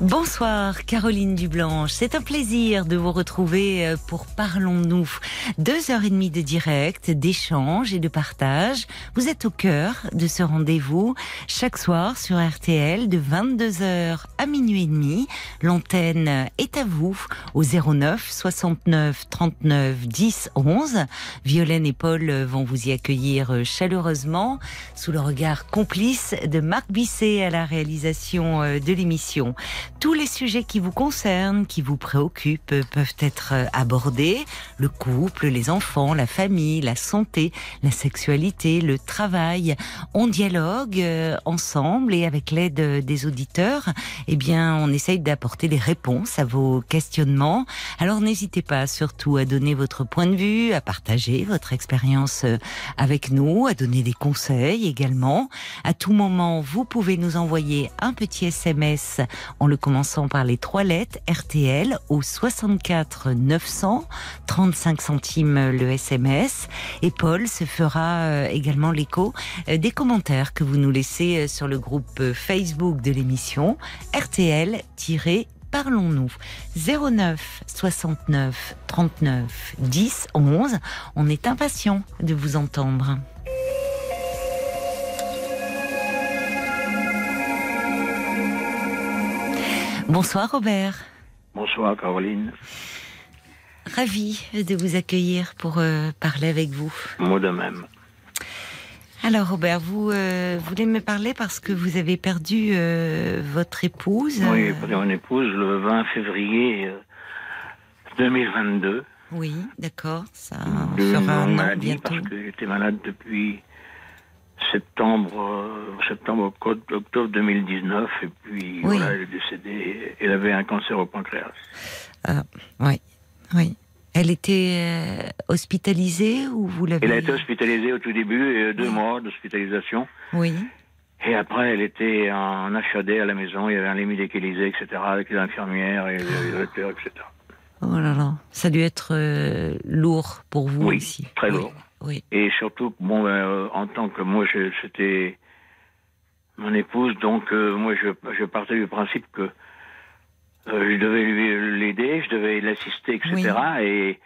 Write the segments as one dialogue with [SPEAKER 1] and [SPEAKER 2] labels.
[SPEAKER 1] Bonsoir Caroline Dublanche, c'est un plaisir de vous retrouver euh, pour Parlons-nous. Deux heures et demie de direct, d'échange et de partage. Vous êtes au cœur de ce rendez-vous chaque soir sur RTL de 22h à minuit et demi. L'antenne est à vous au 09 69 39 10 11. Violaine et Paul vont vous y accueillir euh, chaleureusement sous le regard complice de Marc Bisset à la réalisation euh, de l'émission. Tous les sujets qui vous concernent, qui vous préoccupent, peuvent être euh, abordés. Le couple, les enfants, la famille, la santé, la sexualité, le travail. On dialogue euh, ensemble et avec l'aide des auditeurs, eh bien, on essaye d'apporter des réponses à vos questionnements. Alors n'hésitez pas surtout à donner votre point de vue, à partager votre expérience euh, avec nous, à donner des conseils également. À tout moment, vous pouvez nous envoyer un petit SMS en le commençant par les trois lettres RTL au 64 900 35 centimes le SMS et Paul se fera euh, également l'écho euh, des commentaires que vous nous laissez euh, sur le groupe Facebook de l'émission RTL Parlons-nous 09 69 39 10 11. On est impatient de vous entendre. Bonsoir Robert.
[SPEAKER 2] Bonsoir Caroline.
[SPEAKER 1] Ravi de vous accueillir pour euh, parler avec vous.
[SPEAKER 2] Moi de même.
[SPEAKER 1] Alors Robert, vous euh, voulez me parler parce que vous avez perdu euh, votre épouse
[SPEAKER 2] Oui, j'ai perdu mon épouse le 20 février euh, 2022.
[SPEAKER 1] Oui, d'accord. Ça
[SPEAKER 2] de
[SPEAKER 1] fera un an
[SPEAKER 2] maladie
[SPEAKER 1] bientôt.
[SPEAKER 2] parce que j'étais malade depuis septembre, euh, septembre, octobre, octobre 2019 et puis
[SPEAKER 1] Oui.
[SPEAKER 2] voilà, elle est décédée. Elle avait un cancer au pancréas.
[SPEAKER 1] Ah, oui, oui. Elle était euh, hospitalisée ou vous l'avez
[SPEAKER 2] Elle a été hospitalisée au tout début, et deux
[SPEAKER 1] Oui.
[SPEAKER 2] mois d'hospitalisation.
[SPEAKER 1] Oui.
[SPEAKER 2] Et après, elle était en HAD à la maison. Il y avait un médicalisé, etc., avec les infirmières et les docteurs, etc.
[SPEAKER 1] Oh là là, ça a dû être euh, lourd pour vous
[SPEAKER 2] Oui,
[SPEAKER 1] aussi.
[SPEAKER 2] très
[SPEAKER 1] Oui,
[SPEAKER 2] lourd.
[SPEAKER 1] Oui.
[SPEAKER 2] Et surtout, bon, ben, euh, en tant que moi, c'était mon épouse, donc euh, moi, je, je partais du principe que euh, je devais lui- l'aider, je devais l'assister, etc. Et,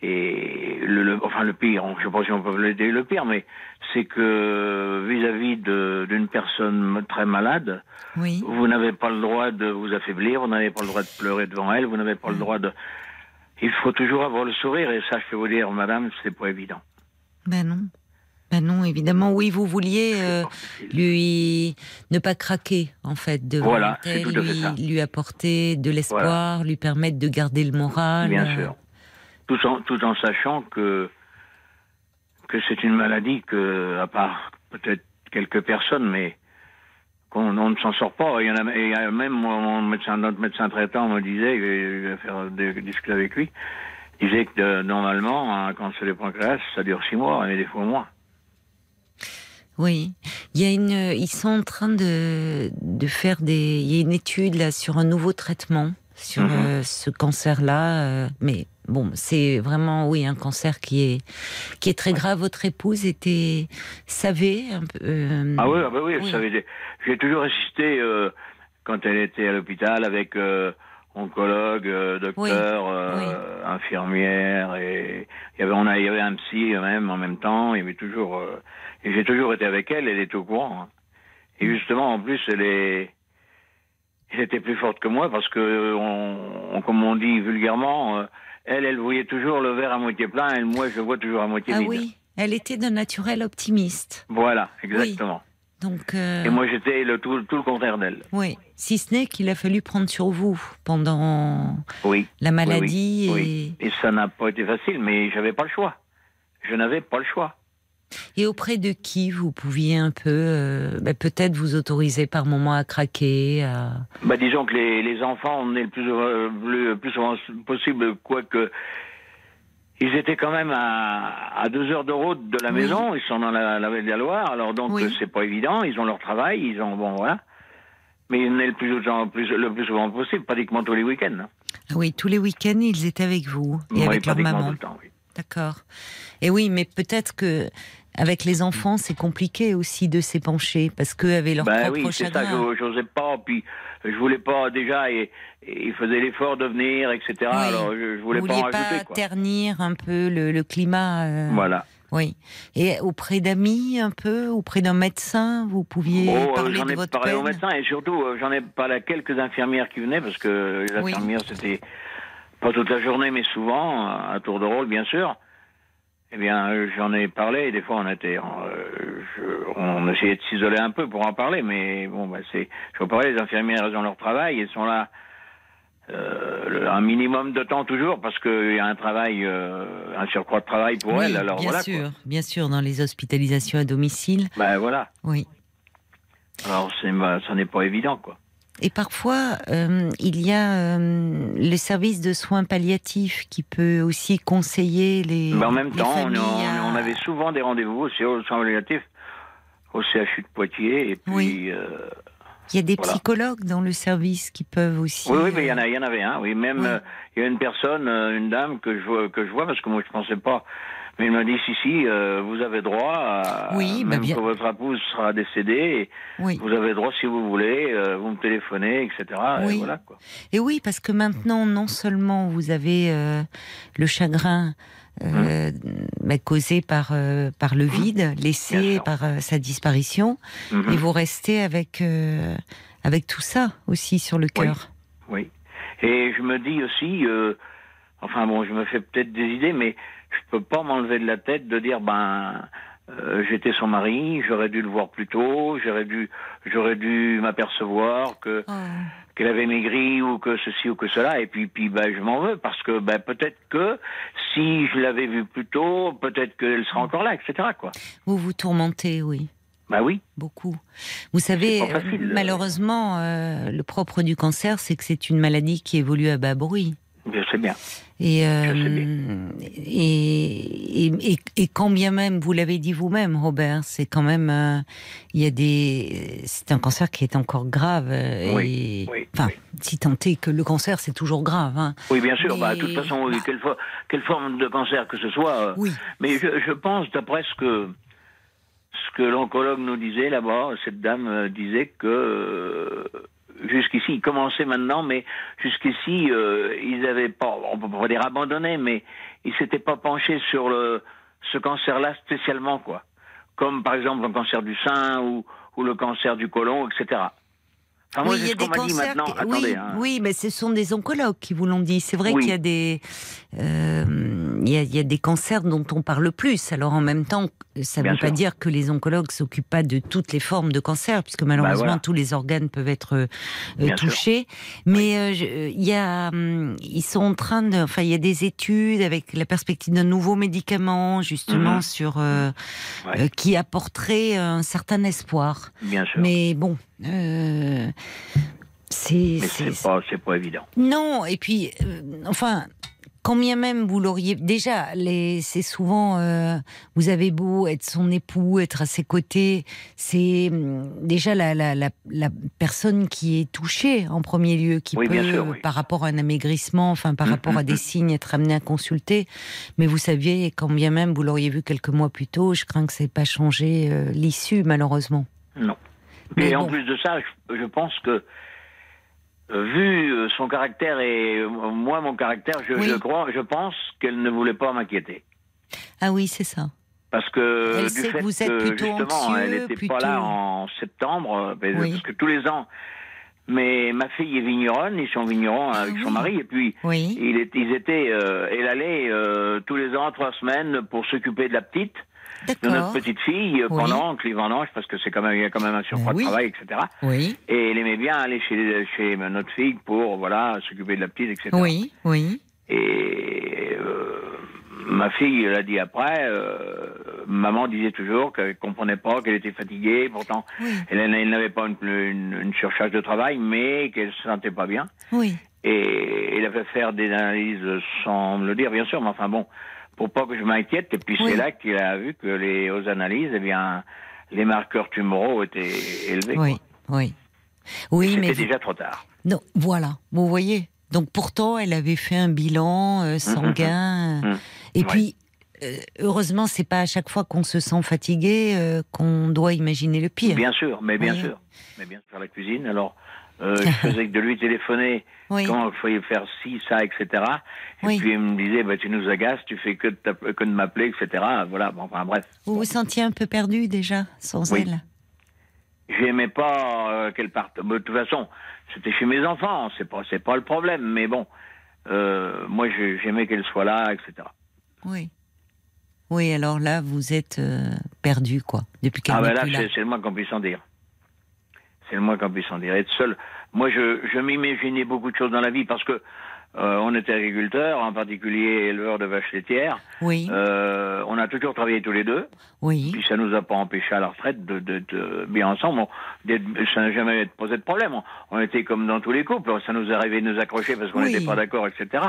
[SPEAKER 2] et le, le- enfin, le pire, je sais pas si on peut l'aider le pire, mais c'est que vis-à-vis d'une personne très malade,
[SPEAKER 1] Oui.
[SPEAKER 2] vous n'avez pas le droit de vous affaiblir, vous n'avez pas le droit de pleurer devant elle, vous n'avez pas le droit de... Il faut toujours avoir le sourire, et ça, je peux vous dire, madame, c'est pas évident.
[SPEAKER 1] Ben non. Ben non, évidemment. Oui, vous vouliez euh, lui ne pas craquer en fait devant
[SPEAKER 2] Voilà, c'est
[SPEAKER 1] elle,
[SPEAKER 2] tout à fait
[SPEAKER 1] lui,
[SPEAKER 2] ça.
[SPEAKER 1] lui apporter de l'espoir, lui permettre de garder le moral.
[SPEAKER 2] Bien
[SPEAKER 1] euh,
[SPEAKER 2] sûr. Tout en, tout en sachant que, que c'est une maladie que, à part peut-être quelques personnes, mais qu'on on ne s'en sort pas. Il y en a, et il y a même mon, médecin, notre médecin traitant me disait, je vais faire des, discuter avec lui, disait que euh, normalement, un cancer du pancréas, ça dure six mois, et des fois moins.
[SPEAKER 1] Oui, il y a une, ils sont en train de, de faire des, il y a une étude là sur un nouveau traitement sur
[SPEAKER 2] Mhm.
[SPEAKER 1] euh, ce cancer-là, euh, mais bon, c'est vraiment oui un cancer qui est qui est très grave. Votre épouse était savait un peu. euh,
[SPEAKER 2] Ah oui, ah bah oui,
[SPEAKER 1] Oui.
[SPEAKER 2] ça avait- j'ai toujours assisté euh, quand elle était à l'hôpital avec euh, oncologue, docteur, infirmière et il y avait on a il y avait un psy même en même temps. Il y avait toujours et j'ai toujours été avec elle. Elle est au courant. hein. Et
[SPEAKER 1] Mm.
[SPEAKER 2] justement, en plus, elle est elle était plus forte que moi parce que on, on- comme on dit vulgairement, elle elle voyait toujours le verre à moitié plein. Et moi, je vois toujours à moitié
[SPEAKER 1] ah
[SPEAKER 2] vide.
[SPEAKER 1] oui, elle était d'un naturel optimiste.
[SPEAKER 2] Voilà, exactement.
[SPEAKER 1] Donc euh,
[SPEAKER 2] Et moi, j'étais le tout, tout le contraire d'elle.
[SPEAKER 1] oui, si ce n'est qu'il a fallu prendre sur vous pendant
[SPEAKER 2] Oui.
[SPEAKER 1] la maladie
[SPEAKER 2] oui,
[SPEAKER 1] et.
[SPEAKER 2] Et ça n'a pas été facile, mais j'avais pas le choix. Je n'avais pas le choix.
[SPEAKER 1] Et auprès de qui vous pouviez un peu, euh, bah, peut-être vous autoriser par moment à craquer à...
[SPEAKER 2] Bah, disons que les, les enfants, on est le plus, euh, le plus souvent possible, quoique ils étaient quand même à, à deux heures de route de la
[SPEAKER 1] Oui.
[SPEAKER 2] maison. Ils sont dans la, la la Loire, alors donc
[SPEAKER 1] Oui.
[SPEAKER 2] c'est pas évident. Ils ont leur travail, ils ont bon voilà. Mais ils venaient le plus, le plus souvent possible, pratiquement tous les week-ends.
[SPEAKER 1] Ah Oui, tous les week-ends, ils étaient avec vous et
[SPEAKER 2] Oui,
[SPEAKER 1] avec leur maman.
[SPEAKER 2] tout le temps, oui.
[SPEAKER 1] D'accord. Et oui, mais peut-être que avec les enfants, c'est compliqué aussi de s'épancher parce qu'eux avaient leur
[SPEAKER 2] Ben
[SPEAKER 1] propre
[SPEAKER 2] oui, c'est ça, je- j'osais pas, puis je voulais pas déjà, et, et ils faisaient l'effort de venir, etc.
[SPEAKER 1] Oui.
[SPEAKER 2] Alors je, je voulais
[SPEAKER 1] Vous
[SPEAKER 2] pas en
[SPEAKER 1] pas
[SPEAKER 2] rajouter, quoi.
[SPEAKER 1] ternir un peu le, le climat. euh,
[SPEAKER 2] Voilà.
[SPEAKER 1] Oui. Et auprès d'amis un peu, auprès d'un médecin, vous pouviez
[SPEAKER 2] Oh, euh,
[SPEAKER 1] parler
[SPEAKER 2] j'en
[SPEAKER 1] de
[SPEAKER 2] ai
[SPEAKER 1] votre
[SPEAKER 2] parlé au médecin et surtout euh, j'en ai parlé à quelques infirmières qui venaient parce que les
[SPEAKER 1] Oui.
[SPEAKER 2] infirmières c'était pas toute la journée mais souvent à tour de rôle bien sûr. Eh bien euh, j'en ai parlé et des fois on était euh, je- on essayait de s'isoler un peu pour en parler mais bon bah c'est je vous parlais les infirmières elles ont leur travail elles sont là euh, un minimum de temps toujours parce qu'il y a un travail euh, un surcroît de travail pour
[SPEAKER 1] Oui,
[SPEAKER 2] elles alors
[SPEAKER 1] bien
[SPEAKER 2] voilà
[SPEAKER 1] sûr, bien sûr, dans les hospitalisations à domicile.
[SPEAKER 2] Ben voilà
[SPEAKER 1] Oui.
[SPEAKER 2] alors c'est bah, ça n'est pas évident quoi.
[SPEAKER 1] Et parfois, euh, il y a euh, le service de soins palliatifs qui peut aussi conseiller les.
[SPEAKER 2] Mais en même
[SPEAKER 1] les
[SPEAKER 2] temps, on, avait souvent des rendez-vous aussi au soins palliatifs, au CHU de Poitiers, et puis.
[SPEAKER 1] Oui.
[SPEAKER 2] euh,
[SPEAKER 1] Il y a des
[SPEAKER 2] Voilà.
[SPEAKER 1] psychologues dans le service qui peuvent aussi.
[SPEAKER 2] oui, oui, mais il y,
[SPEAKER 1] euh,
[SPEAKER 2] en a- il y en avait un, oui. Même,
[SPEAKER 1] Oui.
[SPEAKER 2] euh, il y a une personne, euh, une dame que je, vois, que je vois, parce que moi je pensais pas. Mais il m'a dit si, si, euh, vous avez droit, à,
[SPEAKER 1] Oui, bah
[SPEAKER 2] même
[SPEAKER 1] bien.
[SPEAKER 2] que votre épouse sera décédée,
[SPEAKER 1] Oui.
[SPEAKER 2] vous avez droit si vous voulez, euh, vous me téléphonez, etc. et
[SPEAKER 1] Oui.
[SPEAKER 2] voilà, quoi.
[SPEAKER 1] Et oui, parce que maintenant, non seulement vous avez euh, le chagrin euh, bah, causé par, euh, par le vide,
[SPEAKER 2] Mmh. Bien
[SPEAKER 1] laissé par euh, sa disparition,
[SPEAKER 2] Mhm.
[SPEAKER 1] et vous restez avec, euh, avec tout ça aussi sur le cœur.
[SPEAKER 2] Oui. Et je me dis aussi, euh, enfin bon, je me fais peut-être des idées, mais je peux pas m'enlever de la tête de dire, ben, euh, j'étais son mari, j'aurais dû le voir plus tôt, j'aurais dû, j'aurais dû m'apercevoir que
[SPEAKER 1] Oh.
[SPEAKER 2] qu'elle avait maigri ou que ceci ou que cela, et puis puis ben je m'en veux parce que ben peut-être que si je l'avais vue plus tôt, peut-être qu'elle serait encore là, etc. Quoi.
[SPEAKER 1] Vous vous tourmentez, oui.
[SPEAKER 2] Ben oui.
[SPEAKER 1] Beaucoup. Vous savez, malheureusement, euh, le propre du cancer, c'est que c'est une maladie qui évolue à bas bruit.
[SPEAKER 2] Je sais bien.
[SPEAKER 1] Et, euh,
[SPEAKER 2] Je sais
[SPEAKER 1] et, et, et, et quand bien même, vous l'avez dit vous-même, Robert, c'est quand même, euh, il y a des, c'est un cancer qui est encore grave. euh,
[SPEAKER 2] Oui, oui,
[SPEAKER 1] enfin,
[SPEAKER 2] oui.
[SPEAKER 1] si tant est que le cancer, c'est toujours grave. Hein.
[SPEAKER 2] Oui, bien sûr. Bah, de toute façon,
[SPEAKER 1] bah.
[SPEAKER 2] quelle, fo- quelle forme de cancer que ce soit. euh,
[SPEAKER 1] Oui.
[SPEAKER 2] Mais je, je pense, d'après ce que ce que l'oncologue nous disait là-bas, cette dame disait que jusqu'ici, ils commençaient maintenant, mais jusqu'ici, euh, ils avaient pas, on peut pas dire abandonné, mais ils s'étaient pas penchés sur le ce cancer-là spécialement, quoi. Comme par exemple le cancer du sein ou, ou le cancer du côlon, etc. Enfin, moi,
[SPEAKER 1] oui, il y a des cancers.
[SPEAKER 2] maintenant.
[SPEAKER 1] qui-
[SPEAKER 2] Attendez,
[SPEAKER 1] oui,
[SPEAKER 2] hein.
[SPEAKER 1] oui, mais ce sont des oncologues qui vous l'ont dit. C'est vrai
[SPEAKER 2] Oui.
[SPEAKER 1] qu'il y a des, euh, y, a, il y a des cancers dont on parle plus. Alors en même temps, ça ne veut pas
[SPEAKER 2] sûr.
[SPEAKER 1] dire que les oncologues s'occupent pas de toutes les formes de cancer, puisque malheureusement
[SPEAKER 2] voilà.
[SPEAKER 1] tous les organes peuvent être euh,
[SPEAKER 2] sûr.
[SPEAKER 1] touchés. Mais euh, euh, il y a, hum, ils sont en train de, enfin, il y a des études avec la perspective d'un nouveau médicament justement
[SPEAKER 2] Mhm.
[SPEAKER 1] sur euh,
[SPEAKER 2] Ouais.
[SPEAKER 1] euh, qui apporterait un certain espoir.
[SPEAKER 2] Bien sûr. Mais,
[SPEAKER 1] bon, euh, c'est.
[SPEAKER 2] pas, c'est pas évident.
[SPEAKER 1] Non, et puis, euh, enfin, quand bien même vous l'auriez. Déjà, c'est souvent. euh, vous avez beau être son époux, être à ses côtés, c'est hum, déjà la, la, la, la personne qui est touchée en premier lieu, qui
[SPEAKER 2] Oui,
[SPEAKER 1] peut,
[SPEAKER 2] bien sûr, oui.
[SPEAKER 1] par rapport à un amaigrissement, enfin, par
[SPEAKER 2] Mm,
[SPEAKER 1] rapport à
[SPEAKER 2] mm,
[SPEAKER 1] des
[SPEAKER 2] mm.
[SPEAKER 1] signes, être amené à consulter. Mais vous saviez, quand bien même vous l'auriez vu quelques mois plus tôt, je crains que ça n'ait pas changé euh, l'issue, malheureusement.
[SPEAKER 2] Non.
[SPEAKER 1] Mais
[SPEAKER 2] en
[SPEAKER 1] bon.
[SPEAKER 2] plus de ça, je, je pense que, vu euh, son caractère et euh, moi mon caractère, je,
[SPEAKER 1] Oui.
[SPEAKER 2] je crois, je pense qu'elle ne voulait pas m'inquiéter.
[SPEAKER 1] Ah oui, c'est ça.
[SPEAKER 2] Parce que
[SPEAKER 1] Elle
[SPEAKER 2] du
[SPEAKER 1] sait que
[SPEAKER 2] fait
[SPEAKER 1] vous êtes
[SPEAKER 2] que
[SPEAKER 1] plutôt
[SPEAKER 2] justement, elle n'était
[SPEAKER 1] plutôt-
[SPEAKER 2] pas là en septembre, euh,
[SPEAKER 1] Oui.
[SPEAKER 2] parce que tous les ans. Mais ma fille est vigneronne, ils sont vignerons avec
[SPEAKER 1] Ah
[SPEAKER 2] son
[SPEAKER 1] oui.
[SPEAKER 2] mari, et puis
[SPEAKER 1] Oui.
[SPEAKER 2] il est, ils étaient, euh, elle allait euh, tous les ans trois semaines pour s'occuper de la petite, de notre petite fille euh, pendant que les vendanges, parce que c'est quand même il y a quand même un surcroît de travail, etc.
[SPEAKER 1] Oui.
[SPEAKER 2] Et elle aimait bien aller chez, chez notre fille pour voilà s'occuper de la petite, etc.
[SPEAKER 1] Oui, oui.
[SPEAKER 2] Et euh, ma fille l'a dit après. euh, maman disait toujours qu'elle comprenait pas, qu'elle était fatiguée. Pourtant,
[SPEAKER 1] Oui.
[SPEAKER 2] elle, elle n'avait pas une, une- une surcharge de travail, mais qu'elle se sentait pas bien.
[SPEAKER 1] Oui.
[SPEAKER 2] Et elle a fait faire des analyses sans me le dire, bien sûr. Mais enfin bon, pour pas que je m'inquiète. Et puis
[SPEAKER 1] Oui.
[SPEAKER 2] c'est là qu'il a vu que les aux analyses, eh bien, les marqueurs tumoraux étaient élevés.
[SPEAKER 1] Oui, oui. Oui, mais
[SPEAKER 2] C'était déjà trop tard.
[SPEAKER 1] non, voilà, vous voyez. Donc pourtant, elle avait fait un bilan euh, sanguin.
[SPEAKER 2] Mhm.
[SPEAKER 1] Et
[SPEAKER 2] Ouais.
[SPEAKER 1] puis, euh, heureusement, c'est pas à chaque fois qu'on se sent fatigué euh, qu'on doit imaginer le pire.
[SPEAKER 2] Bien sûr, mais bien
[SPEAKER 1] Oui.
[SPEAKER 2] sûr. Mais bien sûr, la cuisine. Alors, euh, je faisais que de lui téléphoner
[SPEAKER 1] Oui.
[SPEAKER 2] comment il fallait faire ci, ça, etc. Et
[SPEAKER 1] Oui.
[SPEAKER 2] puis il me disait, bah, tu nous agaces, tu fais que de, t'app- que de m'appeler, etc. Voilà, bon, enfin bref.
[SPEAKER 1] Vous vous sentiez un peu perdu déjà sans
[SPEAKER 2] Oui.
[SPEAKER 1] elle?
[SPEAKER 2] J'aimais pas euh, qu'elle parte. De toute façon, c'était chez mes enfants, c'est pas, c'est pas le problème. Mais bon, euh, moi j'aimais qu'elle soit là, etc.
[SPEAKER 1] Oui. Oui, alors là, vous êtes euh, perdu, quoi, depuis qu'elle
[SPEAKER 2] Ah ben là, c'est le moins qu'on puisse en dire. C'est le moins qu'on puisse en dire. Être seul. Moi, je, je m'imaginais beaucoup de choses dans la vie parce que euh, on était agriculteurs, en particulier éleveurs de vaches laitières.
[SPEAKER 1] Oui,
[SPEAKER 2] Euh, on a toujours travaillé tous les deux.
[SPEAKER 1] oui,
[SPEAKER 2] Puis ça nous a pas empêché à la retraite de, de, de bien ensemble. On- ça n'a jamais posé de problème. On, on était comme dans tous les couples. Ça nous arrivait de nous accrocher parce qu'on
[SPEAKER 1] Oui.
[SPEAKER 2] n'était pas d'accord, etc.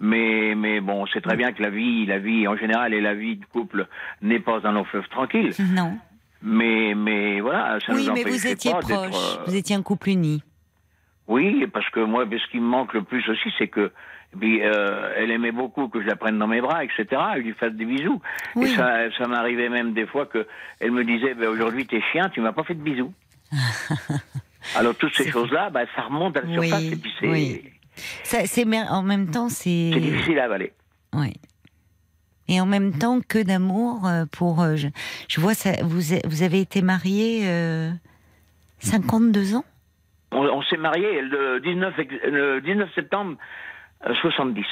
[SPEAKER 2] Mais, mais bon, c'est très bien que la vie, la vie en général et la vie de couple n'est pas un long fleuve tranquille.
[SPEAKER 1] non.
[SPEAKER 2] Mais, mais voilà, ça
[SPEAKER 1] Oui,
[SPEAKER 2] nous
[SPEAKER 1] mais vous étiez
[SPEAKER 2] pas
[SPEAKER 1] proche,
[SPEAKER 2] euh,
[SPEAKER 1] vous étiez un couple uni.
[SPEAKER 2] Oui, parce que moi, ce qui me manque le plus aussi, c'est que puis, euh, elle aimait beaucoup que je la prenne dans mes bras, etc. Et je lui fasse des bisous.
[SPEAKER 1] Oui.
[SPEAKER 2] Et ça, ça m'arrivait même des fois que elle me disait, ben, aujourd'hui t'es chien, tu m'as pas fait de bisous. Alors toutes ces choses-là, ben, ça remonte à la
[SPEAKER 1] Oui,
[SPEAKER 2] surface et puis c'est
[SPEAKER 1] oui. C'est mer- en même temps, c'est.
[SPEAKER 2] c'est difficile à avaler.
[SPEAKER 1] Oui. Et en même temps, que d'amour euh, pour. euh, je, je vois ça. Vous, vous avez été marié euh, 52 ans?
[SPEAKER 2] On, on s'est mariés le 19, ex- le 19 septembre euh, 70.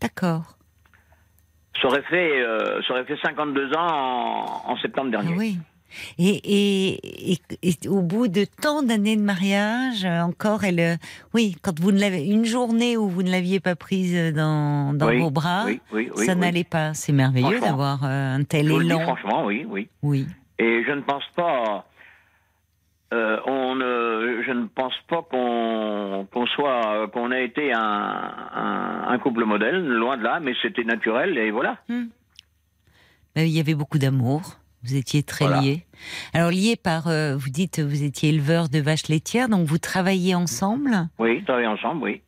[SPEAKER 1] D'accord.
[SPEAKER 2] Ça aurait fait, euh, ça aurait fait 52 ans en, en septembre
[SPEAKER 1] Ah
[SPEAKER 2] dernier.
[SPEAKER 1] oui. Et, et, et, et au bout de tant d'années de mariage, euh, encore, elle, euh, oui, quand vous ne l'avez, une journée où vous ne l'aviez pas prise dans, dans
[SPEAKER 2] Oui,
[SPEAKER 1] vos bras,
[SPEAKER 2] oui, oui, oui,
[SPEAKER 1] ça n'allait pas. C'est merveilleux d'avoir euh, un tel
[SPEAKER 2] Je le dis
[SPEAKER 1] élan.
[SPEAKER 2] franchement, oui, oui.
[SPEAKER 1] Oui,
[SPEAKER 2] Et je ne pense pas, euh, on ne, je ne pense pas qu'on qu'on soit, qu'on ait été un, un, un couple modèle, loin de là, mais c'était naturel et voilà.
[SPEAKER 1] Euh, il y avait beaucoup d'amour. Vous étiez très
[SPEAKER 2] Voilà.
[SPEAKER 1] liés. Alors liés par, euh, vous dites, vous étiez éleveur de vaches laitières, donc vous travailliez ensemble.
[SPEAKER 2] Oui, travailler ensemble, oui.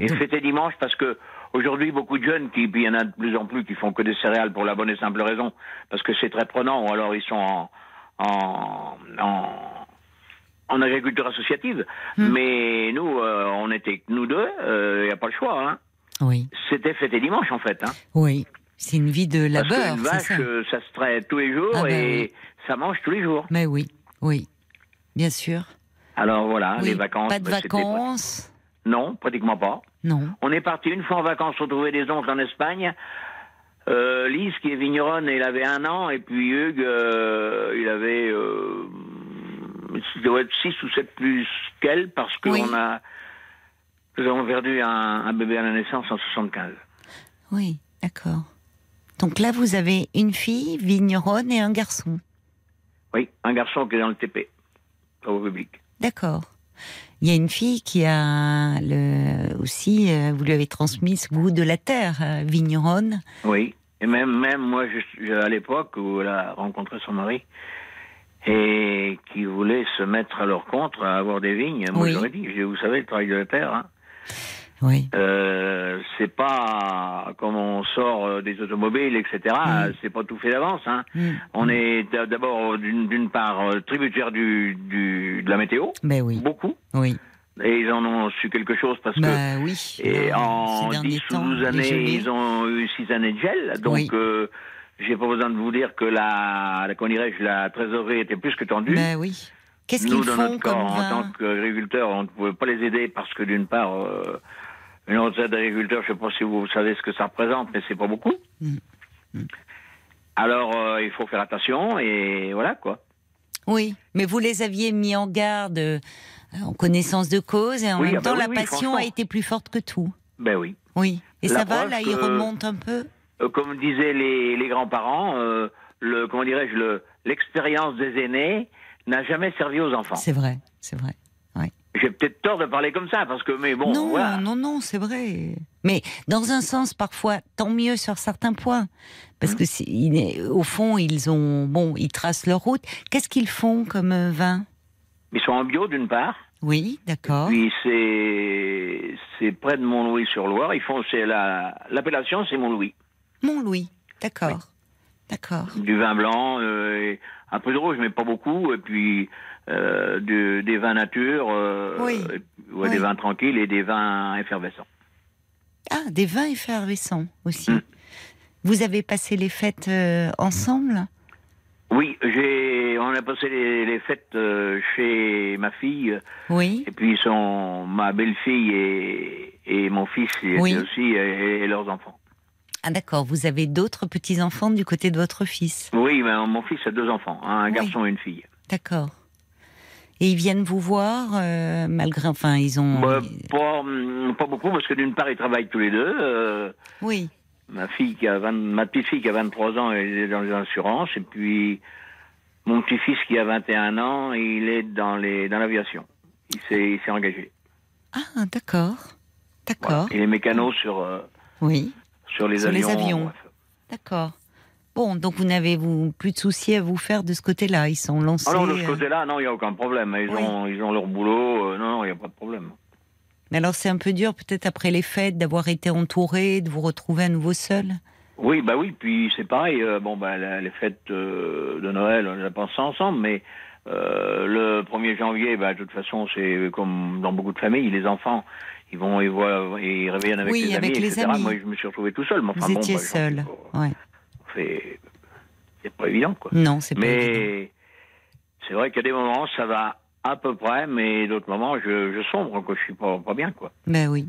[SPEAKER 2] Et
[SPEAKER 1] Donc-
[SPEAKER 2] c'était dimanche parce que aujourd'hui beaucoup de jeunes qui, puis il y en a de plus en plus qui font que des céréales pour la bonne et simple raison, parce que c'est très prenant, ou alors ils sont en, en, en, en agriculture associative.
[SPEAKER 1] Hmm.
[SPEAKER 2] Mais nous, euh, on était que nous deux, il n'y a pas le choix. Hein.
[SPEAKER 1] Oui,
[SPEAKER 2] C'était fêté dimanche en fait. Hein.
[SPEAKER 1] oui. C'est une vie de
[SPEAKER 2] Parce
[SPEAKER 1] labeur,
[SPEAKER 2] qu'une
[SPEAKER 1] c'est
[SPEAKER 2] vache,
[SPEAKER 1] ça.
[SPEAKER 2] euh, ça se traite tous les jours
[SPEAKER 1] Ah ben
[SPEAKER 2] et
[SPEAKER 1] oui.
[SPEAKER 2] ça mange tous les jours.
[SPEAKER 1] Mais oui, oui, bien sûr.
[SPEAKER 2] Alors voilà,
[SPEAKER 1] Oui,
[SPEAKER 2] les vacances.
[SPEAKER 1] Pas de
[SPEAKER 2] c'était
[SPEAKER 1] vacances.
[SPEAKER 2] Non, pratiquement pas.
[SPEAKER 1] Non.
[SPEAKER 2] On est parti une fois en vacances retrouver des oncles en Espagne. Euh, Lise, qui est vigneronne, elle avait un an, et puis Hugues, euh, il avait, euh, il doit être 6 ou 7 plus qu'elle, parce que
[SPEAKER 1] Oui.
[SPEAKER 2] on a, nous avons perdu un, un bébé à la naissance en 75.
[SPEAKER 1] Oui, d'accord. Donc là, vous avez une fille, vigneronne, et un garçon.
[SPEAKER 2] Oui, un garçon qui est dans le TP, au public.
[SPEAKER 1] D'accord. Il y a une fille qui a le, aussi, euh, vous lui avez transmis ce goût de la terre, euh, vigneronne.
[SPEAKER 2] Oui, et même, même moi, je, à l'époque où elle a rencontré son mari, et qui voulait se mettre à leur compte, à avoir des vignes, moi
[SPEAKER 1] Oui.
[SPEAKER 2] j'aurais dit, vous savez, le travail de la terre, hein,
[SPEAKER 1] Oui.
[SPEAKER 2] euh, c'est pas comme on sort euh, des automobiles, etc.,
[SPEAKER 1] Mm.
[SPEAKER 2] c'est pas tout fait d'avance. Hein.
[SPEAKER 1] Mm.
[SPEAKER 2] On est d- d'abord d'une d'une part euh, tributaire du, du, de la météo,
[SPEAKER 1] Ben oui,
[SPEAKER 2] beaucoup,
[SPEAKER 1] oui.
[SPEAKER 2] et ils en ont su quelque chose parce que
[SPEAKER 1] Bah oui.
[SPEAKER 2] et
[SPEAKER 1] Là,
[SPEAKER 2] en
[SPEAKER 1] ces
[SPEAKER 2] 10
[SPEAKER 1] derniers
[SPEAKER 2] ou
[SPEAKER 1] temps,
[SPEAKER 2] 12
[SPEAKER 1] les
[SPEAKER 2] années, ils ont eu 6 années de gel. Donc,
[SPEAKER 1] Oui.
[SPEAKER 2] euh, j'ai pas besoin de vous dire que la, la, la trésorerie était plus que tendue.
[SPEAKER 1] Ben oui. Qu'est-ce qu'ils font
[SPEAKER 2] notre cas,
[SPEAKER 1] comme
[SPEAKER 2] en tant qu'agriculteurs, on ne pouvait pas les aider parce que d'une part, euh, une retraite d'agriculteur, je ne sais pas si vous savez ce que ça représente, mais c'est pas beaucoup.
[SPEAKER 1] Mm.
[SPEAKER 2] Alors, euh, il faut faire attention et voilà quoi.
[SPEAKER 1] Oui, mais vous les aviez mis en garde euh, en connaissance de cause et en
[SPEAKER 2] Oui,
[SPEAKER 1] même
[SPEAKER 2] ah bah
[SPEAKER 1] temps
[SPEAKER 2] oui,
[SPEAKER 1] la passion a été plus forte que tout.
[SPEAKER 2] Ben oui.
[SPEAKER 1] Oui. Et
[SPEAKER 2] La
[SPEAKER 1] ça va là, il remonte un peu.
[SPEAKER 2] Euh, comme disaient les, les grands-parents, le comment dirais-je, le- l'expérience des aînés n'a jamais servi aux enfants.
[SPEAKER 1] C'est vrai, c'est vrai.
[SPEAKER 2] J'ai peut-être tort de parler comme ça parce que mais bon,
[SPEAKER 1] non,
[SPEAKER 2] voilà.
[SPEAKER 1] non, non, c'est vrai. Mais dans un sens, parfois, tant mieux sur certains points. Parce
[SPEAKER 2] Mmh.
[SPEAKER 1] que, est- au fond, ils ont, bon, ils tracent leur route. Qu'est-ce qu'ils font comme euh, vin?
[SPEAKER 2] Ils sont en bio d'une part.
[SPEAKER 1] Oui, d'accord.
[SPEAKER 2] Puis c'est c'est près de Mont-Louis-sur-Loire. Ils font c'est la l'appellation c'est Mont-Louis.
[SPEAKER 1] Mont-Louis, d'accord. D'accord.
[SPEAKER 2] Du vin blanc, euh, un peu de rouge mais pas beaucoup. Et puis euh, des vins nature, euh,
[SPEAKER 1] Oui.
[SPEAKER 2] et- ouais,
[SPEAKER 1] Oui.
[SPEAKER 2] des vins tranquilles et des vins effervescents.
[SPEAKER 1] Ah, des vins effervescents aussi.
[SPEAKER 2] Mm.
[SPEAKER 1] Vous avez passé les fêtes euh, ensemble?
[SPEAKER 2] Oui, j'ai on a passé les, les fêtes chez ma fille
[SPEAKER 1] Oui.
[SPEAKER 2] et puis son ma belle-fille et, et mon fils
[SPEAKER 1] Oui.
[SPEAKER 2] aussi et, et leurs enfants.
[SPEAKER 1] Ah, d'accord. Vous avez d'autres petits-enfants du côté de votre fils?
[SPEAKER 2] Oui, mais mon fils a deux enfants, hein, un
[SPEAKER 1] Oui.
[SPEAKER 2] garçon et une fille.
[SPEAKER 1] D'accord. Et ils viennent vous voir, euh, malgré. Enfin, ils ont.
[SPEAKER 2] Bah, pas, hum, pas beaucoup, parce que d'une part, ils travaillent tous les deux. euh,
[SPEAKER 1] Oui.
[SPEAKER 2] ma fille qui a 20 ma petite fille qui a 23 ans, elle est dans les assurances. Et puis, mon petit-fils qui a 21 ans, il est dans les dans l'aviation. Il s'est il s'est engagé.
[SPEAKER 1] Ah, d'accord. D'accord.
[SPEAKER 2] Il est mécano sur, euh,
[SPEAKER 1] Oui.
[SPEAKER 2] sur les
[SPEAKER 1] Sur les
[SPEAKER 2] avions.
[SPEAKER 1] avions.
[SPEAKER 2] bref.
[SPEAKER 1] D'accord. Bon, donc vous n'avez vous plus de soucis à vous faire de ce côté-là. Ils sont lancés.
[SPEAKER 2] Ah non, de ce
[SPEAKER 1] euh,
[SPEAKER 2] côté-là, non, il n'y a aucun problème. Ils,
[SPEAKER 1] Oui.
[SPEAKER 2] ont, ils ont leur boulot. euh, non, non, il n'y a pas de problème.
[SPEAKER 1] Mais alors c'est un peu dur peut-être après les fêtes d'avoir été entouré, de vous retrouver à nouveau seul?
[SPEAKER 2] Oui, bah oui, puis c'est pareil. euh, bon, bah, la- les fêtes euh, de Noël, on les a passées ensemble, mais le 1er janvier, bah, de toute façon, c'est comme dans beaucoup de familles, les enfants, ils vont, ils voient, ils reviennent avec
[SPEAKER 1] Oui,
[SPEAKER 2] les
[SPEAKER 1] avec
[SPEAKER 2] amis,
[SPEAKER 1] les
[SPEAKER 2] etc.
[SPEAKER 1] amis.
[SPEAKER 2] Moi, je me suis retrouvé tout seul. Mais enfin,
[SPEAKER 1] vous
[SPEAKER 2] bon,
[SPEAKER 1] étiez
[SPEAKER 2] bah,
[SPEAKER 1] seul. Ouais.
[SPEAKER 2] C'est, c'est pas évident, quoi.
[SPEAKER 1] Non, c'est pas évident.
[SPEAKER 2] Mais c'est vrai qu'à des moments, ça va à peu près, mais d'autres moments, je, je sombre, quoi. Je suis pas, pas bien, quoi.
[SPEAKER 1] Ben oui.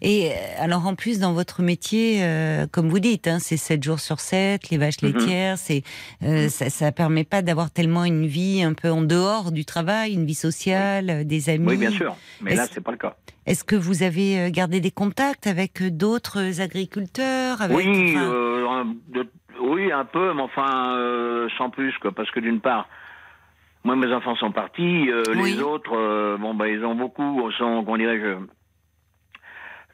[SPEAKER 1] Et euh, alors en plus dans votre métier, euh, comme vous dites, hein, c'est 7 jours sur 7, les vaches
[SPEAKER 2] Mhm.
[SPEAKER 1] laitières, c'est euh, ça, ça permet pas d'avoir tellement une vie un peu en dehors du travail, une vie sociale, des amis.
[SPEAKER 2] Oui, bien sûr. Mais là,
[SPEAKER 1] Est-ce-
[SPEAKER 2] c'est pas le cas.
[SPEAKER 1] Est-ce que vous avez gardé des contacts avec d'autres agriculteurs avec,
[SPEAKER 2] Oui,
[SPEAKER 1] enfin,
[SPEAKER 2] euh, de- oui, un peu, mais enfin, euh, sans plus, quoi. Parce que d'une part, moi, mes enfants sont partis, euh,
[SPEAKER 1] Oui.
[SPEAKER 2] les autres, euh, bon, bah, ils ont beaucoup, sont, comment dirais-je,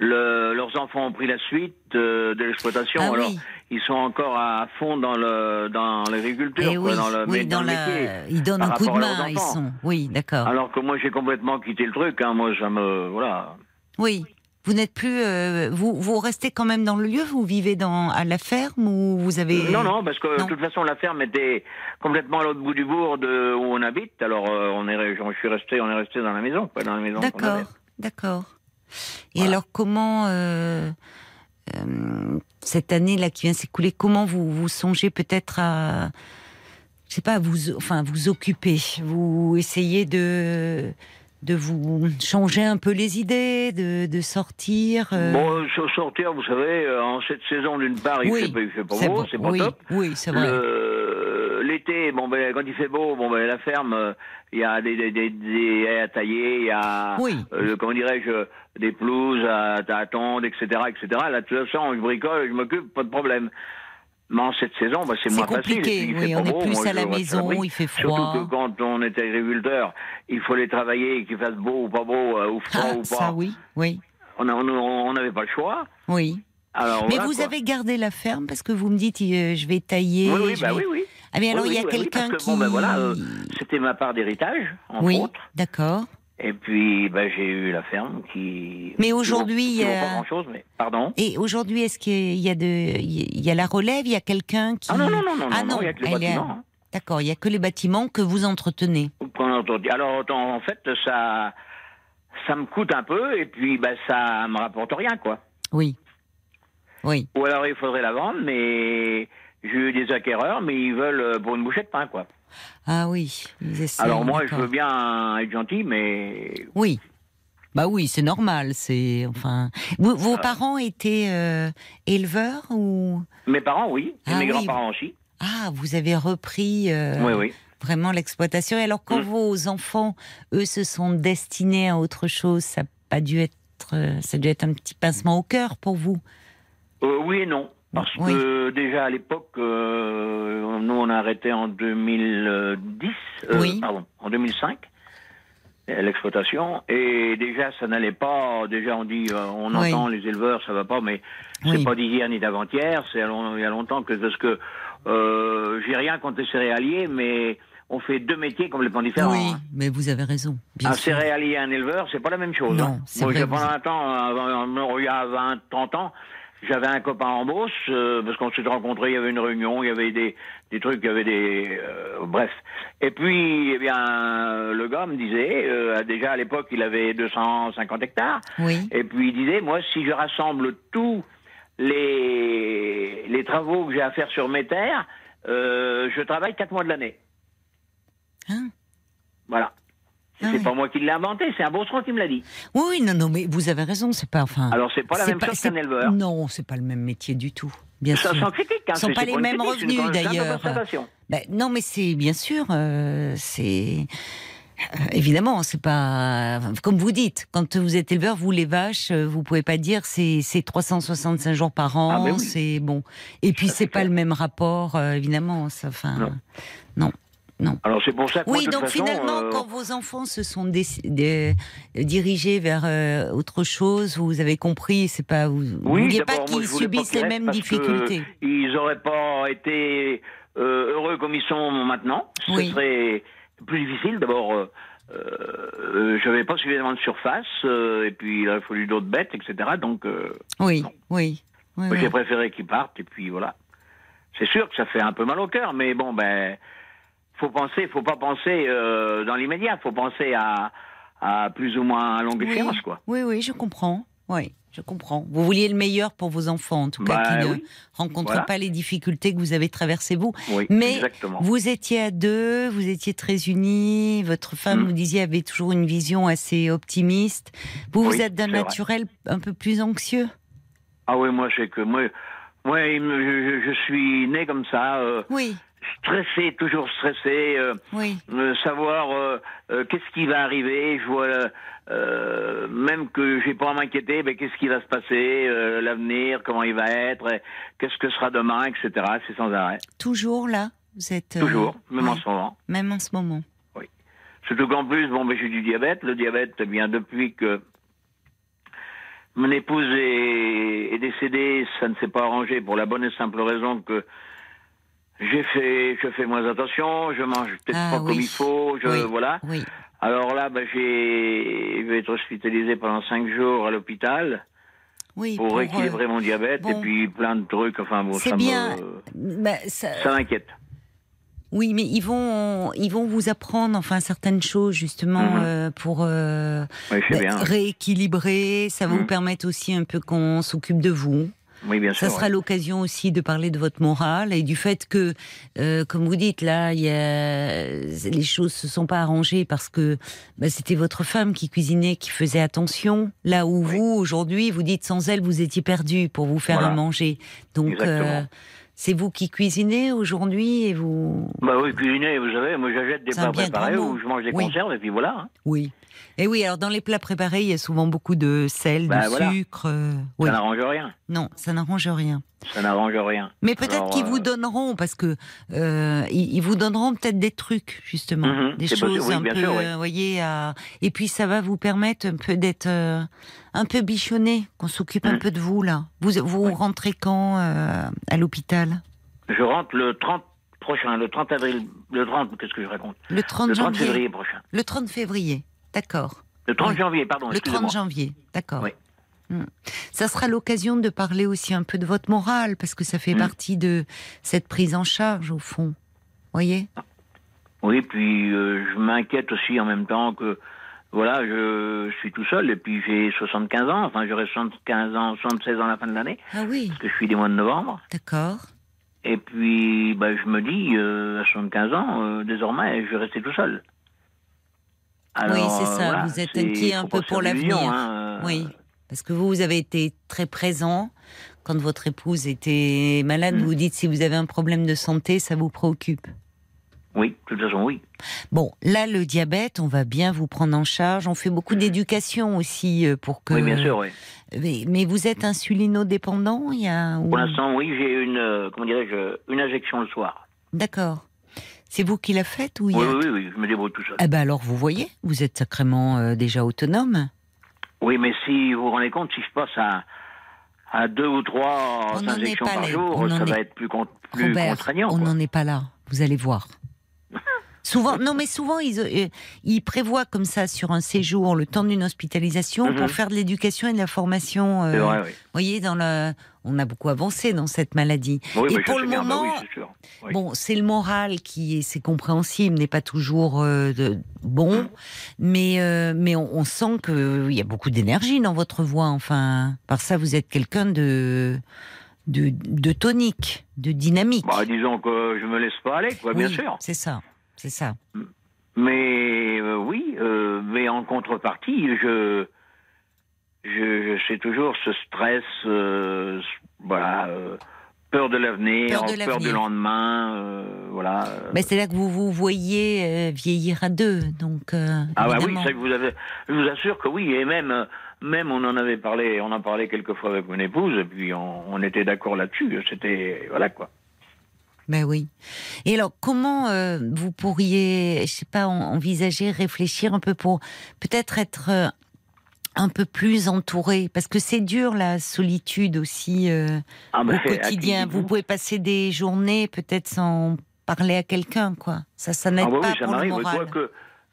[SPEAKER 2] le, leurs enfants ont pris la suite de l'exploitation.
[SPEAKER 1] Ah
[SPEAKER 2] alors,
[SPEAKER 1] oui.
[SPEAKER 2] ils sont encore à fond dans le dans l'agriculture,
[SPEAKER 1] Eh oui,
[SPEAKER 2] dans le,
[SPEAKER 1] oui, dans la,
[SPEAKER 2] métier.
[SPEAKER 1] ils donnent un coup de main, ils sont. Oui, d'accord.
[SPEAKER 2] Alors que moi, j'ai complètement quitté le truc. Hein, moi, ça me, voilà.
[SPEAKER 1] Oui. Vous n'êtes plus, euh, vous, vous restez quand même dans le lieu. Vous vivez dans à la ferme ou vous avez
[SPEAKER 2] Non, non, parce que de toute façon, la ferme était complètement à l'autre bout du bourg de où on habite. Alors, euh, on est, je suis resté, on est resté dans la maison, pas dans la maison.
[SPEAKER 1] D'accord, d'accord. Et
[SPEAKER 2] Voilà.
[SPEAKER 1] alors, comment, euh, cette année-là qui vient s'écouler, comment vous, vous songez peut-être à, je sais pas, vous, enfin, vous occuper Vous essayez de, de vous changer un peu les idées, de, de sortir euh,
[SPEAKER 2] Bon, euh, sortir, vous savez, euh, en cette saison, d'une part, il
[SPEAKER 1] oui,
[SPEAKER 2] fait pas, il fait pas beau, c'est pas
[SPEAKER 1] oui,
[SPEAKER 2] top.
[SPEAKER 1] Oui, c'est vrai.
[SPEAKER 2] L'été, bon ben quand il fait beau, bon ben la ferme, euh, il y a des, des, des, des haies à tailler, il y a
[SPEAKER 1] Oui.
[SPEAKER 2] euh, comment dirais-je des pelouses à, à attendre, etc., etc. Là, de toute façon, je bricole, je m'occupe, pas de problème. Mais en cette saison, bah, c'est moins facile.
[SPEAKER 1] compliqué,
[SPEAKER 2] il
[SPEAKER 1] oui, on est
[SPEAKER 2] beau,
[SPEAKER 1] plus
[SPEAKER 2] moi,
[SPEAKER 1] à la maison, il fait
[SPEAKER 2] Surtout
[SPEAKER 1] froid.
[SPEAKER 2] que quand on est agriculteur, il faut les travailler, qu'il fasse beau ou pas beau, euh, ou froid
[SPEAKER 1] Ah,
[SPEAKER 2] ou pas.
[SPEAKER 1] ça, oui, oui,
[SPEAKER 2] On n'avait pas le choix.
[SPEAKER 1] oui.
[SPEAKER 2] Alors,
[SPEAKER 1] Mais
[SPEAKER 2] voilà,
[SPEAKER 1] vous
[SPEAKER 2] quoi.
[SPEAKER 1] avez gardé la ferme parce que vous me dites, euh, je vais tailler.
[SPEAKER 2] Oui, oui, bah
[SPEAKER 1] vais-
[SPEAKER 2] oui, oui.
[SPEAKER 1] Ah, mais alors
[SPEAKER 2] Oui,
[SPEAKER 1] il y a quelqu'un
[SPEAKER 2] que,
[SPEAKER 1] qui.
[SPEAKER 2] Bon, ben voilà, euh, c'était ma part d'héritage, entre
[SPEAKER 1] oui, d'accord.
[SPEAKER 2] Et puis, ben, j'ai eu la ferme qui.
[SPEAKER 1] Mais aujourd'hui,
[SPEAKER 2] vaut
[SPEAKER 1] euh,
[SPEAKER 2] pas grand-chose, mais. Pardon
[SPEAKER 1] Et aujourd'hui, est-ce qu'il y a de, il y a la relève, il y a quelqu'un qui.
[SPEAKER 2] Ah non, non, non, non,
[SPEAKER 1] Ah
[SPEAKER 2] non, il y a que les bâtiments. hein.
[SPEAKER 1] D'accord, il y a que les bâtiments que vous entretenez.
[SPEAKER 2] Alors, en en fait, ça, ça me coûte un peu, et puis, ben, ça me rapporte rien, quoi.
[SPEAKER 1] Oui. Oui.
[SPEAKER 2] Ou alors, il faudrait la vendre, mais j'ai eu des acquéreurs, mais ils veulent euh, pour une bouchée de pain, quoi.
[SPEAKER 1] Ah oui. ils essaient,
[SPEAKER 2] alors, moi, je veux bien être gentil, mais.
[SPEAKER 1] Oui. Bah oui, c'est normal. C'est enfin. Vous- vos parents étaient euh, éleveurs ou?
[SPEAKER 2] Mes parents, oui, et
[SPEAKER 1] Ah
[SPEAKER 2] mes
[SPEAKER 1] oui.
[SPEAKER 2] grands-parents aussi.
[SPEAKER 1] Ah, vous avez repris. euh,
[SPEAKER 2] Oui, oui.
[SPEAKER 1] vraiment l'exploitation. Et alors, quand
[SPEAKER 2] Mm.
[SPEAKER 1] vos enfants, eux, se sont destinés à autre chose, ça a pas dû être, euh, ça a dû être un petit pincement au cœur pour vous?
[SPEAKER 2] Euh, oui et non. Parce
[SPEAKER 1] Oui.
[SPEAKER 2] que déjà à l'époque, euh, nous on a arrêté en 2010, euh,
[SPEAKER 1] Oui.
[SPEAKER 2] pardon, en 2005. l'exploitation. Et déjà, ça n'allait pas. Déjà, on dit, euh, on
[SPEAKER 1] Oui.
[SPEAKER 2] entend les éleveurs, ça va pas, mais c'est pas d'hier ni d'avant-hier. C'est il y a longtemps que parce que euh, j'ai rien contre les céréaliers, mais on fait deux métiers complètement différents.
[SPEAKER 1] Oui,
[SPEAKER 2] hein.
[SPEAKER 1] mais vous avez raison.
[SPEAKER 2] Un
[SPEAKER 1] sûr.
[SPEAKER 2] céréalier et un éleveur, c'est pas la même chose.
[SPEAKER 1] Non,
[SPEAKER 2] hein. Moi,
[SPEAKER 1] vrai,
[SPEAKER 2] j'ai
[SPEAKER 1] vous-
[SPEAKER 2] pendant un temps, il y a 20, 30 ans, j'avais un copain en Beauce, euh, parce qu'on s'était rencontrés, il y avait une réunion, il y avait des, des trucs, il y avait des... euh, bref. Et puis, eh bien, le gars me disait, euh, déjà à l'époque, il avait 250 hectares,
[SPEAKER 1] Oui.
[SPEAKER 2] et puis il disait, moi, si je rassemble tous les, les travaux que j'ai à faire sur mes terres, euh, je travaille 4 mois de l'année.
[SPEAKER 1] Hein
[SPEAKER 2] Voilà.
[SPEAKER 1] Ah
[SPEAKER 2] c'est
[SPEAKER 1] oui.
[SPEAKER 2] pas moi qui l'ai inventé, c'est un beauceron qui me l'a dit.
[SPEAKER 1] Oui, oui, non, non, mais vous avez raison, c'est pas enfin.
[SPEAKER 2] Alors, c'est pas la même chose
[SPEAKER 1] c'est-
[SPEAKER 2] qu'un éleveur.
[SPEAKER 1] Non, c'est pas le même métier du tout. Bien
[SPEAKER 2] Ça
[SPEAKER 1] sûr.
[SPEAKER 2] sans critique, hein.
[SPEAKER 1] Ce sont pas les mêmes
[SPEAKER 2] critique,
[SPEAKER 1] revenus, d'ailleurs. Ben, non, mais c'est bien sûr, euh, c'est euh, évidemment, c'est pas comme vous dites. Quand vous êtes éleveur, vous les vaches, euh, vous pouvez pas dire c'est c'est 365 jours par an,
[SPEAKER 2] Ah, ben oui.
[SPEAKER 1] c'est bon. Et puis c'est pas
[SPEAKER 2] clair.
[SPEAKER 1] le même rapport, euh, évidemment. Ça, enfin,
[SPEAKER 2] Non.
[SPEAKER 1] non.
[SPEAKER 2] Alors, c'est pour ça que
[SPEAKER 1] Oui, donc
[SPEAKER 2] façon,
[SPEAKER 1] finalement,
[SPEAKER 2] euh,
[SPEAKER 1] quand vos enfants se sont des- dirigés vers euh, autre chose, vous avez compris, c'est pas vous,
[SPEAKER 2] Oui,
[SPEAKER 1] vouliez pas qu'ils
[SPEAKER 2] je pas
[SPEAKER 1] subissent les mêmes difficultés.
[SPEAKER 2] Ils auraient pas été euh, heureux comme ils sont maintenant. Ce
[SPEAKER 1] Oui.
[SPEAKER 2] serait plus difficile. D'abord, euh, j'avais pas suffisamment de surface, et puis il aurait fallu d'autres bêtes, etc. Donc,
[SPEAKER 1] Oui,
[SPEAKER 2] Non.
[SPEAKER 1] oui, oui.
[SPEAKER 2] j'ai préféré qu'ils partent, et puis voilà. C'est sûr que ça fait un peu mal au cœur, mais bon, ben, faut penser, faut pas penser euh, dans l'immédiat, faut penser à, à plus ou moins à longue
[SPEAKER 1] Oui.
[SPEAKER 2] échéance, quoi.
[SPEAKER 1] Oui, oui, je comprends. Oui, je comprends. Vous vouliez le meilleur pour vos enfants, en tout cas,
[SPEAKER 2] Bah,
[SPEAKER 1] qui ne
[SPEAKER 2] oui.
[SPEAKER 1] rencontrent
[SPEAKER 2] Voilà.
[SPEAKER 1] pas les difficultés que vous avez traversées vous.
[SPEAKER 2] Oui,
[SPEAKER 1] Mais
[SPEAKER 2] exactement.
[SPEAKER 1] Vous étiez à deux, vous étiez très unis. Votre femme,
[SPEAKER 2] Mm.
[SPEAKER 1] vous disiez, avait toujours une vision assez optimiste. Vous, vous êtes d'un
[SPEAKER 2] vrai.
[SPEAKER 1] naturel un peu plus anxieux.
[SPEAKER 2] Ah oui, moi, c'est que moi, moi je suis né comme ça, euh,
[SPEAKER 1] Oui,
[SPEAKER 2] stressé, toujours stressé, euh,
[SPEAKER 1] oui.
[SPEAKER 2] euh, savoir euh, qu'est-ce qui va arriver. Je vois, même que j'ai pas à m'inquiéter, mais qu'est-ce qui va se passer, l'avenir, comment il va être, qu'est-ce que sera demain, etc. C'est sans arrêt,
[SPEAKER 1] Toujours là Vous êtes.
[SPEAKER 2] toujours, même en ce moment.
[SPEAKER 1] Même en ce moment.
[SPEAKER 2] Surtout qu'en plus, bon, ben, j'ai du diabète. Le diabète, eh bien, depuis que mon épouse est, est décédée, ça ne s'est pas arrangé pour la bonne et simple raison que j'ai fait, je fais moins attention, je mange peut-être
[SPEAKER 1] Ah,
[SPEAKER 2] pas
[SPEAKER 1] oui.
[SPEAKER 2] comme il faut, je,
[SPEAKER 1] Oui.
[SPEAKER 2] voilà.
[SPEAKER 1] Oui.
[SPEAKER 2] Alors là, ben, j'ai, je vais être hospitalisé pendant cinq jours à l'hôpital
[SPEAKER 1] Oui.
[SPEAKER 2] pour,
[SPEAKER 1] pour,
[SPEAKER 2] équilibrer
[SPEAKER 1] euh,
[SPEAKER 2] mon diabète
[SPEAKER 1] bon.
[SPEAKER 2] et puis plein de trucs. Enfin bon,
[SPEAKER 1] C'est
[SPEAKER 2] ça
[SPEAKER 1] bien.
[SPEAKER 2] me,
[SPEAKER 1] bah, ça-
[SPEAKER 2] ça m'inquiète.
[SPEAKER 1] Oui, mais ils vont, ils vont vous apprendre, enfin, certaines choses justement
[SPEAKER 2] Mhm.
[SPEAKER 1] euh, pour euh,
[SPEAKER 2] Oui,
[SPEAKER 1] bah,
[SPEAKER 2] bien.
[SPEAKER 1] rééquilibrer. Ça va vous
[SPEAKER 2] Mhm.
[SPEAKER 1] permettre aussi un peu qu'on s'occupe de vous.
[SPEAKER 2] Oui, bien
[SPEAKER 1] Ça
[SPEAKER 2] sûr.
[SPEAKER 1] sera
[SPEAKER 2] ouais.
[SPEAKER 1] l'occasion aussi de parler de votre morale et du fait que, euh, comme vous dites, là, il y a... les choses se sont pas arrangées parce que bah, c'était votre femme qui cuisinait, qui faisait attention. Là où
[SPEAKER 2] Oui.
[SPEAKER 1] vous, aujourd'hui, vous dites sans elle, vous étiez perdu pour vous faire
[SPEAKER 2] Voilà.
[SPEAKER 1] à manger. Donc, euh, c'est vous qui cuisinez aujourd'hui et vous.
[SPEAKER 2] Bah oui, cuisiner, vous savez, moi j'achète des plats préparés ou je mange des
[SPEAKER 1] Oui.
[SPEAKER 2] conserves et puis voilà. hein.
[SPEAKER 1] Oui. Et oui, alors dans les plats préparés, il y a souvent beaucoup de sel,
[SPEAKER 2] Bah,
[SPEAKER 1] de
[SPEAKER 2] voilà.
[SPEAKER 1] sucre. euh, oui.
[SPEAKER 2] Ça n'arrange rien.
[SPEAKER 1] Non, ça n'arrange rien.
[SPEAKER 2] Ça n'arrange rien.
[SPEAKER 1] Mais peut-être qu'ils
[SPEAKER 2] euh,
[SPEAKER 1] vous donneront, parce que euh, ils, ils vous donneront peut-être des trucs justement,
[SPEAKER 2] Mhm,
[SPEAKER 1] des choses
[SPEAKER 2] possible, oui,
[SPEAKER 1] un peu,
[SPEAKER 2] sûr, oui.
[SPEAKER 1] euh, voyez, et puis ça va vous permettre un peu d'être euh, un peu bichonné, qu'on s'occupe un
[SPEAKER 2] Mhm.
[SPEAKER 1] peu de vous là. Vous vous
[SPEAKER 2] Oui.
[SPEAKER 1] rentrez quand euh, à l'hôpital?
[SPEAKER 2] Je rentre le 30 prochain, le 30 avril, le 30, qu'est-ce que je raconte?
[SPEAKER 1] Le 30
[SPEAKER 2] Le 30
[SPEAKER 1] janvier.
[SPEAKER 2] février prochain.
[SPEAKER 1] Le 30 février, d'accord.
[SPEAKER 2] Le 30
[SPEAKER 1] Oui.
[SPEAKER 2] janvier, pardon,
[SPEAKER 1] Le 30
[SPEAKER 2] excusez-moi.
[SPEAKER 1] janvier, d'accord.
[SPEAKER 2] Oui.
[SPEAKER 1] Hmm. Ça sera l'occasion de parler aussi un peu de votre morale, parce que ça fait
[SPEAKER 2] Hmm.
[SPEAKER 1] partie de cette prise en charge au fond. Voyez?
[SPEAKER 2] Oui, puis euh, je m'inquiète aussi en même temps que, voilà, je, suis tout seul et puis j'ai 75 ans, enfin j'aurai 75 ans, 76 ans à la fin de l'année,
[SPEAKER 1] Ah oui,
[SPEAKER 2] parce que je suis des mois de novembre.
[SPEAKER 1] d'accord.
[SPEAKER 2] Et puis, bah, je me dis, euh, à 75 ans, euh, désormais, je vais rester tout seul.
[SPEAKER 1] Oui, c'est ça, vous êtes inquiet un peu pour l'avenir.
[SPEAKER 2] hein, euh,
[SPEAKER 1] Oui, parce que vous, vous avez été très présent quand votre épouse était malade.
[SPEAKER 2] Mm.
[SPEAKER 1] Vous dites si vous avez un problème de santé, ça vous préoccupe.
[SPEAKER 2] Oui, de toute façon, oui.
[SPEAKER 1] Bon, là, le diabète, on va bien vous prendre en charge. On fait beaucoup d'éducation aussi euh, pour que.
[SPEAKER 2] Mm. Oui, bien sûr, oui.
[SPEAKER 1] Mais, mais vous êtes insulinodépendant Il y a. ou-
[SPEAKER 2] Pour l'instant, oui, j'ai une, euh, comment dirais-je, une injection le soir.
[SPEAKER 1] D'accord. C'est vous qui la faites ou
[SPEAKER 2] Oui,
[SPEAKER 1] a-
[SPEAKER 2] oui, oui, je me débrouille tout seul.
[SPEAKER 1] Eh ben alors, vous voyez, vous êtes sacrément euh, déjà autonome.
[SPEAKER 2] Oui, mais si vous vous rendez compte, si je passe à, à deux ou trois
[SPEAKER 1] On
[SPEAKER 2] injections par
[SPEAKER 1] là.
[SPEAKER 2] jour,
[SPEAKER 1] On
[SPEAKER 2] ça va
[SPEAKER 1] est-
[SPEAKER 2] être plus, con- plus
[SPEAKER 1] Robert,
[SPEAKER 2] contraignant.
[SPEAKER 1] on n'en est pas là. Vous allez voir. Souvent, non, mais souvent, ils, euh, ils prévoient comme ça sur un séjour le temps d'une hospitalisation
[SPEAKER 2] Mhm.
[SPEAKER 1] pour faire de l'éducation et de la formation. euh,
[SPEAKER 2] vrai, oui.
[SPEAKER 1] Vous voyez, dans le, on a beaucoup avancé dans cette maladie.
[SPEAKER 2] Oui,
[SPEAKER 1] et pour le
[SPEAKER 2] bah
[SPEAKER 1] moment,
[SPEAKER 2] oui, sûr.
[SPEAKER 1] Bon, c'est le moral qui est, c'est compréhensible, n'est pas toujours euh, de- bon, mais euh, mais on, on sent que il y a beaucoup d'énergie dans votre voix. Enfin, par ça, vous êtes quelqu'un de, de de tonique, de dynamique.
[SPEAKER 2] Bah, disons que je me laisse pas aller, quoi, bien sûr.
[SPEAKER 1] C'est ça, c'est ça.
[SPEAKER 2] Mais euh, oui, euh, mais en contrepartie, je, je, je sais toujours ce stress, euh, voilà, peur de l'avenir,
[SPEAKER 1] Peur
[SPEAKER 2] peur, du lendemain, voilà.
[SPEAKER 1] Mais c'est là que vous vous voyez vieillir à deux, donc.
[SPEAKER 2] ah bah oui, ça que vous avez, je vous assure que oui, et même, même on en avait parlé, on en parlait quelques fois avec mon épouse, et puis on, on était d'accord là-dessus. C'était voilà quoi.
[SPEAKER 1] Ben oui. Et alors, comment euh, vous pourriez, je sais pas, en- envisager, réfléchir un peu pour peut-être être euh, un peu plus entouré, parce que c'est dur la solitude aussi euh,
[SPEAKER 2] Ah bah,
[SPEAKER 1] au quotidien. Vous pouvez passer des journées peut-être sans parler à quelqu'un, quoi. Ça, ça n'aide
[SPEAKER 2] Ah bah
[SPEAKER 1] pas
[SPEAKER 2] oui, ça
[SPEAKER 1] pour le
[SPEAKER 2] m'arrive.
[SPEAKER 1] moral.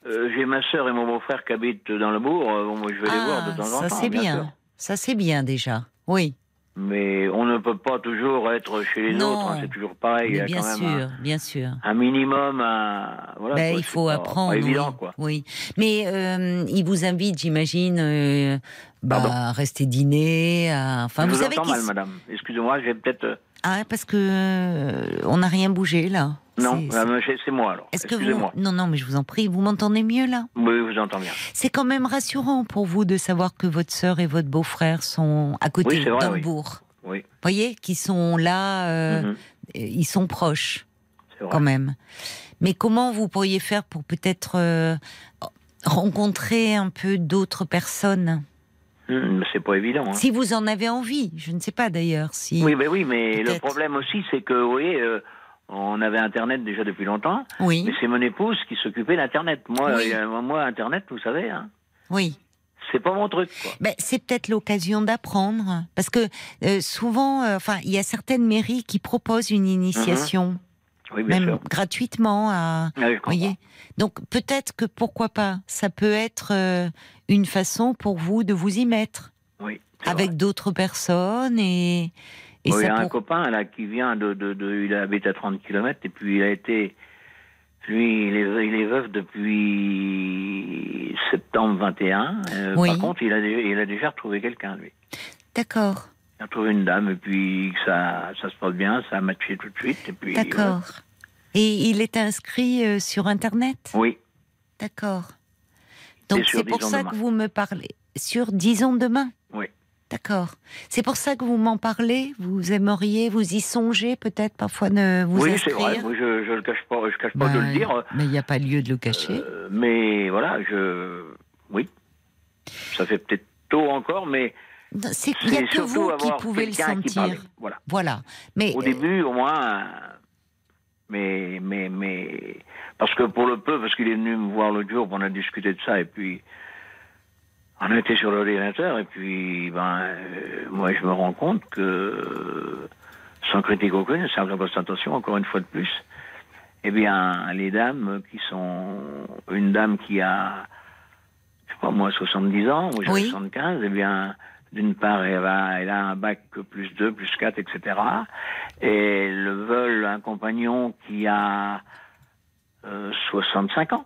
[SPEAKER 2] Euh, j'ai ma sœur et mon beau-frère qui habitent dans le bourg. bon, moi, je vais les voir de temps en
[SPEAKER 1] Ah, ça
[SPEAKER 2] temps.
[SPEAKER 1] c'est
[SPEAKER 2] bien.
[SPEAKER 1] bien. Ça c'est bien déjà. Oui.
[SPEAKER 2] Mais on ne peut pas toujours être chez les
[SPEAKER 1] Non.
[SPEAKER 2] autres. hein, c'est toujours pareil.
[SPEAKER 1] Mais
[SPEAKER 2] a
[SPEAKER 1] bien
[SPEAKER 2] quand même
[SPEAKER 1] sûr, bien sûr.
[SPEAKER 2] Un, un minimum à. Voilà,
[SPEAKER 1] Ben,
[SPEAKER 2] quoi,
[SPEAKER 1] il faut
[SPEAKER 2] pas-
[SPEAKER 1] apprendre.
[SPEAKER 2] Pas évident,
[SPEAKER 1] oui.
[SPEAKER 2] quoi.
[SPEAKER 1] oui. Mais euh, il vous invite, j'imagine, euh, bah, à rester dîner. À... Enfin,
[SPEAKER 2] je
[SPEAKER 1] vous
[SPEAKER 2] vous
[SPEAKER 1] savez
[SPEAKER 2] entends
[SPEAKER 1] qu'il
[SPEAKER 2] mal, madame. Excusez-moi, j'ai peut-être. euh,
[SPEAKER 1] Ah, parce que euh, on n'a rien bougé là.
[SPEAKER 2] Non,
[SPEAKER 1] C'est-
[SPEAKER 2] euh,
[SPEAKER 1] c'est-
[SPEAKER 2] moi alors.
[SPEAKER 1] Est-ce que vous. Non, non, mais je vous en prie, vous m'entendez mieux là?
[SPEAKER 2] Oui, je vous entends bien.
[SPEAKER 1] C'est quand même rassurant pour vous de savoir que votre sœur et votre beau-frère sont à côté
[SPEAKER 2] Oui,
[SPEAKER 1] le
[SPEAKER 2] oui.
[SPEAKER 1] bourg.
[SPEAKER 2] Oui,
[SPEAKER 1] Voyez, qui sont là, euh,
[SPEAKER 2] Mhm,
[SPEAKER 1] ils sont proches.
[SPEAKER 2] vrai.
[SPEAKER 1] quand même. Mais comment vous pourriez faire pour peut-être euh, rencontrer un peu d'autres personnes?
[SPEAKER 2] Hum, c'est pas évident. hein.
[SPEAKER 1] Si vous en avez envie, je ne sais pas d'ailleurs si.
[SPEAKER 2] Oui, mais oui, mais le problème aussi, c'est que, vous voyez, euh, on avait Internet déjà depuis longtemps.
[SPEAKER 1] Oui,
[SPEAKER 2] Mais c'est mon épouse qui s'occupait d'Internet. Moi,
[SPEAKER 1] Oui.
[SPEAKER 2] euh, moi, Internet, vous savez, hein,
[SPEAKER 1] oui.
[SPEAKER 2] c'est pas mon truc. Quoi.
[SPEAKER 1] Ben, c'est peut-être l'occasion d'apprendre, parce que euh, souvent, euh, il y a certaines mairies qui proposent une initiation,
[SPEAKER 2] Oui, bien
[SPEAKER 1] même
[SPEAKER 2] sûr.
[SPEAKER 1] gratuitement à.
[SPEAKER 2] Ah.
[SPEAKER 1] Voyez. Donc peut-être que pourquoi pas, ça peut être une façon pour vous de vous y mettre
[SPEAKER 2] Oui,
[SPEAKER 1] avec d'autres personnes et. Et
[SPEAKER 2] Oui, il y a un copain là qui vient de, de, de- il habite à 30 km et puis il a été, lui, il est, il est veuf depuis septembre 21. Euh,
[SPEAKER 1] Oui.
[SPEAKER 2] Par contre, il a, déjà- il a déjà retrouvé quelqu'un lui.
[SPEAKER 1] D'accord.
[SPEAKER 2] Il a retrouvé une dame et puis ça, ça se passe bien, ça a matché tout de suite.
[SPEAKER 1] D'accord. Et il est inscrit euh, sur Internet?
[SPEAKER 2] Oui,
[SPEAKER 1] D'accord. Donc c'est pour ça
[SPEAKER 2] Demain.
[SPEAKER 1] que vous me parlez. Sur Disons demain?
[SPEAKER 2] Oui.
[SPEAKER 1] D'accord. C'est pour ça que vous m'en parlez Vous aimeriez, vous y songez peut-être parfois de vous
[SPEAKER 2] oui, c'est vrai. Moi, je, je le cache pas, je cache pas de le dire.
[SPEAKER 1] Mais il n'y a pas lieu de le cacher.
[SPEAKER 2] Euh, mais voilà, je, oui, ça fait peut-être tôt encore, mais
[SPEAKER 1] c'est il n'y a que vous qui pouvez le sentir.
[SPEAKER 2] Voilà.
[SPEAKER 1] Voilà. Mais
[SPEAKER 2] Au
[SPEAKER 1] euh,
[SPEAKER 2] début, au moins, mais, mais, mais, parce que pour le peu, parce qu'il est venu me voir l'autre jour, on a discuté de ça, et puis, on été sur l'ordinateur, et puis, ben, euh, moi, je me rends compte que, euh, sans critique aucune, sans attention, encore une fois de plus, eh bien, les dames qui sont, une dame qui a, je sais pas moi, 70 ans, j'ai
[SPEAKER 1] Oui.
[SPEAKER 2] 75, eh bien, d'une part, elle, a un bac plus 2, plus 4, etc. Et elles veulent un compagnon qui a euh, 65 ans.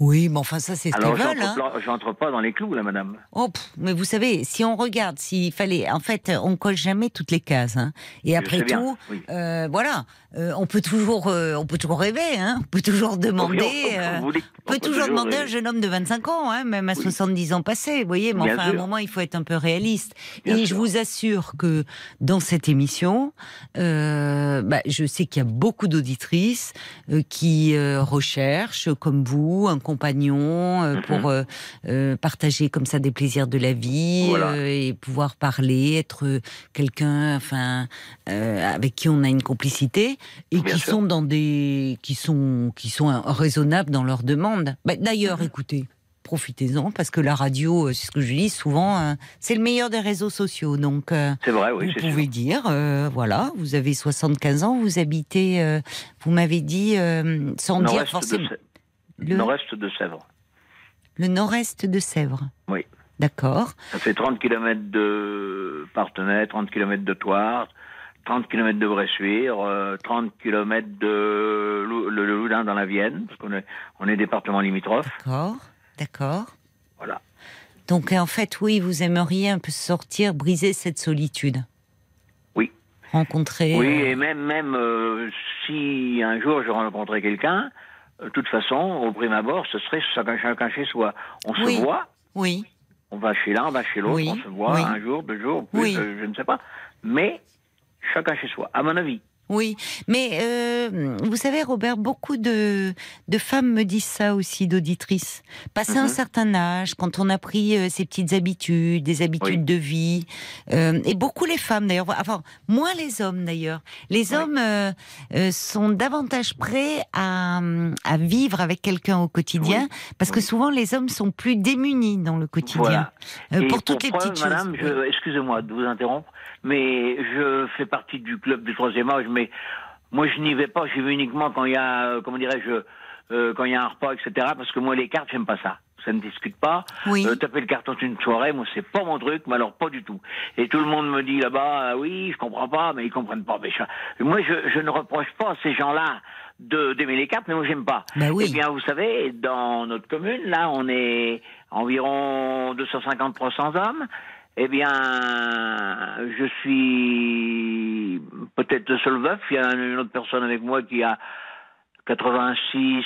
[SPEAKER 1] Oui, mais enfin ça c'est ce
[SPEAKER 2] Alors,
[SPEAKER 1] qu'ils veulent.
[SPEAKER 2] j'entre
[SPEAKER 1] hein.
[SPEAKER 2] pas- j'entre pas dans les clous, là, madame.
[SPEAKER 1] Oh, pff, mais vous savez, si on regarde, s'il fallait, en fait, on colle jamais toutes les cases. hein. Et après
[SPEAKER 2] bien,
[SPEAKER 1] tout,
[SPEAKER 2] oui.
[SPEAKER 1] euh, voilà, euh, on peut toujours, euh, on peut toujours rêver, hein. On peut toujours demander.
[SPEAKER 2] On-
[SPEAKER 1] peut toujours demander à un jeune homme de 25 ans, hein, même à
[SPEAKER 2] Oui.
[SPEAKER 1] 70 ans passés, vous voyez. Mais
[SPEAKER 2] Bien
[SPEAKER 1] enfin, à un moment, il faut être un peu réaliste.
[SPEAKER 2] Bien
[SPEAKER 1] Et je vous assure que dans cette émission, bah, je sais qu'il y a beaucoup d'auditrices qui recherchent, comme vous, un compagnon euh,
[SPEAKER 2] Mhm.
[SPEAKER 1] pour euh, euh, partager comme ça des plaisirs de la vie
[SPEAKER 2] Voilà.
[SPEAKER 1] et pouvoir parler, être quelqu'un, enfin, avec qui on a une complicité et
[SPEAKER 2] Bien
[SPEAKER 1] qui
[SPEAKER 2] sûr.
[SPEAKER 1] sont dans des, qui sont, qui sont raisonnables dans leurs demandes. Bah, D'ailleurs,
[SPEAKER 2] Mhm.
[SPEAKER 1] écoutez. Profitez-en parce que la radio, c'est ce que je dis souvent, euh, c'est le meilleur des réseaux sociaux. Donc, euh,
[SPEAKER 2] C'est vrai, oui,
[SPEAKER 1] vous pouvez
[SPEAKER 2] sûr.
[SPEAKER 1] dire, euh, voilà, vous avez 75 ans, vous habitez, euh, vous m'avez dit, sans dire forcément, le,
[SPEAKER 2] nord-est de Sèvres.
[SPEAKER 1] le nord-est de Sèvres.
[SPEAKER 2] Oui.
[SPEAKER 1] D'accord.
[SPEAKER 2] Ça fait 30 km de Partenay, 30 km de Toire, 30 km de Bressuire, euh, 30 km de Lou- le, le Loudun dans la Vienne, parce qu'on est, on est département limitrophe.
[SPEAKER 1] D'accord. D'accord.
[SPEAKER 2] Voilà.
[SPEAKER 1] Donc, en fait, oui, vous aimeriez un peu sortir, briser cette solitude.
[SPEAKER 2] Oui.
[SPEAKER 1] Rencontrer.
[SPEAKER 2] Oui,
[SPEAKER 1] euh,
[SPEAKER 2] et même, même euh, si un jour je rencontrais quelqu'un, euh, de toute façon, au prime abord, ce serait chacun, chez soi. On se voit,
[SPEAKER 1] Oui.
[SPEAKER 2] on va chez l'un, on va chez l'autre,
[SPEAKER 1] Oui,
[SPEAKER 2] on se voit
[SPEAKER 1] oui.
[SPEAKER 2] un jour, deux jours, plus, euh, je ne sais pas. Mais chacun chez soi, à mon avis.
[SPEAKER 1] Oui, mais euh, vous savez, Robert, beaucoup de, de femmes me disent ça aussi, d'auditrices. Passé un
[SPEAKER 2] Mhm.
[SPEAKER 1] certain âge, quand on a pris euh, ses petites habitudes, des habitudes
[SPEAKER 2] Oui.
[SPEAKER 1] de vie, euh, et beaucoup les femmes d'ailleurs, enfin, moins les hommes d'ailleurs. Les
[SPEAKER 2] Oui.
[SPEAKER 1] hommes euh, euh, sont davantage prêts à, à vivre avec quelqu'un au quotidien, parce que souvent les hommes sont plus démunis dans le quotidien.
[SPEAKER 2] Voilà.
[SPEAKER 1] Euh, pour toutes les
[SPEAKER 2] preuve,
[SPEAKER 1] petites
[SPEAKER 2] madame,
[SPEAKER 1] choses.
[SPEAKER 2] excusez-moi de vous interrompre, mais je fais partie du club du troisième âge, mais moi je n'y vais pas, j'y vais uniquement quand il y a, euh, comment dirais-je, euh, quand il y a un repas, etc. Parce que moi les cartes, j'aime pas ça. Ça ne discute pas.
[SPEAKER 1] Oui.
[SPEAKER 2] Euh, taper le carton d'une soirée, moi c'est pas mon truc, mais alors pas du tout. Et tout le monde me dit là-bas, ah oui, je comprends pas, mais ils comprennent pas. Mais je- moi je, je ne reproche pas à ces gens-là de d'aimer les cartes, mais moi j'aime pas.
[SPEAKER 1] Bah oui.
[SPEAKER 2] Eh bien, vous savez, dans notre commune, là, on est environ 250-300 hommes. Eh bien, je suis peut-être le seul veuf. Il y a une autre personne avec moi qui a 86,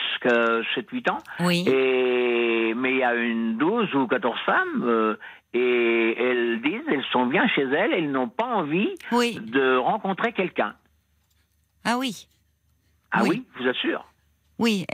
[SPEAKER 2] 7, 8 ans.
[SPEAKER 1] Oui.
[SPEAKER 2] Et, mais il y a une 12 ou 14 femmes. euh, et elles disent, elles sont bien chez elles, elles n'ont pas envie
[SPEAKER 1] Oui.
[SPEAKER 2] de rencontrer quelqu'un.
[SPEAKER 1] Ah oui.
[SPEAKER 2] Ah
[SPEAKER 1] Oui.
[SPEAKER 2] oui, je vous assure.
[SPEAKER 1] Oui.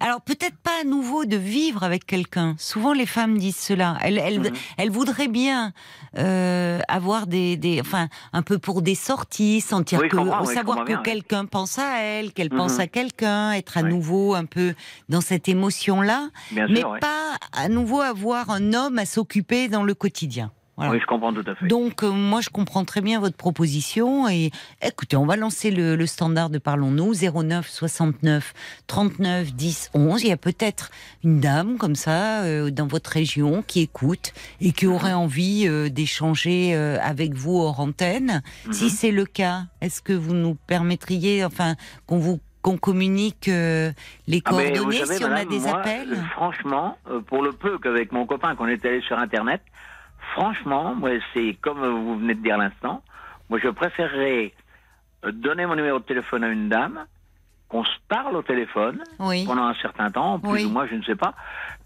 [SPEAKER 1] Alors peut-être pas à nouveau de vivre avec quelqu'un. Souvent les femmes disent cela. Elles, elles,
[SPEAKER 2] Mhm.
[SPEAKER 1] elles voudraient bien euh, avoir des, des, enfin, un peu pour des sorties, sentir
[SPEAKER 2] Oui,
[SPEAKER 1] que,
[SPEAKER 2] comprends,
[SPEAKER 1] savoir que
[SPEAKER 2] oui.
[SPEAKER 1] quelqu'un pense à elle, qu'elle
[SPEAKER 2] Mhm.
[SPEAKER 1] pense à quelqu'un, être à nouveau un peu dans cette émotion-là, mais
[SPEAKER 2] sûr,
[SPEAKER 1] pas à nouveau avoir un homme à s'occuper dans le quotidien. Voilà.
[SPEAKER 2] Oui, je comprends tout à fait.
[SPEAKER 1] Donc, euh, moi, je comprends très bien votre proposition. Et écoutez, on va lancer le, le standard de Parlons-nous 09 69 39 10 11. Il y a peut-être une dame comme ça euh, dans votre région qui écoute et qui aurait envie euh, d'échanger euh, avec vous hors antenne.
[SPEAKER 2] Mhm.
[SPEAKER 1] Si c'est le cas, est-ce que vous nous permettriez, enfin, qu'on vous qu'on communique euh, les
[SPEAKER 2] Ah,
[SPEAKER 1] coordonnées
[SPEAKER 2] savez,
[SPEAKER 1] si on a des
[SPEAKER 2] moi,
[SPEAKER 1] appels?
[SPEAKER 2] Franchement, euh, pour le peu qu'avec mon copain qu'on est allé sur Internet, franchement, moi, c'est comme vous venez de dire à l'instant, moi, je préférerais euh, donner mon numéro de téléphone à une dame, qu'on se parle au téléphone
[SPEAKER 1] Oui.
[SPEAKER 2] pendant un certain temps, plus
[SPEAKER 1] Oui.
[SPEAKER 2] ou moins, je ne sais pas,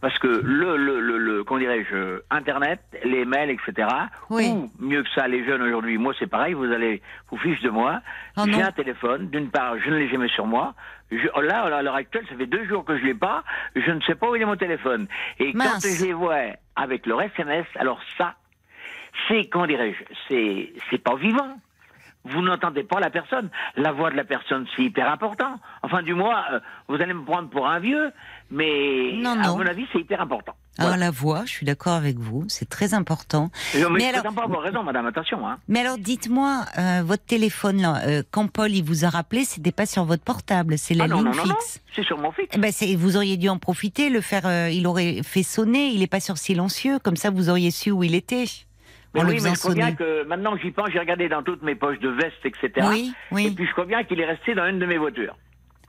[SPEAKER 2] parce que le, le, le, le comment dirais-je, Internet, les mails, etc.
[SPEAKER 1] Oui.
[SPEAKER 2] Ou mieux que ça, les jeunes aujourd'hui, moi, c'est pareil, vous allez vous fiche de moi.
[SPEAKER 1] Oh
[SPEAKER 2] J'ai un téléphone, d'une part, je ne l'ai jamais sur moi. Je- là, à l'heure actuelle, ça fait deux jours que je l'ai pas. Je ne sais pas où il est mon téléphone. Et
[SPEAKER 1] Mince.
[SPEAKER 2] quand je les vois avec leur SMS, alors ça, c'est, comment dirais-je, c'est, c'est pas vivant. Vous n'entendez pas la personne. La voix de la personne, c'est hyper important. Enfin, du moins, euh, vous allez me prendre pour un vieux, mais
[SPEAKER 1] Non,
[SPEAKER 2] à mon avis, c'est hyper important.
[SPEAKER 1] Alors
[SPEAKER 2] Voilà.
[SPEAKER 1] la voix, je suis d'accord avec vous, c'est très important.
[SPEAKER 2] Mais
[SPEAKER 1] alors-
[SPEAKER 2] pas avoir raison, madame, attention. Hein.
[SPEAKER 1] Mais alors, dites-moi, euh, votre téléphone, là, euh, quand Paul il vous a rappelé, c'était pas sur votre portable, c'est la
[SPEAKER 2] Ah
[SPEAKER 1] ligne
[SPEAKER 2] non, non, non,
[SPEAKER 1] fixe.
[SPEAKER 2] c'est sur mon fixe.
[SPEAKER 1] Eh ben, vous auriez dû en profiter, le faire. il aurait fait sonner. Il est pas sur silencieux, comme ça vous auriez su où il était.
[SPEAKER 2] Mais
[SPEAKER 1] en le
[SPEAKER 2] oui, mais je crois bien que maintenant que j'y pense, j'ai regardé dans toutes mes poches de veste, etc.
[SPEAKER 1] Oui, oui.
[SPEAKER 2] Et puis je crois bien qu'il est resté dans une de mes voitures.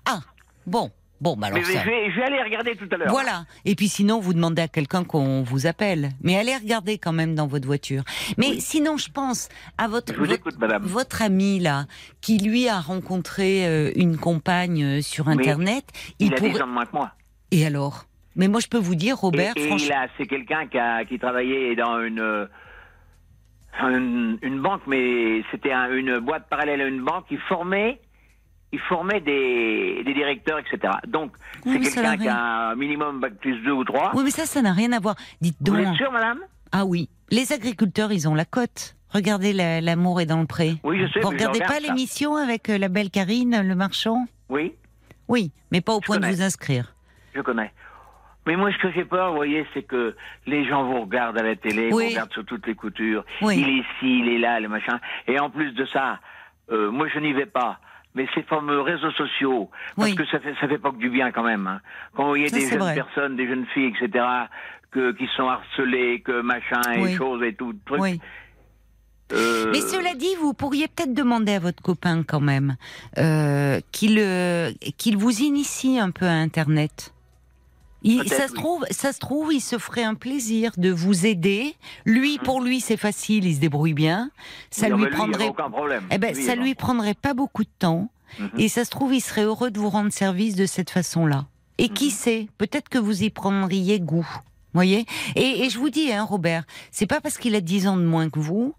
[SPEAKER 1] Ah, bon, bon, bah alors
[SPEAKER 2] mais
[SPEAKER 1] ça.
[SPEAKER 2] je, vais, je vais aller regarder tout à l'heure.
[SPEAKER 1] Voilà. Et puis sinon, vous demandez à quelqu'un qu'on vous appelle. Mais allez regarder quand même dans votre voiture. Mais sinon, je pense à votre votre,
[SPEAKER 2] écoute, madame.
[SPEAKER 1] votre ami là, qui lui a rencontré euh, une compagne euh, sur Internet.
[SPEAKER 2] Il, a 10 ans de moins que moi.
[SPEAKER 1] Et alors? Mais moi, je peux vous dire, Robert,
[SPEAKER 2] et et
[SPEAKER 1] franchement.
[SPEAKER 2] il a- c'est quelqu'un qui, a- qui travaillait dans une, euh, une, une banque, mais c'était un- une boîte parallèle à une banque qui formait il formait des, des directeurs, etc. Donc,
[SPEAKER 1] Oui,
[SPEAKER 2] c'est quelqu'un qui a un minimum bac plus 2 ou 3.
[SPEAKER 1] Oui, mais ça, ça n'a rien à voir. Dites
[SPEAKER 2] Vous
[SPEAKER 1] donc.
[SPEAKER 2] êtes sûr, madame?
[SPEAKER 1] Ah oui, les agriculteurs, ils ont la cote. Regardez la- l'amour est dans le pré.
[SPEAKER 2] Oui, je sais.
[SPEAKER 1] Vous
[SPEAKER 2] je
[SPEAKER 1] regardez
[SPEAKER 2] regarde
[SPEAKER 1] pas l'émission avec euh, la belle Karine, le marchand?
[SPEAKER 2] Oui,
[SPEAKER 1] Oui, mais pas au
[SPEAKER 2] Je
[SPEAKER 1] point de vous inscrire.
[SPEAKER 2] je connais. Mais moi, ce que j'ai peur, vous voyez, c'est que les gens vous regardent à la télé,
[SPEAKER 1] Oui.
[SPEAKER 2] vous regardent sur toutes les coutures.
[SPEAKER 1] Oui.
[SPEAKER 2] Il est ici, il est là, le machin. Et en plus de ça, euh, moi, je n'y vais pas. Mais ces fameux réseaux sociaux, parce
[SPEAKER 1] Oui.
[SPEAKER 2] que ça fait, ça fait pas que du bien quand même. hein. Quand vous voyez
[SPEAKER 1] Ça,
[SPEAKER 2] des jeunes
[SPEAKER 1] vrai.
[SPEAKER 2] personnes, des jeunes filles, etc., que, qui sont harcelées, que machin et choses et tout, truc.
[SPEAKER 1] Oui.
[SPEAKER 2] euh,
[SPEAKER 1] Mais cela dit, vous pourriez peut-être demander à votre copain quand même euh, qu'il euh, qu'il vous initie un peu à Internet. Il, ça se
[SPEAKER 2] oui.
[SPEAKER 1] trouve, ça se trouve, il se ferait un plaisir de vous aider. Lui, pour lui, c'est facile, il se débrouille bien. Ça lui
[SPEAKER 2] y avait
[SPEAKER 1] prendrait,
[SPEAKER 2] problème.
[SPEAKER 1] eh ben, ça
[SPEAKER 2] non.
[SPEAKER 1] lui prendrait pas beaucoup de temps.
[SPEAKER 2] Mhm.
[SPEAKER 1] Et ça se trouve, il serait heureux de vous rendre service de cette façon-là. Et qui
[SPEAKER 2] Mhm.
[SPEAKER 1] sait, peut-être que vous y prendriez goût. Voyez et, et je vous dis, hein, Robert, c'est pas parce qu'il a 10 ans de moins que vous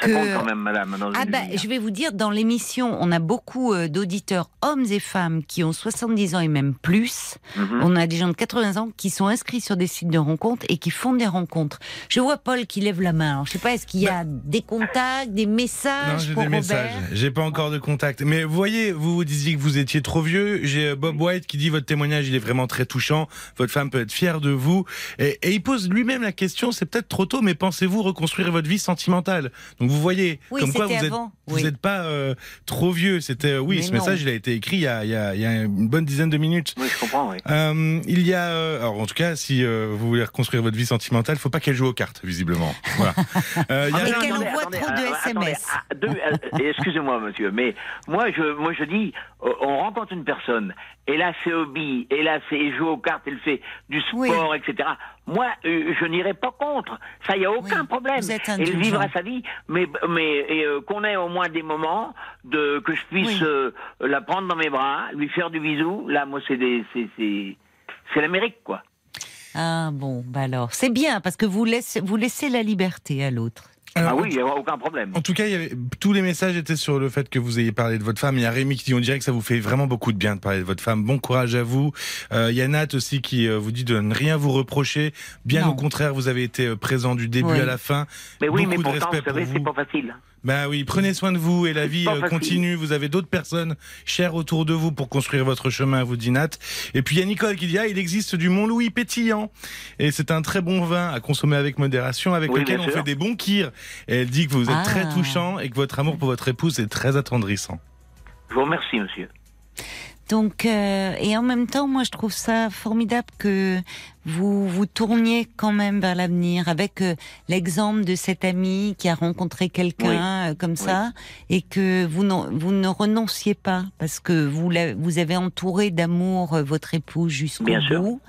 [SPEAKER 2] Ça
[SPEAKER 1] que-
[SPEAKER 2] compte quand même, madame. Dans
[SPEAKER 1] ah bah,
[SPEAKER 2] hein.
[SPEAKER 1] je vais vous dire, dans l'émission, on a beaucoup euh, d'auditeurs, hommes et femmes, qui ont 70 ans et même plus.
[SPEAKER 2] Mhm.
[SPEAKER 1] On a des gens de 80 ans qui sont inscrits sur des sites de rencontres et qui font des rencontres. Je vois Paul qui lève la main. Alors, je sais pas, est-ce qu'il y a des contacts, des
[SPEAKER 3] Non,
[SPEAKER 1] messages
[SPEAKER 3] j'ai
[SPEAKER 1] pour
[SPEAKER 3] des
[SPEAKER 1] Robert
[SPEAKER 3] messages. J'ai pas encore de contact. Mais vous voyez, vous vous disiez que vous étiez trop vieux. J'ai euh, Bob White qui dit votre témoignage, il est vraiment très touchant. Votre femme peut être fière de vous. Et, et il pose lui-même la question, c'est peut-être trop tôt, mais pensez-vous reconstruire votre vie sentimentale? Donc vous voyez,
[SPEAKER 1] Oui,
[SPEAKER 3] comme quoi vous êtes,
[SPEAKER 1] avant,
[SPEAKER 3] vous
[SPEAKER 1] oui.
[SPEAKER 3] êtes pas euh, trop vieux. C'était euh, oui,
[SPEAKER 1] Mais
[SPEAKER 3] ce
[SPEAKER 1] non.
[SPEAKER 3] message, il a été écrit il y a, il y a- il y a une bonne dizaine de minutes.
[SPEAKER 2] Oui, je comprends, oui.
[SPEAKER 3] Euh, il y a, alors en tout cas, si euh, vous voulez reconstruire votre vie sentimentale, faut pas qu'elle joue aux cartes, visiblement. Voilà. Euh, il y a-
[SPEAKER 1] Et qu'elle envoie
[SPEAKER 2] attendez,
[SPEAKER 1] trop de SMS.
[SPEAKER 2] ah, Excusez-moi, monsieur, mais moi je, moi je dis, on rencontre une personne, et là c'est hobby, et là c'est il joue aux cartes, il fait du sport, etc. Moi, euh, je n'irai pas contre. Ça, il n'y a aucun
[SPEAKER 1] Oui,
[SPEAKER 2] problème.
[SPEAKER 1] indulgent.
[SPEAKER 2] vivra sa vie, mais, mais euh, qu'on ait au moins des moments de que je puisse
[SPEAKER 1] Oui.
[SPEAKER 2] euh, la prendre dans mes bras, lui faire du bisou. Là, moi, c'est des, c'est, c'est, c'est l'Amérique, quoi.
[SPEAKER 1] Ah bon, bah alors, c'est bien parce que vous laissez, vous laissez la liberté à l'autre.
[SPEAKER 3] Alors,
[SPEAKER 2] ah oui, il n'y aura aucun problème.
[SPEAKER 3] En tout cas, il y avait, tous les messages étaient sur le fait que vous ayez parlé de votre femme. Il y a Rémi qui dit on dirait que ça vous fait vraiment beaucoup de bien de parler de votre femme. Bon courage à vous. Euh, il y a Nat aussi qui euh, vous dit de ne rien vous reprocher. Bien
[SPEAKER 1] Non.
[SPEAKER 3] au contraire, vous avez été euh, présent du début
[SPEAKER 1] Oui.
[SPEAKER 3] à la fin.
[SPEAKER 2] Mais oui, mais
[SPEAKER 3] Beaucoup de
[SPEAKER 2] pourtant,
[SPEAKER 3] respect
[SPEAKER 2] vous
[SPEAKER 3] pour
[SPEAKER 2] savez, c'est pas facile.
[SPEAKER 3] Bah oui, prenez soin de vous et la vie euh, continue. Vous avez d'autres personnes chères autour de vous pour construire votre chemin, vous dit Nat. Et puis il y a Nicole qui dit ah il existe du Mont-Louis pétillant et c'est un très bon vin à consommer avec modération, avec
[SPEAKER 2] Oui,
[SPEAKER 3] lequel on fait des bons kirs. Et elle dit que vous êtes
[SPEAKER 1] Ah.
[SPEAKER 3] très touchant et que votre amour pour votre épouse est très attendrissant.
[SPEAKER 2] Je vous remercie, monsieur.
[SPEAKER 1] Donc, euh, et en même temps, moi, je trouve ça formidable que vous vous tourniez quand même vers l'avenir avec euh, l'exemple de cet ami qui a rencontré quelqu'un euh, comme ça et que vous, n'en- vous ne renonciez pas parce que vous, la- vous avez entouré d'amour euh, votre épouse jusqu'au
[SPEAKER 2] Bien sûr.
[SPEAKER 1] bout,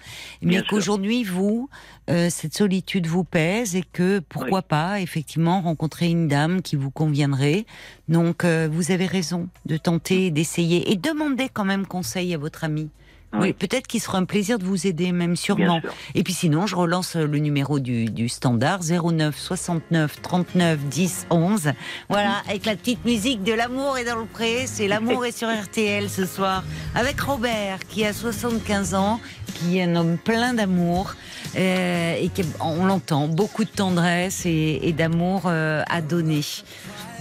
[SPEAKER 2] Bien
[SPEAKER 1] mais
[SPEAKER 2] sûr.
[SPEAKER 1] qu'aujourd'hui, vous, euh, cette solitude vous pèse et que pourquoi pas, effectivement, rencontrer une dame qui vous conviendrait. Donc, euh, vous avez raison de tenter, d'essayer et demander quand même conseil à votre ami. Oui,
[SPEAKER 2] Oui.
[SPEAKER 1] peut-être qu'il sera un plaisir de vous aider, même sûrement.
[SPEAKER 2] Sûr.
[SPEAKER 1] Et puis sinon, je relance le numéro du, du standard 09 69 39 10 11. Voilà, avec la petite musique de l'amour est dans le pré. C'est l'amour est sur RTL ce soir avec Robert qui a 75 ans, qui est un homme plein d'amour euh, et qui, on l'entend, beaucoup de tendresse et, et d'amour euh, à donner.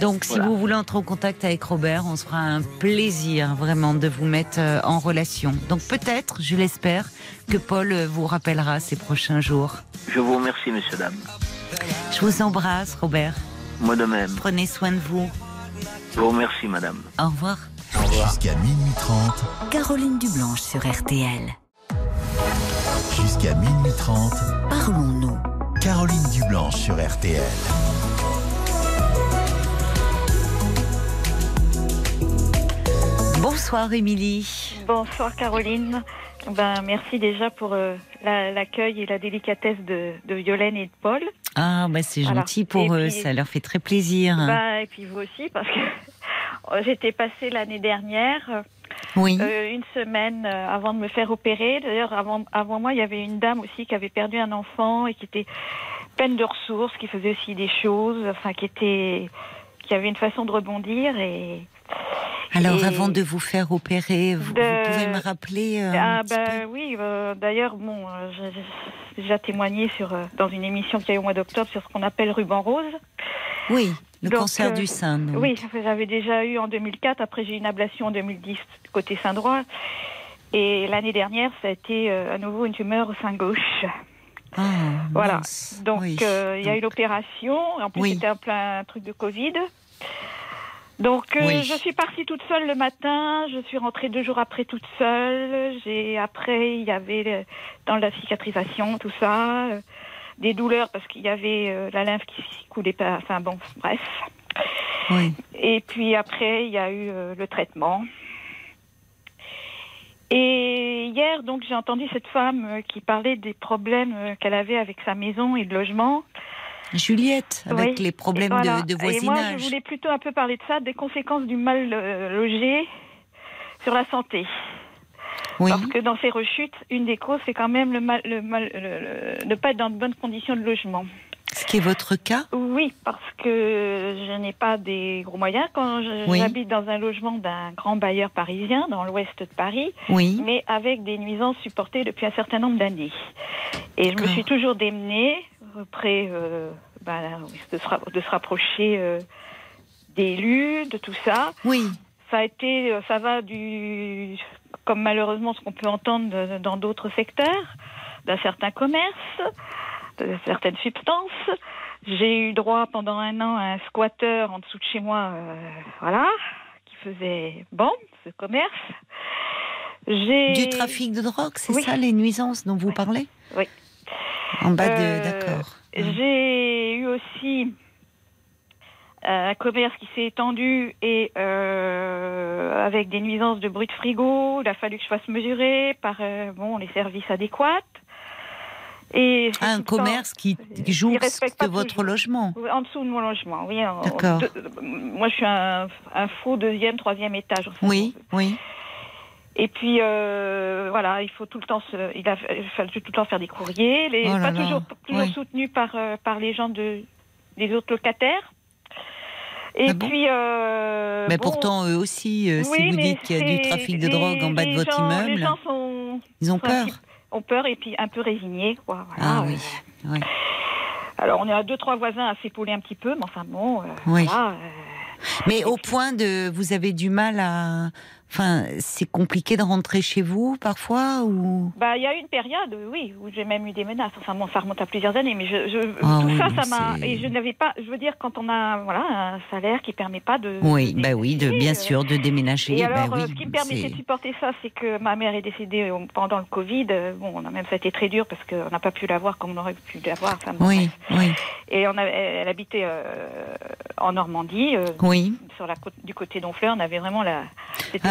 [SPEAKER 1] Donc, si
[SPEAKER 2] Voilà.
[SPEAKER 1] vous voulez entrer en contact avec Robert, on se fera un plaisir vraiment de vous mettre euh, en relation. Donc, peut-être, je l'espère, que Paul euh, vous rappellera ces prochains jours.
[SPEAKER 2] Je vous remercie, messieurs, dames.
[SPEAKER 1] Je vous embrasse, Robert.
[SPEAKER 2] Moi de même.
[SPEAKER 1] Prenez soin de vous.
[SPEAKER 2] Je vous remercie, madame.
[SPEAKER 1] Au revoir.
[SPEAKER 4] Jusqu'à minuit 30,
[SPEAKER 5] Caroline Dublanche sur RTL.
[SPEAKER 4] jusqu'à minuit 30,
[SPEAKER 5] Parlons-nous.
[SPEAKER 4] Caroline Dublanche sur RTL.
[SPEAKER 1] Bonsoir, Émilie.
[SPEAKER 6] Bonsoir Caroline. Ben, merci déjà pour euh, la- l'accueil et la délicatesse de, de Violaine et de Paul.
[SPEAKER 1] Ah, bah, c'est
[SPEAKER 6] Voilà.
[SPEAKER 1] gentil pour
[SPEAKER 6] Et
[SPEAKER 1] eux.
[SPEAKER 6] puis-
[SPEAKER 1] Ça leur fait très plaisir.
[SPEAKER 6] Ben, et puis vous aussi, parce que euh, j'étais passée l'année dernière,
[SPEAKER 1] oui.
[SPEAKER 6] euh, une semaine euh, avant de me faire opérer. D'ailleurs, avant, avant moi, il y avait une dame aussi qui avait perdu un enfant et qui était pleine de ressources, qui faisait aussi des choses, enfin, qui était, qui avait une façon de rebondir et
[SPEAKER 1] Alors,
[SPEAKER 6] Et-
[SPEAKER 1] avant de vous faire opérer, vous,
[SPEAKER 6] De-
[SPEAKER 1] vous pouvez me rappeler euh,
[SPEAKER 6] Ah bah
[SPEAKER 1] peu
[SPEAKER 6] oui, euh, d'ailleurs, bon, euh, j'ai déjà témoigné sur, dans une émission qu'il y a eu au mois d'octobre sur ce qu'on appelle ruban rose.
[SPEAKER 1] Oui, le
[SPEAKER 6] Donc,
[SPEAKER 1] cancer du sein. donc.
[SPEAKER 6] Oui, j'avais déjà eu en 2004, après j'ai eu une ablation en 2010 côté sein droit. Et l'année dernière, ça a été à nouveau une tumeur au sein gauche.
[SPEAKER 1] Ah,
[SPEAKER 6] Voilà.
[SPEAKER 1] mince.
[SPEAKER 6] Donc
[SPEAKER 1] Oui.
[SPEAKER 6] il y a eu l'opération, en plus
[SPEAKER 1] Oui.
[SPEAKER 6] c'était un plein truc de Covid. Donc euh,
[SPEAKER 1] Oui.
[SPEAKER 6] je suis partie toute seule le matin, je suis rentrée deux jours après toute seule. J'ai après il y avait dans la cicatrisation tout ça, euh, des douleurs parce qu'il y avait euh, la lymphe qui coulait pas. Enfin bon, bref.
[SPEAKER 1] oui.
[SPEAKER 6] Et puis après il y a eu euh, le traitement. Et hier, donc, j'ai entendu cette femme euh, qui parlait des problèmes euh, qu'elle avait avec sa maison et le logement.
[SPEAKER 1] Juliette, avec
[SPEAKER 6] Oui.
[SPEAKER 1] les problèmes
[SPEAKER 6] voilà.
[SPEAKER 1] de, de
[SPEAKER 6] Et moi, je
[SPEAKER 1] voisinage.
[SPEAKER 6] voulais plutôt un peu parler de ça, des conséquences du mal euh, logé sur la santé.
[SPEAKER 1] Oui,
[SPEAKER 6] Parce que dans ces rechutes, une des causes, c'est quand même le mal, le mal, le- le- ne pas être dans de bonnes conditions de logement.
[SPEAKER 1] ce qui est votre cas.
[SPEAKER 6] Oui, parce que je n'ai pas des gros moyens. Quand
[SPEAKER 1] Oui.
[SPEAKER 6] j'habite dans un logement d'un grand bailleur parisien, dans l'ouest de Paris,
[SPEAKER 1] Oui,
[SPEAKER 6] mais avec des nuisances supportées depuis un certain nombre d'années. Et je me suis toujours démenée auprès euh, ben, de, se, de se rapprocher euh, d'élus, de tout ça.
[SPEAKER 1] oui,
[SPEAKER 6] Ça a été, euh, ça va du, comme malheureusement ce qu'on peut entendre dans d'autres secteurs, d'un certain commerce, de certaines substances. J'ai eu droit pendant un an à un squatteur en dessous de chez moi, euh, voilà, qui faisait bon ce commerce.
[SPEAKER 1] Du trafic de drogue, c'est
[SPEAKER 6] Oui.
[SPEAKER 1] ça les nuisances dont vous parlez?
[SPEAKER 6] Oui.
[SPEAKER 1] En bas de,
[SPEAKER 6] Euh,
[SPEAKER 1] d'accord.
[SPEAKER 6] J'ai eu aussi euh, un commerce qui s'est étendu et euh, avec des nuisances de bruit de frigo. Il a fallu que je fasse mesurer par euh, bon les services adéquats. Et
[SPEAKER 1] Ah, un
[SPEAKER 6] temps-
[SPEAKER 1] commerce qui
[SPEAKER 6] respecte pas
[SPEAKER 1] votre logement.
[SPEAKER 6] En dessous de mon logement, oui.
[SPEAKER 1] D'accord.
[SPEAKER 6] de- moi, je suis un, un faux deuxième, troisième étage.
[SPEAKER 1] Oui, oui.
[SPEAKER 6] Et puis euh, voilà, il faut tout le temps se, il a fallu tout le temps faire des courriers, les,
[SPEAKER 1] Oh
[SPEAKER 6] pas
[SPEAKER 1] là,
[SPEAKER 6] toujours, toujours
[SPEAKER 1] oui.
[SPEAKER 6] soutenu par euh, par les gens de des autres locataires. Et
[SPEAKER 1] Ah bon
[SPEAKER 6] puis euh,
[SPEAKER 1] Mais
[SPEAKER 6] bon,
[SPEAKER 1] pourtant, eux aussi, euh, si vous dites qu'il y a du trafic de
[SPEAKER 6] les-
[SPEAKER 1] drogue en bas de votre
[SPEAKER 6] gens- Les
[SPEAKER 1] immeuble,
[SPEAKER 6] gens sont
[SPEAKER 1] ils ont peur.
[SPEAKER 6] ont peur et puis un peu résignés quoi. Voilà.
[SPEAKER 1] Ah oui, oui.
[SPEAKER 6] Alors on est à deux trois voisins à s'épauler un petit peu, mais enfin bon.
[SPEAKER 1] Oui.
[SPEAKER 6] voilà,
[SPEAKER 1] Mais au point de, vous avez du mal à, enfin, c'est compliqué de rentrer chez vous parfois ou?
[SPEAKER 6] Bah, il y a eu une période, oui, où j'ai même eu des menaces. Enfin, bon, ça remonte à plusieurs années, mais je, je-
[SPEAKER 1] Ah
[SPEAKER 6] tout
[SPEAKER 1] oui,
[SPEAKER 6] ça, ça m'a. Et je n'avais pas. Je veux dire, quand on a, voilà, un salaire qui permet pas de.
[SPEAKER 1] Oui,
[SPEAKER 6] de
[SPEAKER 1] bah oui, de, bien
[SPEAKER 6] euh,
[SPEAKER 1] sûr, de déménager.
[SPEAKER 6] Et
[SPEAKER 1] bah
[SPEAKER 6] alors,
[SPEAKER 1] oui,
[SPEAKER 6] euh, ce qui me permettait de supporter ça, c'est que ma mère est décédée euh, pendant le Covid. Euh, Bon, on a même ça a été très dur parce qu'on n'a pas pu la voir comme on aurait pu la voir.
[SPEAKER 1] Oui,
[SPEAKER 6] bref.
[SPEAKER 1] oui,
[SPEAKER 6] Et on a, elle habitait euh, en Normandie, euh,
[SPEAKER 1] oui.
[SPEAKER 6] sur la côte, du côté d'Honfleur. On avait vraiment la.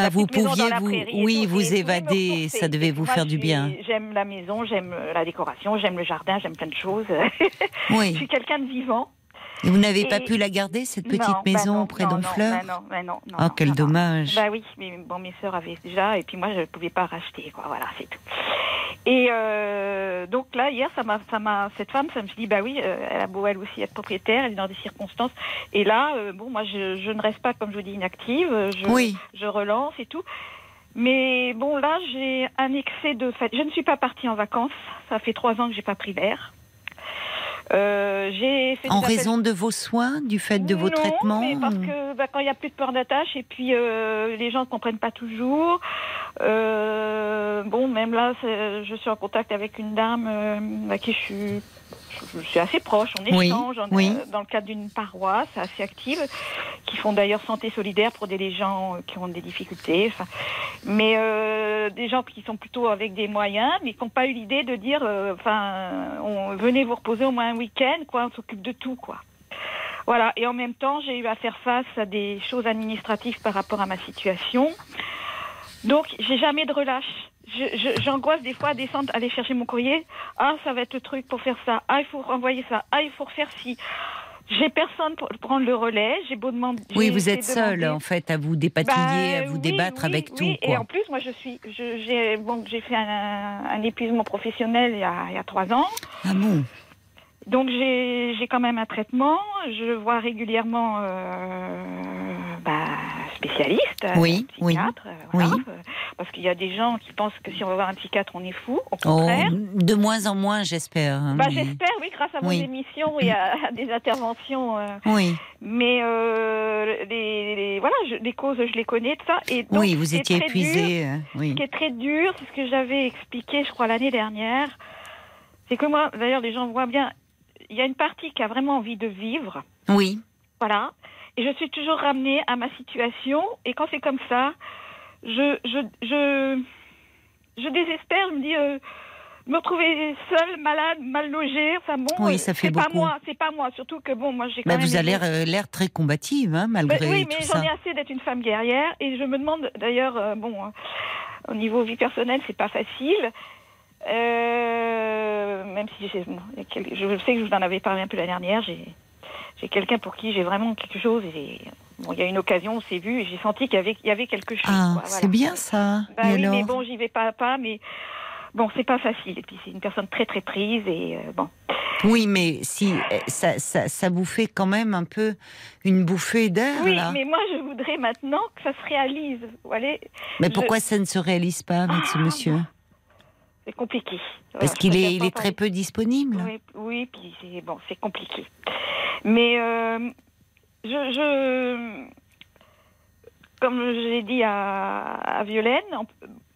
[SPEAKER 1] Ah, vous pouviez vous- oui, vous
[SPEAKER 6] je
[SPEAKER 1] évader, ça devait vous
[SPEAKER 6] Moi,
[SPEAKER 1] faire du
[SPEAKER 6] je
[SPEAKER 1] bien.
[SPEAKER 6] J'aime la maison, j'aime la décoration, j'aime le jardin, j'aime plein de choses. je
[SPEAKER 1] Oui.
[SPEAKER 6] suis quelqu'un de vivant.
[SPEAKER 1] Vous n'avez pas pu la garder, cette petite
[SPEAKER 6] Non, bah
[SPEAKER 1] maison
[SPEAKER 6] non,
[SPEAKER 1] près
[SPEAKER 6] non, non,
[SPEAKER 1] d'Honfleur
[SPEAKER 6] bah non, bah non, non,
[SPEAKER 1] Oh, quel dommage.
[SPEAKER 6] Bah oui, mais bon, mes sœurs avaient déjà, et puis moi, je ne pouvais pas racheter, quoi. Voilà, c'est tout. Et euh, donc là, hier, ça m'a, ça m'a, cette femme, ça me dit, bah oui, euh, elle a beau elle aussi être propriétaire, elle est dans des circonstances. Et là, euh, bon, moi, je, je ne reste pas, comme je vous dis, inactive. euh, Je,
[SPEAKER 1] Oui.
[SPEAKER 6] je relance et tout. Mais bon, là, j'ai un excès de. Je ne suis pas partie en vacances. Ça fait trois ans que j'ai pas pris l'air. Euh, j'ai fait
[SPEAKER 1] En
[SPEAKER 6] appels-
[SPEAKER 1] raison de vos soins, du fait de vos
[SPEAKER 6] non,
[SPEAKER 1] traitements
[SPEAKER 6] mais parce que bah, quand il n'y a plus de peur d'attache et puis euh, les gens ne comprennent pas toujours. Euh, bon, même là, je suis en contact avec une dame euh, à qui je suis, suis assez proche. On
[SPEAKER 1] Oui,
[SPEAKER 6] échange on-
[SPEAKER 1] oui.
[SPEAKER 6] euh, dans le cadre d'une paroisse assez active, qui font d'ailleurs santé solidaire pour des gens euh, qui ont des difficultés. Enfin, mais euh, des gens qui sont plutôt avec des moyens, mais qui n'ont pas eu l'idée de dire, euh, enfin, on, venez vous reposer au moins un week-end, quoi, on s'occupe de tout, quoi. Voilà, et en même temps, j'ai eu à faire face à des choses administratives par rapport à ma situation. Donc, j'ai jamais de relâche. J'angoisse des fois à descendre, aller chercher mon courrier. Ah, ça va être le truc pour faire ça. Ah, il faut renvoyer ça. Ah, il faut refaire ci. J'ai personne pour prendre le relais. J'ai beau demander.
[SPEAKER 1] Oui, vous êtes seule en fait à vous dépatouiller, à
[SPEAKER 6] Bah,
[SPEAKER 1] vous
[SPEAKER 6] oui,
[SPEAKER 1] débattre
[SPEAKER 6] oui,
[SPEAKER 1] avec
[SPEAKER 6] oui.
[SPEAKER 1] tout.
[SPEAKER 6] Et
[SPEAKER 1] Quoi.
[SPEAKER 6] en plus, moi, je suis, j'ai bon, j'ai fait un, un épuisement professionnel il y a, il y a trois ans.
[SPEAKER 1] Ah bon?
[SPEAKER 6] Donc j'ai quand même un traitement. Je vois régulièrement euh, spécialiste,
[SPEAKER 1] Oui, oui.
[SPEAKER 6] psychiatre, euh, voilà,
[SPEAKER 1] Oui.
[SPEAKER 6] parce qu'il y a des gens qui pensent que si on va voir un psychiatre, on est fou. Au
[SPEAKER 1] Oh,
[SPEAKER 6] contraire.
[SPEAKER 1] de moins en moins, j'espère. hein,
[SPEAKER 6] Bah, J'espère, oui, grâce à vos émissions et à, à des interventions. euh,
[SPEAKER 1] Oui,
[SPEAKER 6] mais euh, les, les- voilà, je- les causes, je les connais, tout ça. Et donc,
[SPEAKER 1] oui, vous étiez épuisé.
[SPEAKER 6] Ce qui est très dur, c'est ce que j'avais expliqué, je crois, l'année dernière. C'est que moi, d'ailleurs, les gens voient bien, il y a une partie qui a vraiment envie de vivre.
[SPEAKER 1] Oui,
[SPEAKER 6] Voilà. Et je suis toujours ramenée à ma situation. Et quand c'est comme ça, je, je, je, je désespère. Je me dis, euh, me retrouver seule, malade, mal logée. Enfin bon,
[SPEAKER 1] Oui, ça fait
[SPEAKER 6] c'est pas
[SPEAKER 1] beaucoup.
[SPEAKER 6] moi. C'est pas moi. Surtout que bon, moi j'ai quand
[SPEAKER 1] Bah,
[SPEAKER 6] même.
[SPEAKER 1] vous avez l'air euh, l'air très combative, hein,
[SPEAKER 6] Bah,
[SPEAKER 1] malgré
[SPEAKER 6] oui,
[SPEAKER 1] tout
[SPEAKER 6] mais
[SPEAKER 1] ça.
[SPEAKER 6] j'en ai assez d'être une femme guerrière. Et je me demande d'ailleurs, euh, bon, euh, au niveau vie personnelle, c'est pas facile. Euh, même si j'ai- bon, je sais que je vous en avais parlé un peu la dernière, j'ai j'ai quelqu'un pour qui j'ai vraiment quelque chose. Et bon, il y a une occasion, on s'est vu et j'ai senti qu'il y avait, il y avait quelque chose.
[SPEAKER 1] Ah, c'est bien ça.
[SPEAKER 6] Bah
[SPEAKER 1] Et
[SPEAKER 6] oui,
[SPEAKER 1] alors
[SPEAKER 6] mais bon, j'y vais pas à pas, mais bon, c'est pas facile. Et puis c'est une personne très très prise et euh, bon.
[SPEAKER 1] Oui, mais si euh, ça, ça, ça vous fait quand même un peu une bouffée d'air
[SPEAKER 6] Oui,
[SPEAKER 1] là.
[SPEAKER 6] mais moi je voudrais maintenant que ça se réalise. Voyez,
[SPEAKER 1] Mais
[SPEAKER 6] je-
[SPEAKER 1] pourquoi ça ne se réalise pas avec ce
[SPEAKER 6] Ah,
[SPEAKER 1] monsieur?
[SPEAKER 6] C'est compliqué.
[SPEAKER 1] Parce
[SPEAKER 6] Voilà,
[SPEAKER 1] qu'il est, il est très peu disponible.
[SPEAKER 6] Oui, oui, puis c'est bon, c'est compliqué. Mais euh, je, je, comme je l'ai dit à, à Violaine,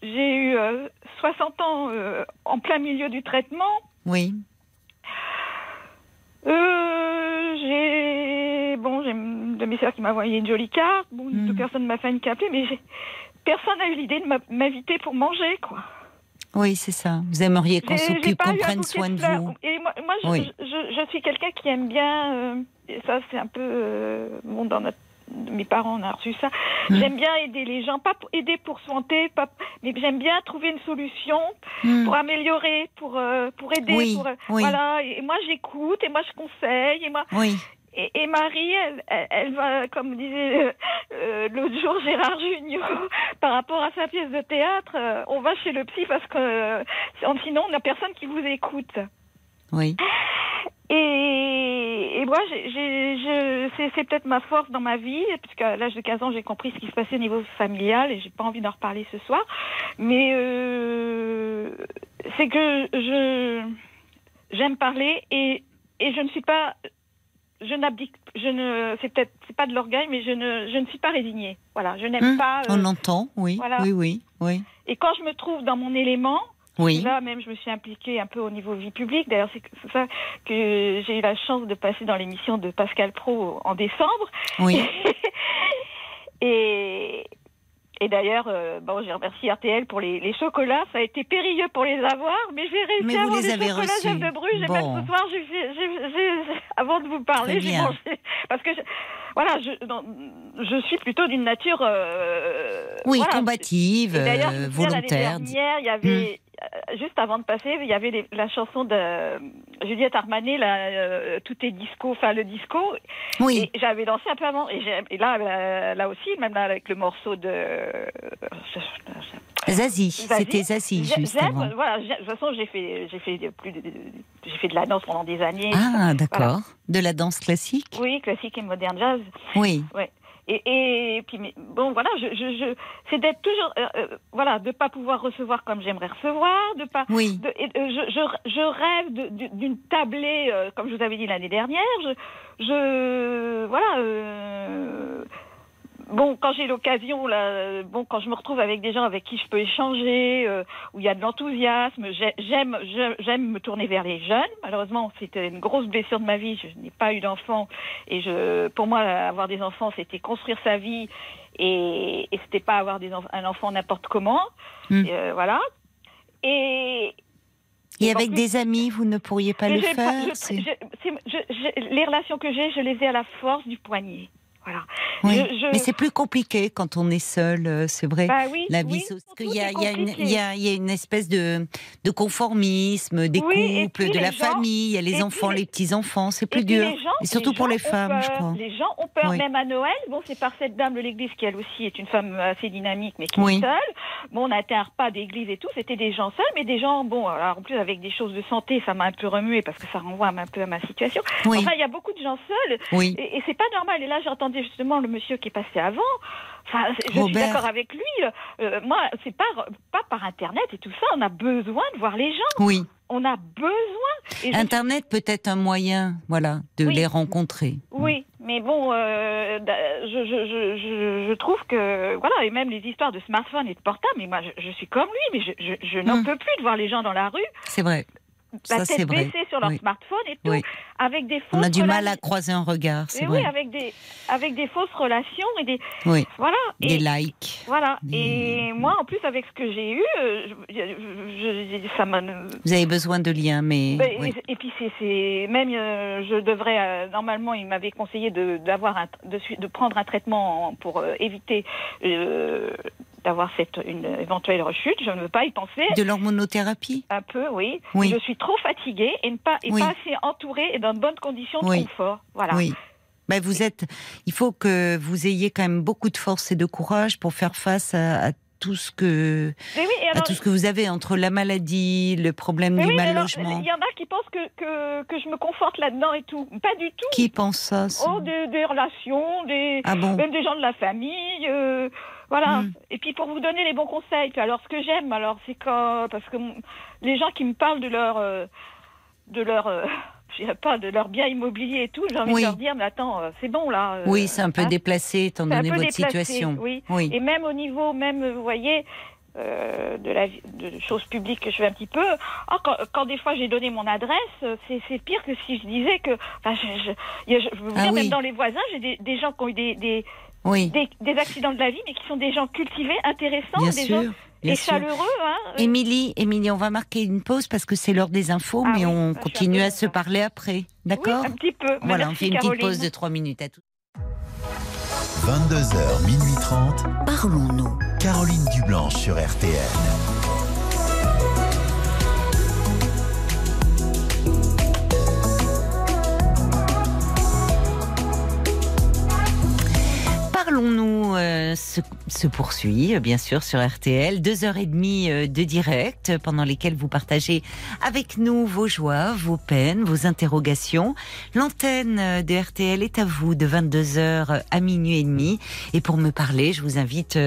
[SPEAKER 6] j'ai eu euh, 60 ans euh, en plein milieu du traitement.
[SPEAKER 1] Oui.
[SPEAKER 6] Euh, j'ai bon, j'ai une de mes sœurs qui m'a envoyé une jolie carte. Bon, une
[SPEAKER 1] Mm.
[SPEAKER 6] deux personnes de ma famille qui a appelé, mais j'ai- personne n'a eu l'idée de m'inviter pour manger, quoi.
[SPEAKER 1] Oui, c'est ça. Vous aimeriez qu'on s'occupe, qu'on prenne soin de vous.
[SPEAKER 6] Et moi, moi, je,
[SPEAKER 1] Oui.
[SPEAKER 6] je, je suis quelqu'un qui aime bien. euh, et ça, c'est un peu euh, bon dans notre. Mes parents, on a reçu ça.
[SPEAKER 1] Mm.
[SPEAKER 6] J'aime bien aider les gens, pas pour- aider pour soigner, pas, mais j'aime bien trouver une solution
[SPEAKER 1] Hmm.
[SPEAKER 6] pour améliorer, pour euh, pour aider.
[SPEAKER 1] Oui,
[SPEAKER 6] pour, euh,
[SPEAKER 1] oui.
[SPEAKER 6] Voilà. Et moi, j'écoute, et moi, je conseille, et moi,
[SPEAKER 1] Oui.
[SPEAKER 6] Et, et Marie, elle, elle, elle va, comme disait euh, euh, l'autre jour Gérard Junior, par rapport à sa pièce de théâtre, euh, on va chez le psy parce que sinon on n'a personne qui vous écoute.
[SPEAKER 1] Oui.
[SPEAKER 6] Et, et moi, c'est peut-être ma force dans ma vie, puisqu'à l'âge de 15 ans, j'ai compris ce qui se passait au niveau familial et j'ai pas envie d'en reparler ce soir. Mais euh, c'est que je j'aime parler et, et je ne suis pas, je n'abdique, je ne, c'est peut-être c'est pas de l'orgueil, mais je ne, je ne suis pas résignée. Voilà, je n'aime
[SPEAKER 1] Hmm,
[SPEAKER 6] pas. euh,
[SPEAKER 1] On l'entend, oui.
[SPEAKER 6] voilà.
[SPEAKER 1] Oui, oui, oui.
[SPEAKER 6] et quand je me trouve dans mon élément,
[SPEAKER 1] Oui.
[SPEAKER 6] Là, même, je me suis impliquée un peu au niveau vie publique. D'ailleurs, c'est c'est ça que j'ai eu la chance de passer dans l'émission de Pascal Pro en décembre.
[SPEAKER 1] Oui.
[SPEAKER 6] et et d'ailleurs, euh, bon, j'ai remercié RTL pour les, les chocolats. Ça a été périlleux pour les avoir, mais j'ai réussi
[SPEAKER 1] Mais
[SPEAKER 6] à avoir
[SPEAKER 1] les
[SPEAKER 6] des chocolats
[SPEAKER 1] reçus.
[SPEAKER 6] De Bruges. Et
[SPEAKER 1] Bon.
[SPEAKER 6] même ce soir, j'ai fait- j'ai- j'ai- avant de vous parler, j'ai mangé. Parce que, je- voilà, je, je suis plutôt d'une nature... euh,
[SPEAKER 1] Oui,
[SPEAKER 6] voilà,
[SPEAKER 1] combative,
[SPEAKER 6] et d'ailleurs,
[SPEAKER 1] euh,
[SPEAKER 6] souviens, l'année
[SPEAKER 1] volontaire.
[SPEAKER 6] dernière, il y avait, euh, juste avant de passer, il y avait les- la chanson de euh, Juliette Armanet, là, euh, Tout est disco, enfin le disco.
[SPEAKER 1] Oui.
[SPEAKER 6] Et j'avais dansé un peu avant. Et, là, euh, là aussi, même là, avec le morceau de. euh,
[SPEAKER 1] Zazie,
[SPEAKER 6] Zazie.
[SPEAKER 1] c'était Zazie,
[SPEAKER 6] J'ai-
[SPEAKER 1] juste
[SPEAKER 6] j'aime,
[SPEAKER 1] avant.
[SPEAKER 6] Voilà, de toute façon, j'ai fait, j'ai fait plus de, j'ai fait de la danse pendant des années.
[SPEAKER 1] Ah, d'accord. De la danse classique?
[SPEAKER 6] Oui, classique et moderne jazz.
[SPEAKER 1] Oui.
[SPEAKER 6] Et, et, puis, mais, bon, voilà, je, je, je, c'est d'être toujours, euh, euh, voilà, de pas pouvoir recevoir comme j'aimerais recevoir, de pas,
[SPEAKER 1] Oui.
[SPEAKER 6] de- et, euh, je, je, je rêve d'une tablée, euh, comme je vous avais dit l'année dernière. Je, je voilà. euh, bon, quand j'ai l'occasion, là, bon, quand je me retrouve avec des gens avec qui je peux échanger, euh, où il y a de l'enthousiasme, j'ai- j'aime, j'aime me tourner vers les jeunes. Malheureusement, c'était une grosse blessure de ma vie. Je n'ai pas eu d'enfant, et je, pour moi, avoir des enfants, c'était construire sa vie, et, et c'était pas avoir des enf- un enfant n'importe comment.
[SPEAKER 1] Mm.
[SPEAKER 6] Et, euh, voilà. Et,
[SPEAKER 1] Et avec
[SPEAKER 6] plus-
[SPEAKER 1] des amis, vous ne pourriez pas le
[SPEAKER 6] pas-
[SPEAKER 1] faire
[SPEAKER 6] je- je- je- les relations que j'ai, je les ai à la force du poignet. Voilà.
[SPEAKER 1] Oui.
[SPEAKER 6] je- je-
[SPEAKER 1] Mais c'est plus compliqué quand on est seul, euh, c'est vrai.
[SPEAKER 6] Bah oui,
[SPEAKER 1] La
[SPEAKER 6] oui,
[SPEAKER 1] vie, y a,
[SPEAKER 6] est
[SPEAKER 1] il y, a une-
[SPEAKER 6] compliqué.
[SPEAKER 1] il y a- il y a une espèce de, de conformisme des
[SPEAKER 6] Oui,
[SPEAKER 1] couples, de la
[SPEAKER 6] gens-
[SPEAKER 1] famille, il y a les enfants,
[SPEAKER 6] les-
[SPEAKER 1] les petits-enfants, c'est plus dur.
[SPEAKER 6] gens-
[SPEAKER 1] et surtout
[SPEAKER 6] les
[SPEAKER 1] pour les femmes, je crois.
[SPEAKER 6] Les gens ont peur,
[SPEAKER 1] Oui.
[SPEAKER 6] même à Noël. Bon, c'est par cette dame de l'église qui, elle aussi, est une femme assez dynamique, mais qui
[SPEAKER 1] Oui.
[SPEAKER 6] est seule. Bon, on a été un repas d'église et tout. C'était des gens seuls, mais des gens, bon, alors en plus, avec des choses de santé, ça m'a un peu remué parce que ça renvoie un peu à ma situation.
[SPEAKER 1] Oui,
[SPEAKER 6] Enfin, il y a beaucoup de gens seuls
[SPEAKER 1] oui.
[SPEAKER 6] et, et c'est pas normal. Et là, justement le monsieur qui est passé avant. Enfin, je suis d'accord avec lui. euh, moi, c'est pas pas par internet et tout ça. On a besoin de voir les gens.
[SPEAKER 1] Oui.
[SPEAKER 6] On a besoin. Et
[SPEAKER 1] Internet peut être un moyen, voilà, de
[SPEAKER 6] Oui.
[SPEAKER 1] les rencontrer.
[SPEAKER 6] Oui, mais bon, euh, je, je, je, je, je trouve que voilà, et même les histoires de smartphone et de portable. Mais moi, je, suis comme lui, mais je, n'en
[SPEAKER 1] Hmm.
[SPEAKER 6] peux plus de voir les gens dans la rue,
[SPEAKER 1] C'est vrai.
[SPEAKER 6] La tête
[SPEAKER 1] vrai.
[SPEAKER 6] baissée sur leur
[SPEAKER 1] Oui.
[SPEAKER 6] smartphone et tout,
[SPEAKER 1] Oui.
[SPEAKER 6] avec des fausses.
[SPEAKER 1] On a du mal à croiser un regard, c'est vrai.
[SPEAKER 6] oui, avec des avec des fausses relations et des
[SPEAKER 1] Oui.
[SPEAKER 6] voilà.
[SPEAKER 1] Des
[SPEAKER 6] Et,
[SPEAKER 1] likes.
[SPEAKER 6] Voilà.
[SPEAKER 1] Des-
[SPEAKER 6] Et moi, en plus, avec ce que j'ai eu, euh, je, je- je- ça m'a.
[SPEAKER 1] Vous avez besoin de liens, mais. Oui.
[SPEAKER 6] Et puis c'est, même euh, je devrais euh, normalement il m'avait conseillé de d'avoir un, de, prendre un traitement en- pour euh, éviter d'avoir cette une éventuelle rechute. Je ne veux pas y penser.
[SPEAKER 1] De l'hormonothérapie
[SPEAKER 6] Un peu, oui.
[SPEAKER 1] Oui.
[SPEAKER 6] Je suis trop fatiguée et ne pas et
[SPEAKER 1] Oui.
[SPEAKER 6] pas assez entourée et dans de bonnes conditions de
[SPEAKER 1] Oui.
[SPEAKER 6] confort. Voilà.
[SPEAKER 1] Oui. Ben, vous êtes. Il faut que vous ayez quand même beaucoup de force et de courage pour faire face à, à tout ce que
[SPEAKER 6] oui,
[SPEAKER 1] à tout ce que vous avez entre la maladie, le problème du
[SPEAKER 6] oui,
[SPEAKER 1] mal logement.
[SPEAKER 6] il y en a qui pensent que, que, que je me conforte là-dedans et tout. Pas du tout.
[SPEAKER 1] Qui pense ça ça
[SPEAKER 6] Oh, des, des relations, des,
[SPEAKER 1] Ah bon
[SPEAKER 6] même des gens de la famille, euh, voilà.
[SPEAKER 1] Hmm.
[SPEAKER 6] Et puis pour vous donner les bons conseils, puis alors ce que j'aime, alors c'est quand parce que les gens qui me parlent de leur euh, de leur euh, je dirais pas de leur bien immobilier et tout, j'ai envie
[SPEAKER 1] Oui.
[SPEAKER 6] de leur dire mais attends, euh, c'est bon là. euh,
[SPEAKER 1] Oui, c'est un peu
[SPEAKER 6] hein.
[SPEAKER 1] déplacé étant donné votre
[SPEAKER 6] déplacé,
[SPEAKER 1] situation.
[SPEAKER 6] Oui.
[SPEAKER 1] Oui.
[SPEAKER 6] Et même au niveau, même vous voyez. de la de choses publiques que je fais un petit peu. Ah, quand, quand des fois j'ai donné mon adresse, c'est pire que si je disais que. Enfin, je, veux vous
[SPEAKER 1] Ah
[SPEAKER 6] dire,
[SPEAKER 1] oui.
[SPEAKER 6] même dans les voisins, j'ai des, des gens qui ont eu des, des,
[SPEAKER 1] Oui,
[SPEAKER 6] des, des accidents de la vie, mais qui sont des gens cultivés, intéressants,
[SPEAKER 1] bien
[SPEAKER 6] des
[SPEAKER 1] sûr.
[SPEAKER 6] gens
[SPEAKER 1] Bien
[SPEAKER 6] et
[SPEAKER 1] sûr.
[SPEAKER 6] chaleureux. Hein.
[SPEAKER 1] Émilie, Émilie, on va marquer une pause parce que c'est l'heure des infos,
[SPEAKER 6] Ah
[SPEAKER 1] mais
[SPEAKER 6] oui,
[SPEAKER 1] on continue à se parler après. D'accord
[SPEAKER 6] Oui, un petit peu.
[SPEAKER 1] Voilà, on fait une
[SPEAKER 6] Caroline.
[SPEAKER 1] petite pause de 3 minutes à tout.
[SPEAKER 4] 22h, minuit 30.
[SPEAKER 5] Parlons-nous.
[SPEAKER 4] Caroline Dublanche sur RTL.
[SPEAKER 1] Parlons-nous euh, se, se poursuit, euh, bien sûr, sur RTL. Deux heures et demie euh, de direct pendant lesquelles vous partagez avec nous vos joies, vos peines, vos interrogations. L'antenne de RTL est à vous de 22h à minuit et demi. Et pour me parler, je vous invite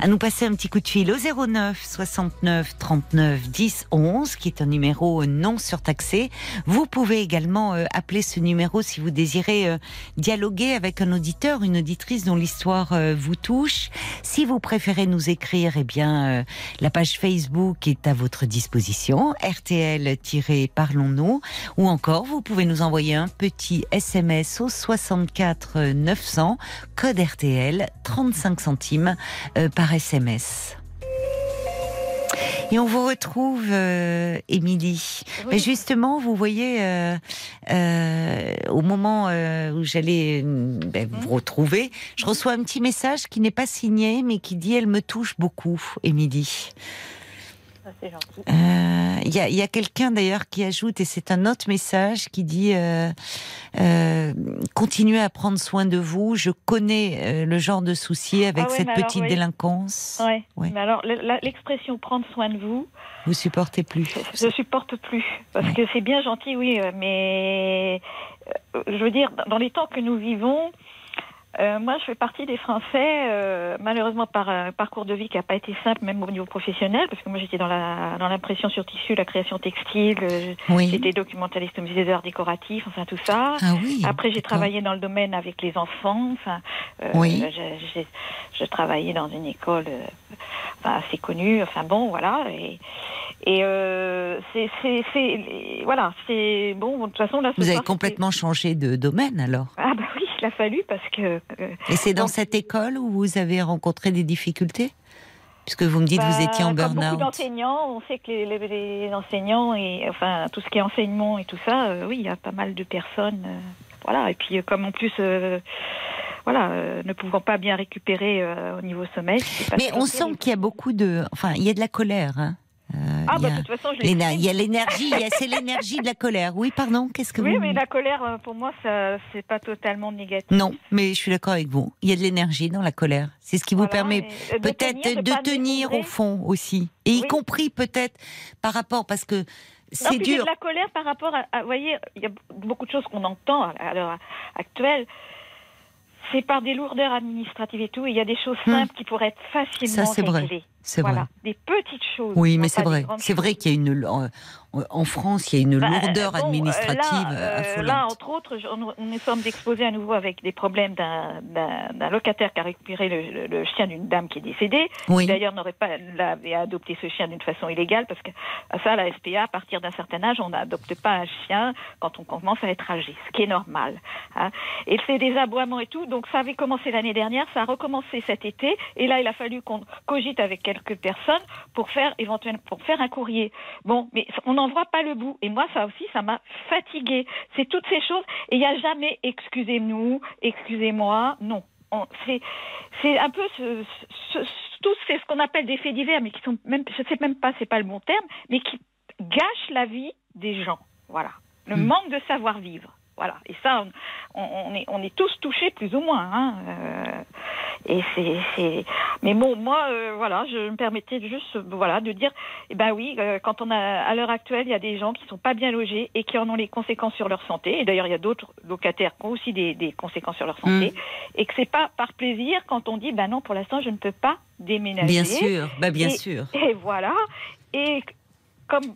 [SPEAKER 1] à nous passer un petit coup de fil au 09 69 39 10 11, qui est un numéro non surtaxé. Vous pouvez également appeler ce numéro si vous désirez dialoguer avec un auditeur, une auditrice dont l'histoire euh, vous touche. Si vous préférez nous écrire, eh bien, euh, la page Facebook est à votre disposition, RTL-Parlons-nous, ou encore vous pouvez nous envoyer un petit SMS au 64 900, code RTL, 35 centimes euh, par SMS. Et on vous retrouve, euh, Émilie.
[SPEAKER 6] Oui.
[SPEAKER 1] Mais justement, vous voyez, euh, euh, au moment euh, où j'allais euh, ben, vous retrouver, je reçois un petit message qui n'est pas signé, mais qui dit Elle me touche beaucoup, Émilie.
[SPEAKER 6] Ça, c'est gentil.
[SPEAKER 1] Euh, Il y a, il quelqu'un d'ailleurs qui ajoute, et c'est un autre message qui dit euh, euh, Continuez à prendre soin de vous. Je connais le genre de souci avec
[SPEAKER 6] Ah ouais,
[SPEAKER 1] cette
[SPEAKER 6] alors,
[SPEAKER 1] petite
[SPEAKER 6] oui.
[SPEAKER 1] délinquance.
[SPEAKER 6] Ouais.
[SPEAKER 1] Ouais.
[SPEAKER 6] Mais alors, l'expression prendre soin de vous,
[SPEAKER 1] Vous supportez plus.
[SPEAKER 6] je supporte plus. Parce que c'est bien gentil, oui, mais je veux dire, dans les temps que nous vivons, euh, moi, je fais partie des Français, euh, malheureusement par un parcours de vie qui n'a pas été simple, même au niveau professionnel, parce que moi, j'étais dans la dans l'impression sur tissu, la création textile, euh,
[SPEAKER 1] Oui.
[SPEAKER 6] j'étais documentaliste au musée d'art décoratif, enfin tout ça.
[SPEAKER 1] Ah oui.
[SPEAKER 6] Après, j'ai travaillé dans le domaine avec les enfants. Enfin, euh,
[SPEAKER 1] Oui.
[SPEAKER 6] je travaillais dans une école euh, enfin, assez connue. Enfin bon, voilà. Et, et euh, c'est, voilà, c'est bon. De toute façon, là,
[SPEAKER 1] Vous avez complètement changé de domaine alors.
[SPEAKER 6] Ah bah oui, il a fallu parce que. euh,
[SPEAKER 1] Et c'est dans
[SPEAKER 6] Donc-
[SPEAKER 1] cette école où vous avez rencontré des difficultés? Puisque vous me dites que vous
[SPEAKER 6] bah,
[SPEAKER 1] étiez en burn-out.
[SPEAKER 6] d'enseignants, on sait que les, les- les enseignants et enfin tout ce qui est enseignement et tout ça, euh, oui, il y a pas mal de personnes. euh, voilà. Et puis comme en plus. Voilà, euh, ne pouvant pas bien récupérer euh, au niveau sommeil.
[SPEAKER 1] Mais on sent qu'il y a beaucoup de. Enfin, il y a de la colère. hein. Euh,
[SPEAKER 6] Ah
[SPEAKER 1] il y
[SPEAKER 6] bah
[SPEAKER 1] a-
[SPEAKER 6] de toute façon, je l'ai
[SPEAKER 1] il y a l'énergie, il y a- c'est l'énergie de la colère. Oui, pardon, qu'est-ce que
[SPEAKER 6] Oui,
[SPEAKER 1] vous.
[SPEAKER 6] mais la colère, pour moi, ça, c'est pas totalement négatif.
[SPEAKER 1] Non, mais je suis d'accord avec vous. Il y a de l'énergie dans la colère. C'est ce qui vous permet
[SPEAKER 6] de
[SPEAKER 1] peut-être
[SPEAKER 6] tenir,
[SPEAKER 1] de, tenir au fond aussi. Et y
[SPEAKER 6] Oui.
[SPEAKER 1] compris peut-être par rapport, parce que c'est
[SPEAKER 6] puis j'ai
[SPEAKER 1] dur.
[SPEAKER 6] de la colère par rapport à, à- vous voyez, il y a beaucoup de choses qu'on entend à l'heure actuelle. C'est par des lourdeurs administratives et tout. Il y a des choses simples qui pourraient être facilement
[SPEAKER 1] Ça, c'est vrai. C'est
[SPEAKER 6] Voilà,
[SPEAKER 1] vrai.
[SPEAKER 6] des petites choses.
[SPEAKER 1] Oui, mais c'est vrai. C'est vrai qu'il y a une en, en France, il y a une
[SPEAKER 6] Bah,
[SPEAKER 1] lourdeur
[SPEAKER 6] bon, euh,
[SPEAKER 1] administrative
[SPEAKER 6] là, euh,
[SPEAKER 1] affolante.
[SPEAKER 6] là, entre autres, est sommes exposés à nouveau avec des problèmes d'un- locataire qui a récupéré le, le- le chien d'une dame qui est décédée.
[SPEAKER 1] oui.
[SPEAKER 6] qui D'ailleurs, n'aurait pas l'avait adopté ce chien d'une façon illégale parce que ça, la SPA, à partir d'un certain âge, on n'adopte pas un chien quand on commence à être âgé, ce qui est normal. hein. Et c'est des aboiements et tout. Donc, ça avait commencé l'année dernière, ça a recommencé cet été. Et là, il a fallu qu'on cogite avec quelques personnes pour faire éventuellement pour faire un courrier. Bon, mais on n'en voit pas le bout. Et moi, ça aussi, ça m'a fatiguée. C'est toutes ces choses. Et il n'y a jamais excusez-nous, excusez-moi. Non. On- C'est un peu ce, ce, tout c'est ce qu'on appelle des faits divers, mais qui sont même, je sais même pas, c'est pas le bon terme, mais qui gâchent la vie des gens. Voilà. Le
[SPEAKER 1] Mm.
[SPEAKER 6] manque de savoir vivre. Voilà. Et ça, on, est, on est tous touchés plus ou moins. hein. Euh, et c'est. Mais bon, moi, euh, voilà, je me permettais juste, voilà, de dire, eh ben oui, euh, quand on a, à l'heure actuelle, il y a des gens qui sont pas bien logés et qui en ont les conséquences sur leur santé. Et d'ailleurs, il y a d'autres locataires qui ont aussi des, des conséquences sur leur santé. Et que c'est pas par plaisir quand on dit, ben non, pour l'instant, je ne peux pas déménager.
[SPEAKER 1] Bien sûr, bah bien
[SPEAKER 6] Et-
[SPEAKER 1] sûr.
[SPEAKER 6] Et voilà. Et comme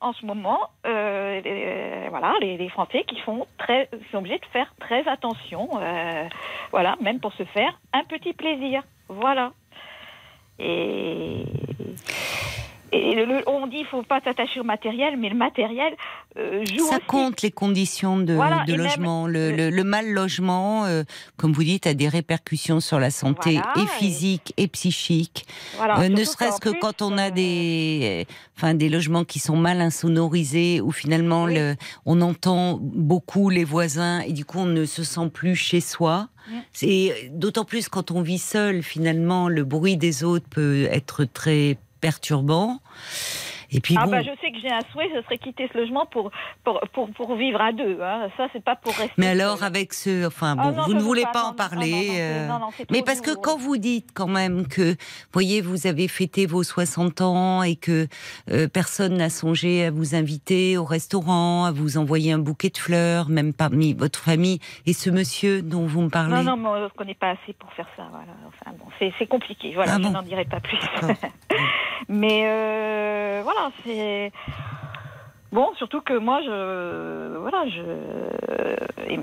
[SPEAKER 6] en ce moment, euh, euh, voilà, les, les Français qui font très, sont obligés de faire très attention, euh, voilà, même pour se faire un petit plaisir, voilà. Et, et le- on dit il faut pas s'attacher au matériel, mais le matériel euh, joue
[SPEAKER 1] Ça
[SPEAKER 6] aussi.
[SPEAKER 1] compte les conditions de,
[SPEAKER 6] Voilà,
[SPEAKER 1] de logement. Le,
[SPEAKER 6] le-
[SPEAKER 1] le- mal logement, euh, comme vous dites, a des répercussions sur la santé
[SPEAKER 6] Voilà,
[SPEAKER 1] et physique et psychique.
[SPEAKER 6] Voilà,
[SPEAKER 1] Euh, ne serait-ce que
[SPEAKER 6] plus,
[SPEAKER 1] quand on a
[SPEAKER 6] euh,
[SPEAKER 1] des, euh, enfin des logements qui sont mal insonorisés, où finalement
[SPEAKER 6] Oui.
[SPEAKER 1] le, on entend beaucoup les voisins et du coup on ne se sent plus chez soi.
[SPEAKER 6] Mm.
[SPEAKER 1] C'est d'autant plus quand on vit seul. Finalement, le bruit des autres peut être très perturbant. Et puis
[SPEAKER 6] Ah
[SPEAKER 1] bon.
[SPEAKER 6] bah je sais que j'ai un souhait, ce serait quitter ce logement pour pour pour, pour vivre à deux. Hein. Ça c'est pas pour rester.
[SPEAKER 1] Mais alors avec ce, enfin
[SPEAKER 6] Ah
[SPEAKER 1] bon,
[SPEAKER 6] non,
[SPEAKER 1] vous ne voulez
[SPEAKER 6] pas,
[SPEAKER 1] en parler.
[SPEAKER 6] non, non, c'est-
[SPEAKER 1] euh,
[SPEAKER 6] non, non,
[SPEAKER 1] Mais parce que quand vous dites quand même que, voyez, vous avez fêté vos 60 ans et que euh, personne n'a songé à vous inviter au restaurant, à vous envoyer un bouquet de fleurs, même parmi votre famille, et ce monsieur dont vous me parlez.
[SPEAKER 6] Non, non, mais on ne connaît pas assez pour faire ça. Voilà. Enfin, bon, c'est, c'est compliqué. Voilà,
[SPEAKER 1] Ah
[SPEAKER 6] je n'en dirai pas plus.
[SPEAKER 1] D'accord.
[SPEAKER 6] mais euh, voilà, c'est. Bon, surtout que moi, je. Voilà, je. et-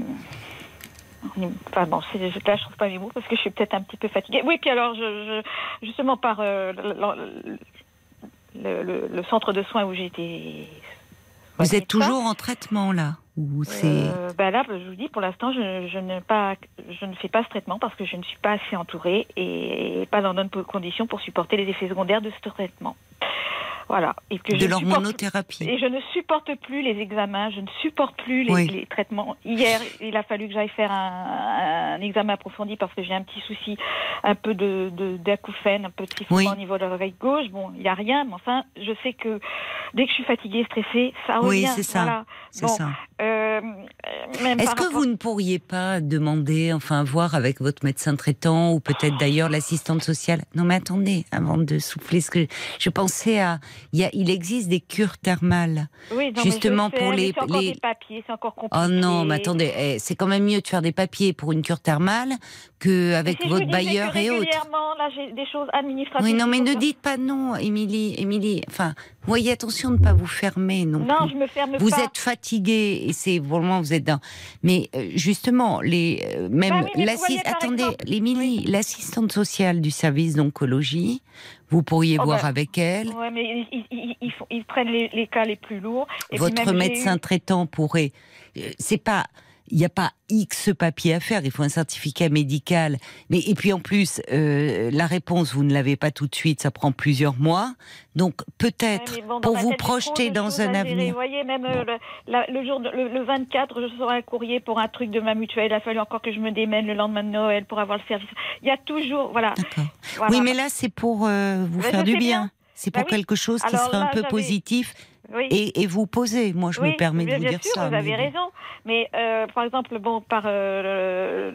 [SPEAKER 6] Enfin bon, là je trouve pas mes mots parce que je suis peut-être un petit peu fatiguée. Oui, puis alors, je, je- justement par euh, le, le- le- le centre de soins où j'ai été.
[SPEAKER 1] Vous êtes toujours en traitement là ou c'est
[SPEAKER 6] euh, bah là, je vous dis, pour l'instant, je, je ne pas, je ne fais pas ce traitement parce que je ne suis pas assez entourée et pas dans de bonnes conditions pour supporter les effets secondaires de ce traitement. Voilà. Et que
[SPEAKER 1] de l'hormonothérapie
[SPEAKER 6] et je ne supporte plus les examens, je ne supporte plus les,
[SPEAKER 1] Oui.
[SPEAKER 6] les traitements. Hier, il a fallu que j'aille faire un, un examen approfondi parce que j'ai un petit souci, un peu de, d'acouphène, un peu de sifflement
[SPEAKER 1] Oui.
[SPEAKER 6] au niveau de l'oreille gauche. Bon, il n'y a rien, mais enfin, je sais que dès que je suis fatiguée, stressée, ça
[SPEAKER 1] Oui,
[SPEAKER 6] revient.
[SPEAKER 1] c'est ça.
[SPEAKER 6] Voilà.
[SPEAKER 1] C'est
[SPEAKER 6] Bon,
[SPEAKER 1] ça.
[SPEAKER 6] Euh,
[SPEAKER 1] Est-ce que
[SPEAKER 6] rapport-
[SPEAKER 1] vous ne pourriez pas demander, enfin voir avec votre médecin traitant ou peut-être d'ailleurs l'assistante sociale? Non mais attendez, avant de souffler, ce que je pensais à, il, y a, il existe des cures thermales.
[SPEAKER 6] Oui, non, mais
[SPEAKER 1] justement
[SPEAKER 6] je
[SPEAKER 1] pour les-
[SPEAKER 6] c'est encore
[SPEAKER 1] les-
[SPEAKER 6] des papiers, c'est encore compliqué.
[SPEAKER 1] Oh non, mais attendez, eh, c'est quand même mieux de faire des papiers pour une cure thermale que
[SPEAKER 6] Mais
[SPEAKER 1] avec
[SPEAKER 6] si je
[SPEAKER 1] votre bailleur et autres.
[SPEAKER 6] régulièrement, là, j'ai des choses administratives.
[SPEAKER 1] Oui, non, mais ne dites pas non, Émilie, Émilie. Enfin, voyez attention de ne pas vous fermer non.
[SPEAKER 6] Non,
[SPEAKER 1] plus.
[SPEAKER 6] je me ferme
[SPEAKER 1] Vous
[SPEAKER 6] pas.
[SPEAKER 1] êtes fatigué et c'est vraiment vous êtes dans. Mais euh, justement, les euh, même
[SPEAKER 6] Bah oui, voyez,
[SPEAKER 1] attendez,
[SPEAKER 6] exemple-
[SPEAKER 1] l'Émilie, l'assistante sociale du service d'oncologie, vous pourriez
[SPEAKER 6] Oh,
[SPEAKER 1] voir
[SPEAKER 6] bah,
[SPEAKER 1] avec elle.
[SPEAKER 6] Ouais, mais ils, ils- ils- ils prennent les, les cas les plus lourds. Et
[SPEAKER 1] Votre médecin traitant pourrait. euh, C'est pas. Il n'y a pas X papier à faire, il faut un certificat médical. Mais et puis en plus, euh, la réponse vous ne l'avez pas tout de suite, ça prend plusieurs mois. Donc peut-être
[SPEAKER 6] Ouais, bon,
[SPEAKER 1] pour vous projeter dans un avenir.
[SPEAKER 6] Vous voyez, même euh, le, la- le jour, le, le 24, je reçois un courrier pour un truc de ma mutuelle. Il a fallu encore que je me démène le lendemain de Noël pour avoir le service. Il y a toujours, voilà.
[SPEAKER 1] Oui, mais là c'est pour euh, vous
[SPEAKER 6] Mais
[SPEAKER 1] faire du bien.
[SPEAKER 6] bien.
[SPEAKER 1] C'est
[SPEAKER 6] Bah
[SPEAKER 1] pour
[SPEAKER 6] oui.
[SPEAKER 1] quelque chose qui
[SPEAKER 6] Alors
[SPEAKER 1] serait un peu positif
[SPEAKER 6] Oui.
[SPEAKER 1] et, et vous poser. Moi, je
[SPEAKER 6] oui,
[SPEAKER 1] me permets de vous
[SPEAKER 6] bien
[SPEAKER 1] dire
[SPEAKER 6] sûr,
[SPEAKER 1] ça.
[SPEAKER 6] Vous avez
[SPEAKER 1] mais-
[SPEAKER 6] raison. Mais euh, par exemple, bon, par euh,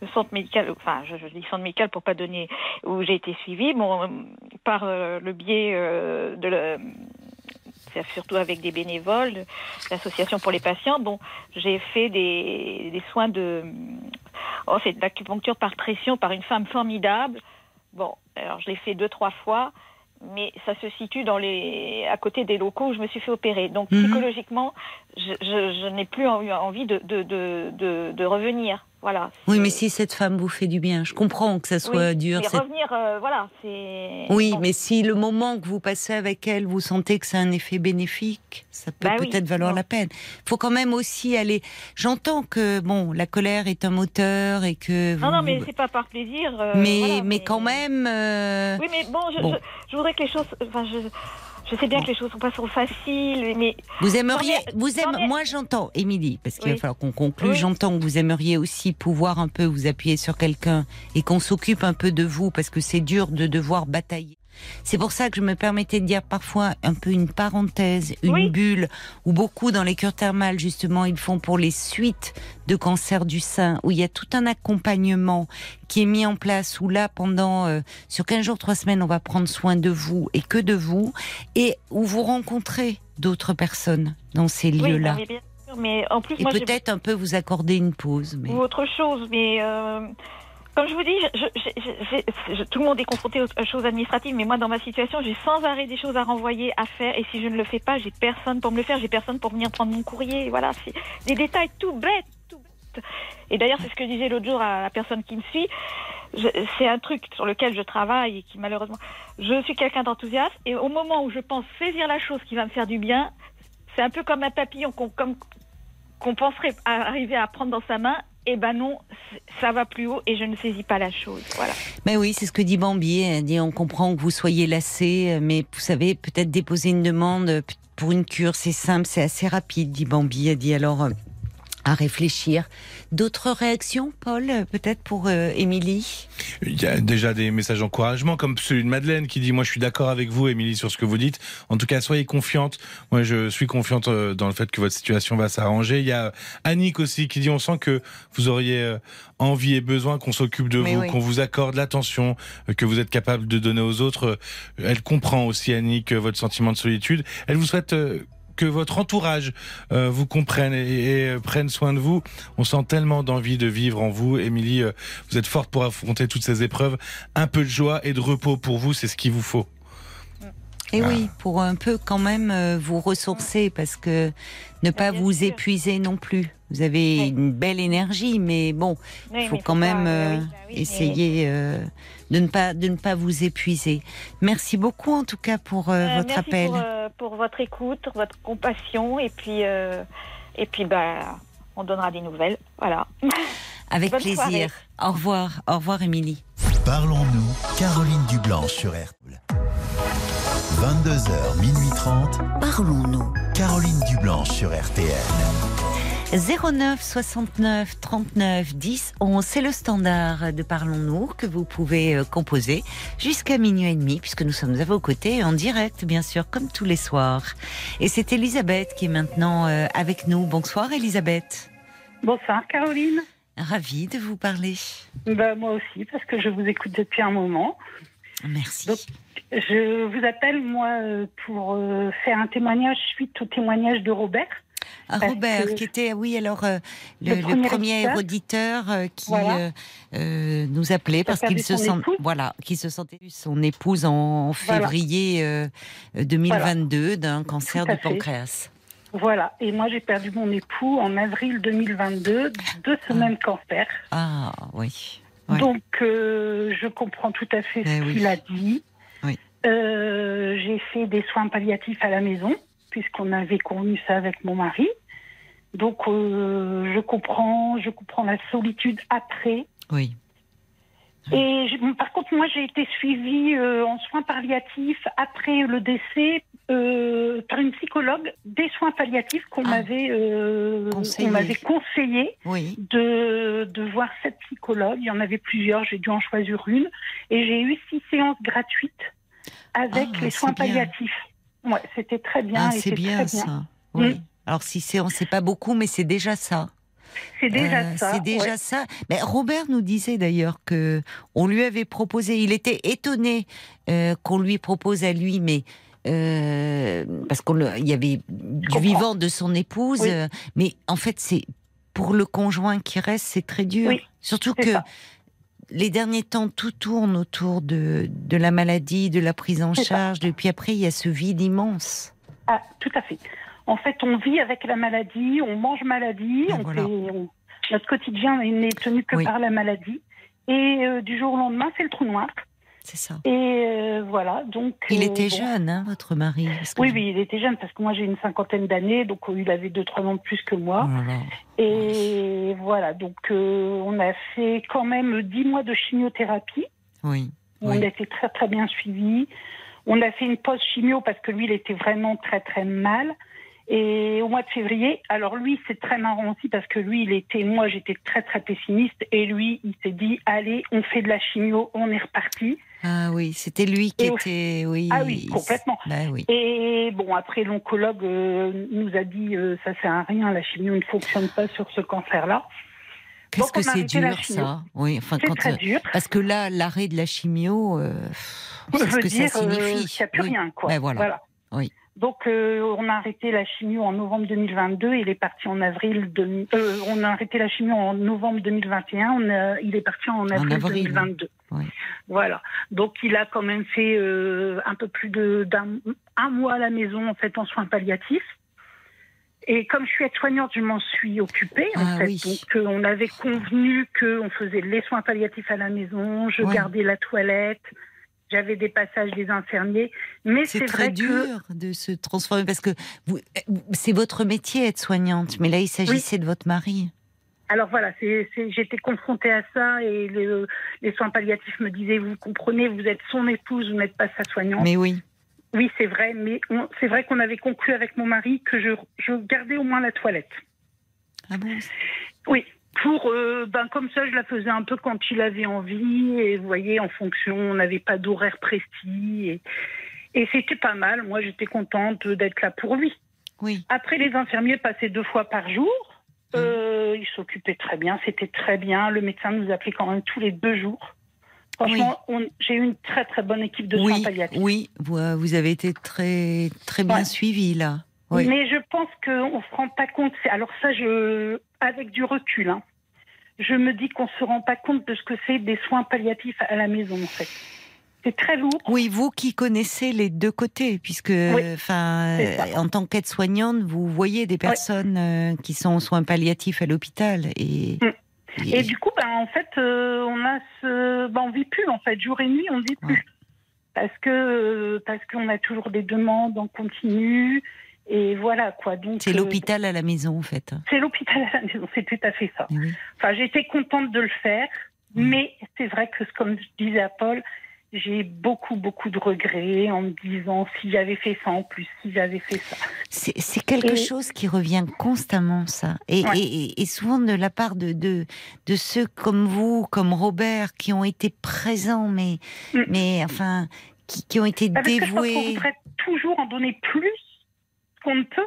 [SPEAKER 6] le, centre médical, enfin, je, je dis centre médical pour pas donner où j'ai été suivie, bon, euh, par euh, le biais de le- c'est surtout avec des bénévoles, l'association pour les patients. Bon, j'ai fait des, des soins de Oh, c'est de l'acupuncture par pression par une femme formidable. Bon, alors je l'ai fait deux, trois fois, mais ça se situe dans les, à côté des locaux où je me suis fait opérer. Donc
[SPEAKER 1] Mhm.
[SPEAKER 6] psychologiquement, je, je- je n'ai plus envie de, de, de, revenir. Voilà.
[SPEAKER 1] Oui, mais si cette femme vous fait du bien, je comprends que ça soit
[SPEAKER 6] Oui,
[SPEAKER 1] dur.
[SPEAKER 6] Mais
[SPEAKER 1] cette-
[SPEAKER 6] revenir, euh, voilà, c'est.
[SPEAKER 1] Oui, mais si le moment que vous passez avec elle, vous sentez que c'est un effet bénéfique, ça peut
[SPEAKER 6] Bah oui,
[SPEAKER 1] peut-être valoir la peine. Il faut quand même aussi aller. J'entends que bon, la colère est un moteur et que.
[SPEAKER 6] Non, non, mais c'est pas par plaisir. euh,
[SPEAKER 1] mais,
[SPEAKER 6] voilà,
[SPEAKER 1] mais quand même. euh,
[SPEAKER 6] Oui, mais bon, je,
[SPEAKER 1] Bon.
[SPEAKER 6] Je, je voudrais que les choses. Enfin, je, je sais bien que les choses sont pas trop faciles, mais
[SPEAKER 1] Vous aimeriez, vous
[SPEAKER 6] j'en
[SPEAKER 1] aimez,
[SPEAKER 6] ai-
[SPEAKER 1] moi j'entends, Émilie, parce qu'il
[SPEAKER 6] Oui.
[SPEAKER 1] va falloir qu'on conclue.
[SPEAKER 6] Oui.
[SPEAKER 1] J'entends que vous aimeriez aussi pouvoir un peu vous appuyer sur quelqu'un et qu'on s'occupe un peu de vous, parce que c'est dur de devoir batailler. C'est pour ça que je me permettais de dire parfois un peu une parenthèse, une
[SPEAKER 6] Oui.
[SPEAKER 1] bulle, où beaucoup dans les cures thermales justement ils font pour les suites de cancer du sein, où il y a tout un accompagnement qui est mis en place, où là pendant euh, sur 15 jours, 3 semaines, on va prendre soin de vous et que de vous, et où vous rencontrez d'autres personnes dans ces
[SPEAKER 6] oui,
[SPEAKER 1] lieux-là.
[SPEAKER 6] mais en plus,
[SPEAKER 1] Et peut-être un peu vous accorder une pause. Mais...
[SPEAKER 6] ou autre chose, mais euh, comme je vous dis, tout le monde est confronté aux choses administratives, mais moi, dans ma situation, j'ai sans arrêt des choses à renvoyer, à faire, et si je ne le fais pas, j'ai personne pour me le faire, j'ai personne pour venir prendre mon courrier. Voilà, c'est des détails tout bêtes, tout bêtes. Et d'ailleurs, c'est ce que je disais l'autre jour à la personne qui me suit. C'est un truc sur lequel je travaille et qui malheureusement, je suis quelqu'un d'enthousiaste, et au moment où je pense saisir la chose qui va me faire du bien, c'est un peu comme un papillon qu'on penserait arriver à prendre dans sa main, et ben non, ça va plus haut et je ne saisis pas la chose. Voilà.
[SPEAKER 1] Mais oui, c'est ce que dit Bambi. Elle dit on comprend que vous soyez lassé, mais vous savez, peut-être déposer une demande pour une cure, c'est simple, c'est assez rapide, dit Bambi. Elle dit alors euh, à réfléchir. D'autres réactions, Paul, peut-être pour euh, Émilie?
[SPEAKER 3] Il y a déjà des messages d'encouragement, comme celui de Madeleine qui dit Moi, je suis d'accord avec vous, Émilie, sur ce que vous dites. En tout cas, soyez confiante. Moi, je suis confiante euh, dans le fait que votre situation va s'arranger. Il y a Annick aussi qui dit On sent que vous auriez euh, envie et besoin qu'on s'occupe de
[SPEAKER 1] Mais
[SPEAKER 3] vous,
[SPEAKER 1] oui.
[SPEAKER 3] qu'on vous accorde l'attention que vous êtes capable de donner aux autres. Elle comprend aussi, Annick, votre sentiment de solitude. Elle vous souhaite. Que votre entourage euh, vous comprenne et, et, euh, prenne soin de vous. On sent tellement d'envie de vivre en vous. Émilie, euh, vous êtes forte pour affronter toutes ces épreuves. Un peu de joie et de repos pour vous, c'est ce qu'il vous faut.
[SPEAKER 1] Et
[SPEAKER 3] Ah.
[SPEAKER 1] oui, pour un peu quand même euh, vous ressourcer, parce que ne pas
[SPEAKER 6] bien
[SPEAKER 1] vous
[SPEAKER 6] sûr.
[SPEAKER 1] épuiser non plus. Vous avez
[SPEAKER 6] Oui.
[SPEAKER 1] une belle énergie, mais bon,
[SPEAKER 6] Oui,
[SPEAKER 1] il faut quand même
[SPEAKER 6] bah oui, oui, mais-
[SPEAKER 1] essayer euh, de ne pas de ne pas vous épuiser. Merci beaucoup en tout cas pour euh,
[SPEAKER 6] Euh,
[SPEAKER 1] votre
[SPEAKER 6] merci
[SPEAKER 1] appel.
[SPEAKER 6] Pour, euh, pour votre écoute, votre compassion et puis euh, et puis bah on donnera des nouvelles. Voilà.
[SPEAKER 1] Avec
[SPEAKER 6] bonne
[SPEAKER 1] plaisir.
[SPEAKER 6] soirée.
[SPEAKER 1] Au revoir, au revoir Émilie.
[SPEAKER 4] Parlons-nous, Caroline Dublanche sur RTL. 22h, minuit 30,
[SPEAKER 5] Parlons-nous.
[SPEAKER 4] Caroline Dublanche sur RTL.
[SPEAKER 1] 09 69 39 10 11, c'est le standard de Parlons-nous que vous pouvez euh, composer jusqu'à minuit et demi puisque nous sommes à vos côtés en direct bien sûr comme tous les soirs. Et c'est Elisabeth qui est maintenant euh, avec nous. Bonsoir Elisabeth.
[SPEAKER 7] Bonsoir Caroline.
[SPEAKER 1] Ravie de vous parler.
[SPEAKER 7] Ben, moi aussi, parce que je vous écoute depuis un moment.
[SPEAKER 1] Merci.
[SPEAKER 7] Donc, Je vous appelle, moi, euh, pour faire un témoignage suite au témoignage de Robert.
[SPEAKER 1] Robert,
[SPEAKER 7] que-
[SPEAKER 1] qui était, oui, alors euh, le,
[SPEAKER 7] Le
[SPEAKER 1] le
[SPEAKER 7] premier auditeur.
[SPEAKER 1] auditeur euh, qui
[SPEAKER 7] Voilà.
[SPEAKER 1] euh, nous appelait parce qu'il se sent, voilà, qui se sentait son épouse en février euh, 2022 d'un cancer du pancréas.
[SPEAKER 7] Voilà. Et moi, j'ai perdu mon époux en avril 2022 de ce
[SPEAKER 1] Ah.
[SPEAKER 7] même cancer.
[SPEAKER 1] Ah oui. Ouais.
[SPEAKER 7] Donc, euh, je comprends tout à fait
[SPEAKER 1] Eh
[SPEAKER 7] ce
[SPEAKER 1] oui.
[SPEAKER 7] qu'il a dit.
[SPEAKER 1] Oui.
[SPEAKER 7] Euh, j'ai fait des soins palliatifs à la maison, puisqu'on avait convenu ça avec mon mari. Donc, euh, je comprends, je comprends la solitude après.
[SPEAKER 1] Oui.
[SPEAKER 7] Et je- par contre, moi, j'ai été suivie euh, en soins palliatifs après le décès euh, par une psychologue des soins palliatifs qu'on
[SPEAKER 1] Ah.
[SPEAKER 7] m'avait euh,
[SPEAKER 1] Conseillé.
[SPEAKER 7] on conseillé
[SPEAKER 1] Oui.
[SPEAKER 7] de, de voir cette psychologue. Il y en avait plusieurs, j'ai dû en choisir une. Et j'ai eu six séances gratuites avec
[SPEAKER 1] Ah,
[SPEAKER 7] les soins palliatifs. Ouais, c'était très bien.
[SPEAKER 1] Ah, c'est bien, ça. Oui.
[SPEAKER 7] Mm.
[SPEAKER 1] Alors si c'est, on sait pas beaucoup, mais c'est déjà ça.
[SPEAKER 7] C'est déjà
[SPEAKER 1] Euh,
[SPEAKER 7] ça.
[SPEAKER 1] C'est déjà
[SPEAKER 7] ouais.
[SPEAKER 1] ça. Mais Robert nous disait d'ailleurs que on lui avait proposé. Il était étonné euh, qu'on lui propose à lui, mais euh, parce qu'il y avait du vivant de son épouse.
[SPEAKER 7] Oui.
[SPEAKER 1] mais en fait, c'est pour le conjoint qui reste, c'est très dur.
[SPEAKER 7] Oui,
[SPEAKER 1] Surtout que
[SPEAKER 7] ça.
[SPEAKER 1] Les derniers temps, tout tourne autour de, de la maladie, de la prise en charge. Et puis après, il y a ce vide immense.
[SPEAKER 7] Ah, tout à fait. En fait, on vit avec la maladie, on mange maladie,
[SPEAKER 1] Ah,
[SPEAKER 7] on
[SPEAKER 1] voilà.
[SPEAKER 7] fait- on- notre quotidien n'est tenu que
[SPEAKER 1] Oui.
[SPEAKER 7] par la maladie. Et euh, du jour au lendemain, c'est le trou noir.
[SPEAKER 1] C'est ça.
[SPEAKER 7] Et euh, voilà, donc.
[SPEAKER 1] Il
[SPEAKER 7] euh,
[SPEAKER 1] était
[SPEAKER 7] bon.
[SPEAKER 1] jeune, hein, votre mari
[SPEAKER 7] Oui,
[SPEAKER 1] je-
[SPEAKER 7] oui, il était jeune parce que moi j'ai une cinquantaine d'années, donc euh, il avait deux, trois ans de plus que moi.
[SPEAKER 1] Oh.
[SPEAKER 7] Et voilà, donc euh, on a fait quand même dix mois de chimiothérapie.
[SPEAKER 1] Oui.
[SPEAKER 7] On a été très très bien suivis. On a fait une pause chimio parce que lui, il était vraiment très très mal. Et au mois de février, alors lui, c'est très marrant aussi parce que lui, il était, moi, j'étais très très pessimiste et lui, il s'est dit, allez, on fait de la chimio, on est reparti.
[SPEAKER 1] Ah oui, c'était lui qui
[SPEAKER 7] Et
[SPEAKER 1] était. Oui.
[SPEAKER 7] Ah oui, complètement.
[SPEAKER 1] Bah oui.
[SPEAKER 7] Et bon, après, l'oncologue euh, nous a dit, euh, ça sert à rien, la chimio ne fonctionne pas sur ce cancer-là.
[SPEAKER 1] Qu'est-ce que c'est dur ça? Oui, enfin
[SPEAKER 7] C'est
[SPEAKER 1] quand
[SPEAKER 7] très
[SPEAKER 1] euh,
[SPEAKER 7] dur.
[SPEAKER 1] parce que là, l'arrêt de la chimio, euh,
[SPEAKER 7] Je
[SPEAKER 1] ce que
[SPEAKER 7] dire,
[SPEAKER 1] ça
[SPEAKER 7] euh,
[SPEAKER 1] signifie?
[SPEAKER 7] qu'il n'y a plus
[SPEAKER 1] Oui.
[SPEAKER 7] rien, quoi.
[SPEAKER 1] Ben voilà. Oui.
[SPEAKER 7] Donc, euh, on a arrêté la chimio en novembre 2022. Il est parti en avril. De, euh, on a arrêté la chimio en novembre 2021. On a- il est parti en avril,
[SPEAKER 1] avril,
[SPEAKER 7] 2022.
[SPEAKER 1] oui.
[SPEAKER 7] Voilà. Donc, il a quand même fait euh, un peu plus de- d'un un mois à la maison, en fait, en soins palliatifs. Et comme je suis aide-soignante, je m'en suis occupée. En
[SPEAKER 1] Ah
[SPEAKER 7] fait.
[SPEAKER 1] oui.
[SPEAKER 7] Donc, euh, on avait convenu qu'on faisait les soins palliatifs à la maison. Je
[SPEAKER 1] Ouais.
[SPEAKER 7] gardais la toilette. J'avais des passages des infirmiers. Mais
[SPEAKER 1] C'est très
[SPEAKER 7] vrai que
[SPEAKER 1] dur de se transformer parce que vous, c'est votre métier être soignante, mais là il s'agissait de votre mari.
[SPEAKER 7] Alors voilà, j'étais confrontée à ça et le- les soins palliatifs me disaient, vous comprenez, vous êtes son épouse, vous n'êtes pas sa soignante.
[SPEAKER 1] Mais oui,
[SPEAKER 7] Oui, c'est vrai, mais c'est vrai qu'on avait conclu avec mon mari que je, je gardais au moins la toilette.
[SPEAKER 1] ah bon?
[SPEAKER 7] Oui, pour, euh, ben, comme ça, je la faisais un peu quand il avait envie et vous voyez, en fonction, on n'avait pas d'horaire précis et, et c'était pas mal. Moi, j'étais contente d'être là pour lui.
[SPEAKER 1] Oui.
[SPEAKER 7] Après, les infirmiers passaient deux fois par jour. Euh, ils s'occupaient très bien, c'était très bien. Le médecin nous appelait quand même tous les deux jours. Franchement, j'ai eu une très très bonne équipe de soins
[SPEAKER 1] Oui,
[SPEAKER 7] palliatifs.
[SPEAKER 1] oui, vous, euh, vous avez été très très bien
[SPEAKER 7] Ouais.
[SPEAKER 1] suivi là. Oui.
[SPEAKER 7] Mais je pense qu'on ne se rend pas compte. Alors ça, je, avec du recul, hein, je me dis qu'on ne se rend pas compte de ce que c'est des soins palliatifs à la maison, en fait. C'est très lourd.
[SPEAKER 1] Oui, vous qui connaissez les deux côtés, puisque, enfin, euh, en tant qu'aide-soignante, vous voyez des personnes euh, qui sont en soins palliatifs à l'hôpital et,
[SPEAKER 7] Mm. Et du coup, ben, en fait, euh, on a ce, ben, on vit plus en fait, jour et nuit, on ne vit plus, parce que parce qu'on a toujours des demandes en continu et voilà quoi. Donc
[SPEAKER 1] c'est
[SPEAKER 7] euh,
[SPEAKER 1] l'hôpital à la maison en fait.
[SPEAKER 7] c'est l'hôpital à la maison, c'est tout à fait ça.
[SPEAKER 1] Oui.
[SPEAKER 7] Enfin, j'étais contente de le faire, mais c'est vrai que comme je disais à Paul, j'ai beaucoup beaucoup de regrets en me disant si j'avais fait ça en plus, si j'avais fait ça.
[SPEAKER 1] C'est quelque
[SPEAKER 7] Et-
[SPEAKER 1] chose qui revient constamment, ça. Et,
[SPEAKER 7] Ouais.
[SPEAKER 1] et- et souvent de la part de, de, de ceux comme vous, comme Robert, qui ont été présents, mais,
[SPEAKER 7] Mm.
[SPEAKER 1] mais enfin, qui, qui ont été
[SPEAKER 7] Parce que je pense qu'on
[SPEAKER 1] dévoués.
[SPEAKER 7] voudrait toujours en donner plus qu'on ne peut,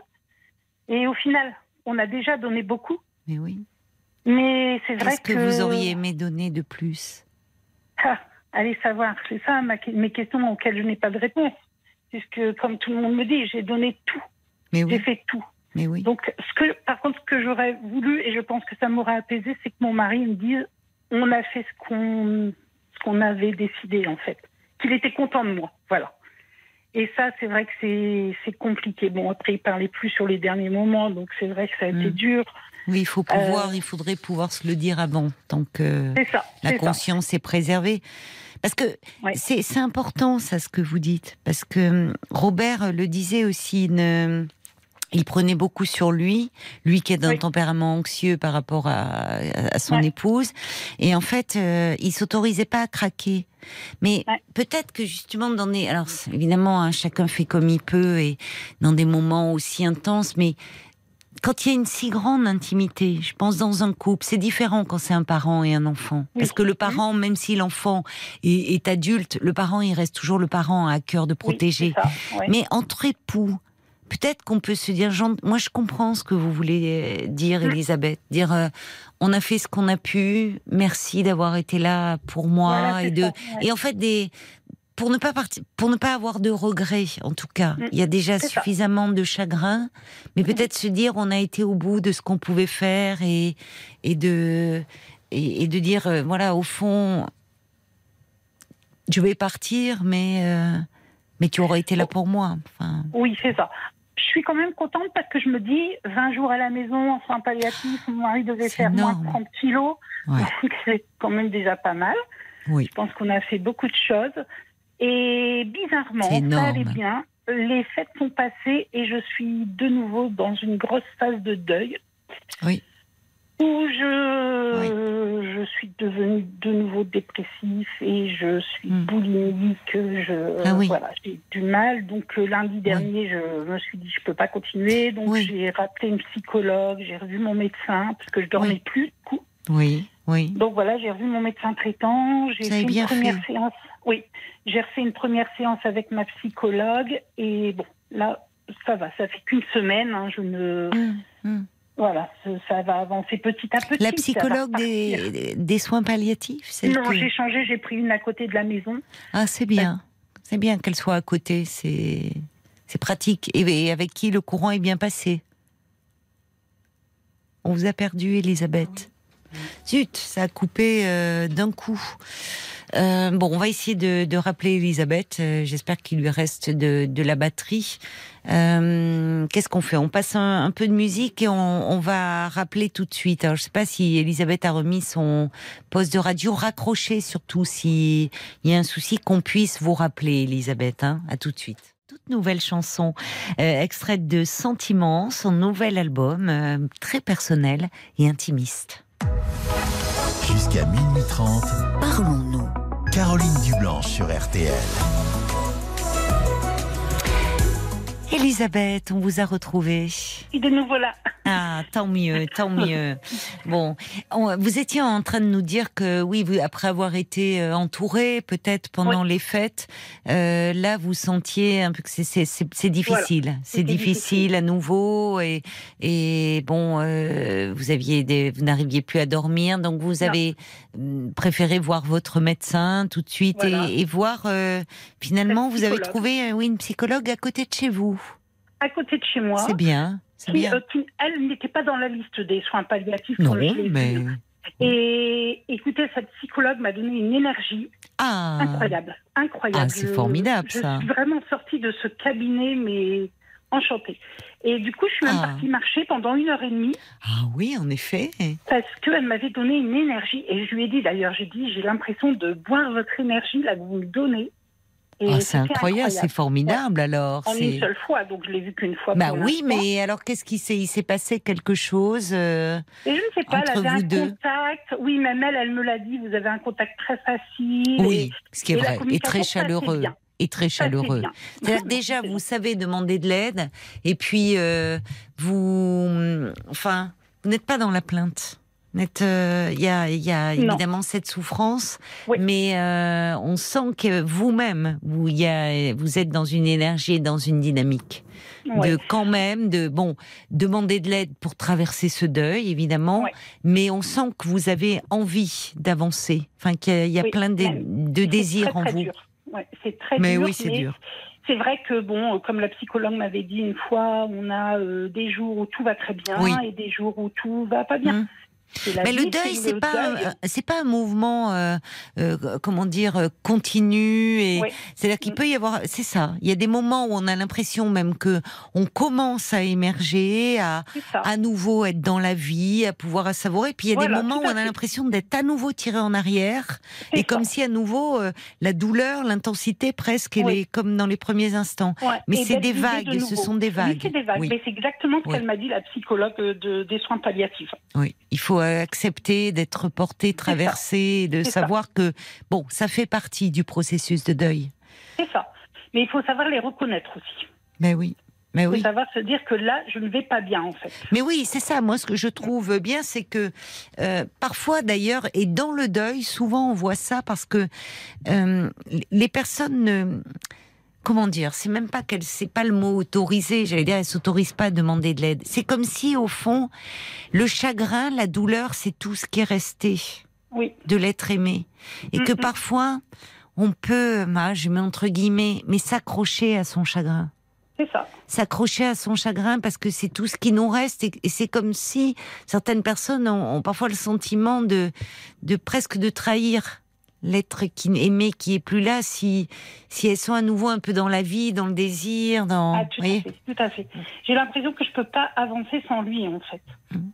[SPEAKER 7] et au final, on a déjà donné beaucoup.
[SPEAKER 1] Mais oui.
[SPEAKER 7] Mais c'est vrai
[SPEAKER 1] Qu'est-ce que, vous auriez aimé donner de plus?
[SPEAKER 7] Ah, allez savoir, c'est ça ma- mes questions auxquelles je n'ai pas de réponse. Puisque, comme tout le monde me dit, j'ai donné tout,
[SPEAKER 1] Mais
[SPEAKER 7] j'ai fait tout.
[SPEAKER 1] mais oui.
[SPEAKER 7] Donc, ce que, par contre, ce que j'aurais voulu, et je pense que ça m'aurait apaisé, c'est que mon mari me dise on a fait ce qu'on ce qu'on avait décidé, en fait. Qu'il était content de moi. Voilà. Et ça, c'est vrai que c'est compliqué. Bon, après, il parlait plus sur les derniers moments, donc c'est vrai que ça a été
[SPEAKER 1] Mm.
[SPEAKER 7] dur.
[SPEAKER 1] Oui, il faut pouvoir, il faudrait pouvoir se le dire avant, tant que
[SPEAKER 7] Euh, ça.
[SPEAKER 1] la
[SPEAKER 7] ça.
[SPEAKER 1] conscience est préservée. Parce que
[SPEAKER 7] Ouais.
[SPEAKER 1] c'est important, ça, ce que vous dites. Parce que hum, Robert le disait aussi, ne- il prenait beaucoup sur lui, lui qui est d'un
[SPEAKER 7] Oui.
[SPEAKER 1] tempérament anxieux par rapport à, à son
[SPEAKER 7] Ouais.
[SPEAKER 1] épouse. Et en fait, euh, il s'autorisait pas à craquer. Mais
[SPEAKER 7] Ouais.
[SPEAKER 1] peut-être que justement dans des... Alors évidemment, hein, chacun fait comme il peut et dans des moments aussi intenses, mais quand il y a une si grande intimité, je pense dans un couple, c'est différent quand c'est un parent et un enfant. Parce que le parent, même si l'enfant est, est adulte, le parent, il reste toujours le parent à cœur de protéger.
[SPEAKER 7] c'est ça, ouais.
[SPEAKER 1] Mais entre époux, peut-être qu'on peut se dire, Jean- moi je comprends ce que vous voulez dire,
[SPEAKER 7] Mm.
[SPEAKER 1] Elisabeth, dire euh, on a fait ce qu'on a pu, merci d'avoir été là pour moi
[SPEAKER 7] Voilà,
[SPEAKER 1] et
[SPEAKER 7] c'est
[SPEAKER 1] de
[SPEAKER 7] ça, ouais.
[SPEAKER 1] et en fait des pour ne pas partir, pour ne pas avoir de regrets, en tout cas.
[SPEAKER 7] Mm.
[SPEAKER 1] Il y a déjà
[SPEAKER 7] ça.
[SPEAKER 1] suffisamment de chagrin, mais peut-être se dire on a été au bout de ce qu'on pouvait faire et et de et, et de dire euh, voilà au fond je vais partir, mais euh, mais tu aurais été là pour moi. Enfin,
[SPEAKER 7] Oui, c'est ça. Je suis quand même contente parce que je me dis 20 jours à la maison en soins palliatifs, mon mari devait faire moins de 30 kilos,
[SPEAKER 1] Ouais.
[SPEAKER 7] donc c'est quand même déjà pas mal.
[SPEAKER 1] oui.
[SPEAKER 7] Je pense qu'on a fait beaucoup de choses. Et bizarrement, ça allait bien. Les fêtes sont passées et je suis de nouveau dans une grosse phase de deuil.
[SPEAKER 1] Oui.
[SPEAKER 7] Où je, je suis devenue de nouveau dépressif et je suis
[SPEAKER 1] Hmm.
[SPEAKER 7] boulimique. Je,
[SPEAKER 1] Ah oui.
[SPEAKER 7] voilà, j'ai du mal. Donc euh, lundi dernier, je me suis dit je peux pas continuer. Donc j'ai rappelé une psychologue, j'ai revu mon médecin parce que je dormais plus. Du coup.
[SPEAKER 1] Oui, oui.
[SPEAKER 7] Donc voilà, j'ai revu mon médecin traitant, j'ai fait une première
[SPEAKER 1] fait.
[SPEAKER 7] séance. Oui, j'ai refait une première séance avec ma psychologue et bon, là, ça va, ça fait qu'une semaine, hein, je ne.
[SPEAKER 1] Hum, hum.
[SPEAKER 7] Voilà, ça, va avancer petit à petit.
[SPEAKER 1] La psychologue des, des soins palliatifs, c'est
[SPEAKER 7] Non, j'ai changé, j'ai pris une à côté de la maison.
[SPEAKER 1] Ah, c'est bien. C'est bien qu'elle soit à côté. C'est c'est pratique. Et, et avec qui le courant est bien passé. On vous a perdu, Elisabeth. Zut, ça a coupé euh, d'un coup. Euh, bon, on va essayer de, de rappeler Elisabeth. Euh, J'espère qu'il lui reste de, de la batterie. Euh, Qu'est-ce qu'on fait? On passe un, peu de musique et on, on va rappeler tout de suite. Alors, je sais pas si Elisabeth a remis son poste de radio. Raccrochez surtout s'il y a un souci qu'on puisse vous rappeler, Elisabeth. Hein à tout de suite. Toute nouvelle chanson, euh, extraite de Sentiments, son nouvel album, euh, très personnel et intimiste.
[SPEAKER 4] Jusqu'à minuit 30,
[SPEAKER 5] Parlons-nous.
[SPEAKER 4] Caroline Dublanche sur RTL.
[SPEAKER 1] Elisabeth, on vous a retrouvée.
[SPEAKER 7] Et de nouveau là.
[SPEAKER 1] Ah, tant mieux, tant mieux. Bon, on- vous étiez en train de nous dire que oui, vous, après avoir été euh, entourée, peut-être pendant les fêtes, euh, là vous sentiez un peu que c'est c'est c'est- c'est difficile, c'est difficile
[SPEAKER 7] difficile.
[SPEAKER 1] à nouveau et et bon, euh, vous aviez des, vous n'arriviez plus à dormir, donc vous
[SPEAKER 7] Non.
[SPEAKER 1] avez préféré voir votre médecin tout de suite
[SPEAKER 7] Voilà.
[SPEAKER 1] et, et voir euh, finalement vous avez trouvé euh, oui une psychologue à côté de chez vous.
[SPEAKER 7] À côté de chez moi.
[SPEAKER 1] C'est bien,
[SPEAKER 7] qui,
[SPEAKER 1] bien.
[SPEAKER 7] euh, qui, elle n'était pas dans la liste des soins palliatifs.
[SPEAKER 1] Non,
[SPEAKER 7] je
[SPEAKER 1] mais.
[SPEAKER 7] Et écoutez, cette psychologue m'a donné une énergie
[SPEAKER 1] ah.
[SPEAKER 7] incroyable. Incroyable.
[SPEAKER 1] Ah, c'est
[SPEAKER 7] Je-
[SPEAKER 1] formidable,
[SPEAKER 7] je
[SPEAKER 1] ça.
[SPEAKER 7] suis vraiment sortie de ce cabinet, mais enchantée. Et du coup, je suis même
[SPEAKER 1] Ah.
[SPEAKER 7] partie marcher pendant une heure et demie
[SPEAKER 1] Ah oui, en effet.
[SPEAKER 7] parce qu'elle m'avait donné une énergie. Et je lui ai dit, d'ailleurs, j'ai dit, j'ai l'impression de boire votre énergie, là, que vous me donnez.
[SPEAKER 1] Ah, c'est incroyable, c'est formidable alors.
[SPEAKER 7] En
[SPEAKER 1] c'est-
[SPEAKER 7] une seule fois, donc je l'ai vu qu'une fois.
[SPEAKER 1] Bah oui, mais alors qu'est-ce qui s'est, il s'est passé quelque chose euh,
[SPEAKER 7] Et je ne sais pas, elle avait un
[SPEAKER 1] deux?
[SPEAKER 7] contact. Oui, même elle, elle me l'a dit, vous avez un contact très facile.
[SPEAKER 1] Oui, ce qui est
[SPEAKER 7] et
[SPEAKER 1] vrai, et très chaleureux. Et très
[SPEAKER 7] ça,
[SPEAKER 1] chaleureux. C'est-à-dire que déjà, vous savez demander de l'aide, et puis euh, vous, enfin, vous n'êtes pas dans la plainte. Euh, Il y a, y évidemment cette souffrance,
[SPEAKER 7] Oui.
[SPEAKER 1] mais euh, on sent que vous-même, vous, il y a, vous êtes dans une énergie, et dans une dynamique. De quand même de bon demander de l'aide pour traverser ce deuil évidemment mais on sent que vous avez envie d'avancer enfin qu'il y a, il y a
[SPEAKER 7] Oui,
[SPEAKER 1] plein de, désirs en
[SPEAKER 7] très
[SPEAKER 1] vous
[SPEAKER 7] dur. Ouais, c'est très
[SPEAKER 1] mais
[SPEAKER 7] dur.
[SPEAKER 1] oui c'est
[SPEAKER 7] mais
[SPEAKER 1] dur
[SPEAKER 7] C'est vrai que, bon, comme la psychologue m'avait dit une fois, on a euh, des jours où tout va très bien
[SPEAKER 1] Oui.
[SPEAKER 7] et des jours où tout va pas bien.
[SPEAKER 1] Hum. Mais le deuil c'est pas c'est pas un mouvement euh, euh, comment dire euh, continu et
[SPEAKER 7] Oui.
[SPEAKER 1] c'est-à-dire qu'il peut y avoir c'est ça il y a des moments où on a l'impression même que on commence à émerger à à nouveau être dans la vie, à pouvoir à savourer. Puis il y a
[SPEAKER 7] Voilà,
[SPEAKER 1] des moments où on a l'impression d'être à nouveau tiré en arrière, et comme si à nouveau euh, la douleur, l'intensité presque, elle est comme dans les premiers instants.
[SPEAKER 7] Ouais.
[SPEAKER 1] Mais c'est des vagues,
[SPEAKER 7] de
[SPEAKER 1] ce sont des
[SPEAKER 7] Oui,
[SPEAKER 1] vagues.
[SPEAKER 7] c'est des vagues.
[SPEAKER 1] Oui.
[SPEAKER 7] Mais c'est exactement ce qu'elle m'a dit, la psychologue de, des soins palliatifs.
[SPEAKER 1] Oui, il faut accepter d'être porté, traversé, de
[SPEAKER 7] ça.
[SPEAKER 1] savoir que bon, ça fait partie du processus de deuil.
[SPEAKER 7] C'est ça. Mais il faut savoir les reconnaître aussi.
[SPEAKER 1] Mais oui. Mais
[SPEAKER 7] Il faut
[SPEAKER 1] oui.
[SPEAKER 7] savoir se dire que là, je ne vais pas bien, en fait.
[SPEAKER 1] Mais oui, c'est ça. Moi, ce que je trouve bien, c'est que euh, parfois, d'ailleurs, et dans le deuil, souvent on voit ça parce que euh, les personnes ne comment dire, c'est même pas qu'elle, c'est pas le mot autorisé, j'allais dire, elle s'autorise pas à demander de l'aide. C'est comme si, au fond, le chagrin, la douleur, c'est tout ce qui est resté
[SPEAKER 7] Oui.
[SPEAKER 1] de l'être aimé. Et que
[SPEAKER 7] Mhm.
[SPEAKER 1] parfois, on peut, bah, je mets entre guillemets, mais s'accrocher à son chagrin.
[SPEAKER 7] C'est ça.
[SPEAKER 1] S'accrocher à son chagrin parce que c'est tout ce qui nous reste et, et c'est comme si certaines personnes ont, ont parfois le sentiment de, de presque de trahir l'être qui aimé qui est plus là si si elles sont à nouveau un peu dans la vie, dans le désir, dans.
[SPEAKER 7] Ah, tout à fait, tout à fait. J'ai l'impression que je peux pas avancer sans lui, en fait.
[SPEAKER 1] Mhm.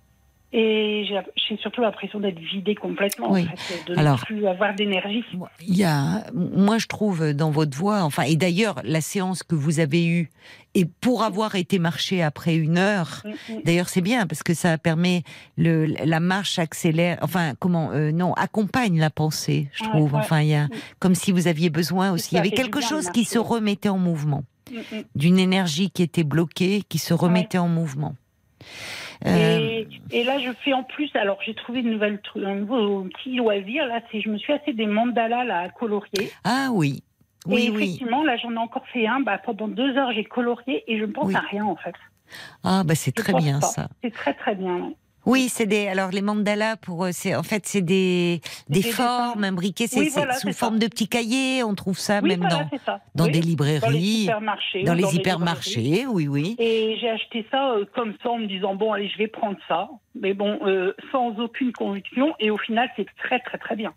[SPEAKER 7] Et j'ai surtout l'impression d'être vidée complètement,
[SPEAKER 1] Oui.
[SPEAKER 7] en fait, de
[SPEAKER 1] Alors-
[SPEAKER 7] ne plus avoir d'énergie.
[SPEAKER 1] Il y a, moi je trouve dans votre voix, enfin, et d'ailleurs la séance que vous avez eue, et pour avoir été marchée après une heure,
[SPEAKER 7] Mm, mm.
[SPEAKER 1] d'ailleurs c'est bien parce que ça permet le, la marche accélère, enfin comment, euh, non, accompagne la pensée, je trouve.
[SPEAKER 7] ouais.
[SPEAKER 1] Enfin, il y a
[SPEAKER 7] Mm.
[SPEAKER 1] comme si vous aviez besoin aussi. Il y avait quelque chose qui se
[SPEAKER 7] marcher.
[SPEAKER 1] remettait en mouvement, d'une énergie qui était bloquée, qui se remettait en mouvement. Euh,
[SPEAKER 7] Et, et là, je fais en plus, alors j'ai trouvé une nouvelle, un nouveau petit loisir, là, c'est je me suis assez des mandalas là, à colorier.
[SPEAKER 1] ah oui, oui,
[SPEAKER 7] et
[SPEAKER 1] oui.
[SPEAKER 7] effectivement, là, j'en ai encore fait un. Bah, pendant deux heures, j'ai colorié et je ne pense
[SPEAKER 1] Oui.
[SPEAKER 7] à rien, en fait.
[SPEAKER 1] Ah bah c'est très bien
[SPEAKER 7] pas.
[SPEAKER 1] ça.
[SPEAKER 7] C'est très, très bien.
[SPEAKER 1] Oui, c'est des. Alors les mandalas pour, euh, c'est en fait c'est des des,
[SPEAKER 7] des
[SPEAKER 1] formes imbriquées. C'est
[SPEAKER 7] Oui,
[SPEAKER 1] c'est
[SPEAKER 7] voilà,
[SPEAKER 1] sous
[SPEAKER 7] ça.
[SPEAKER 1] forme de petits cahiers. On trouve ça
[SPEAKER 7] Oui,
[SPEAKER 1] même
[SPEAKER 7] voilà,
[SPEAKER 1] dans dans
[SPEAKER 7] Oui,
[SPEAKER 1] des
[SPEAKER 7] Dans les
[SPEAKER 1] librairies, dans les hypermarchés. Oui, oui.
[SPEAKER 7] Et j'ai acheté ça euh, comme ça en me disant bon allez je vais prendre ça, mais bon euh, sans aucune conviction et au final c'est très très très bien.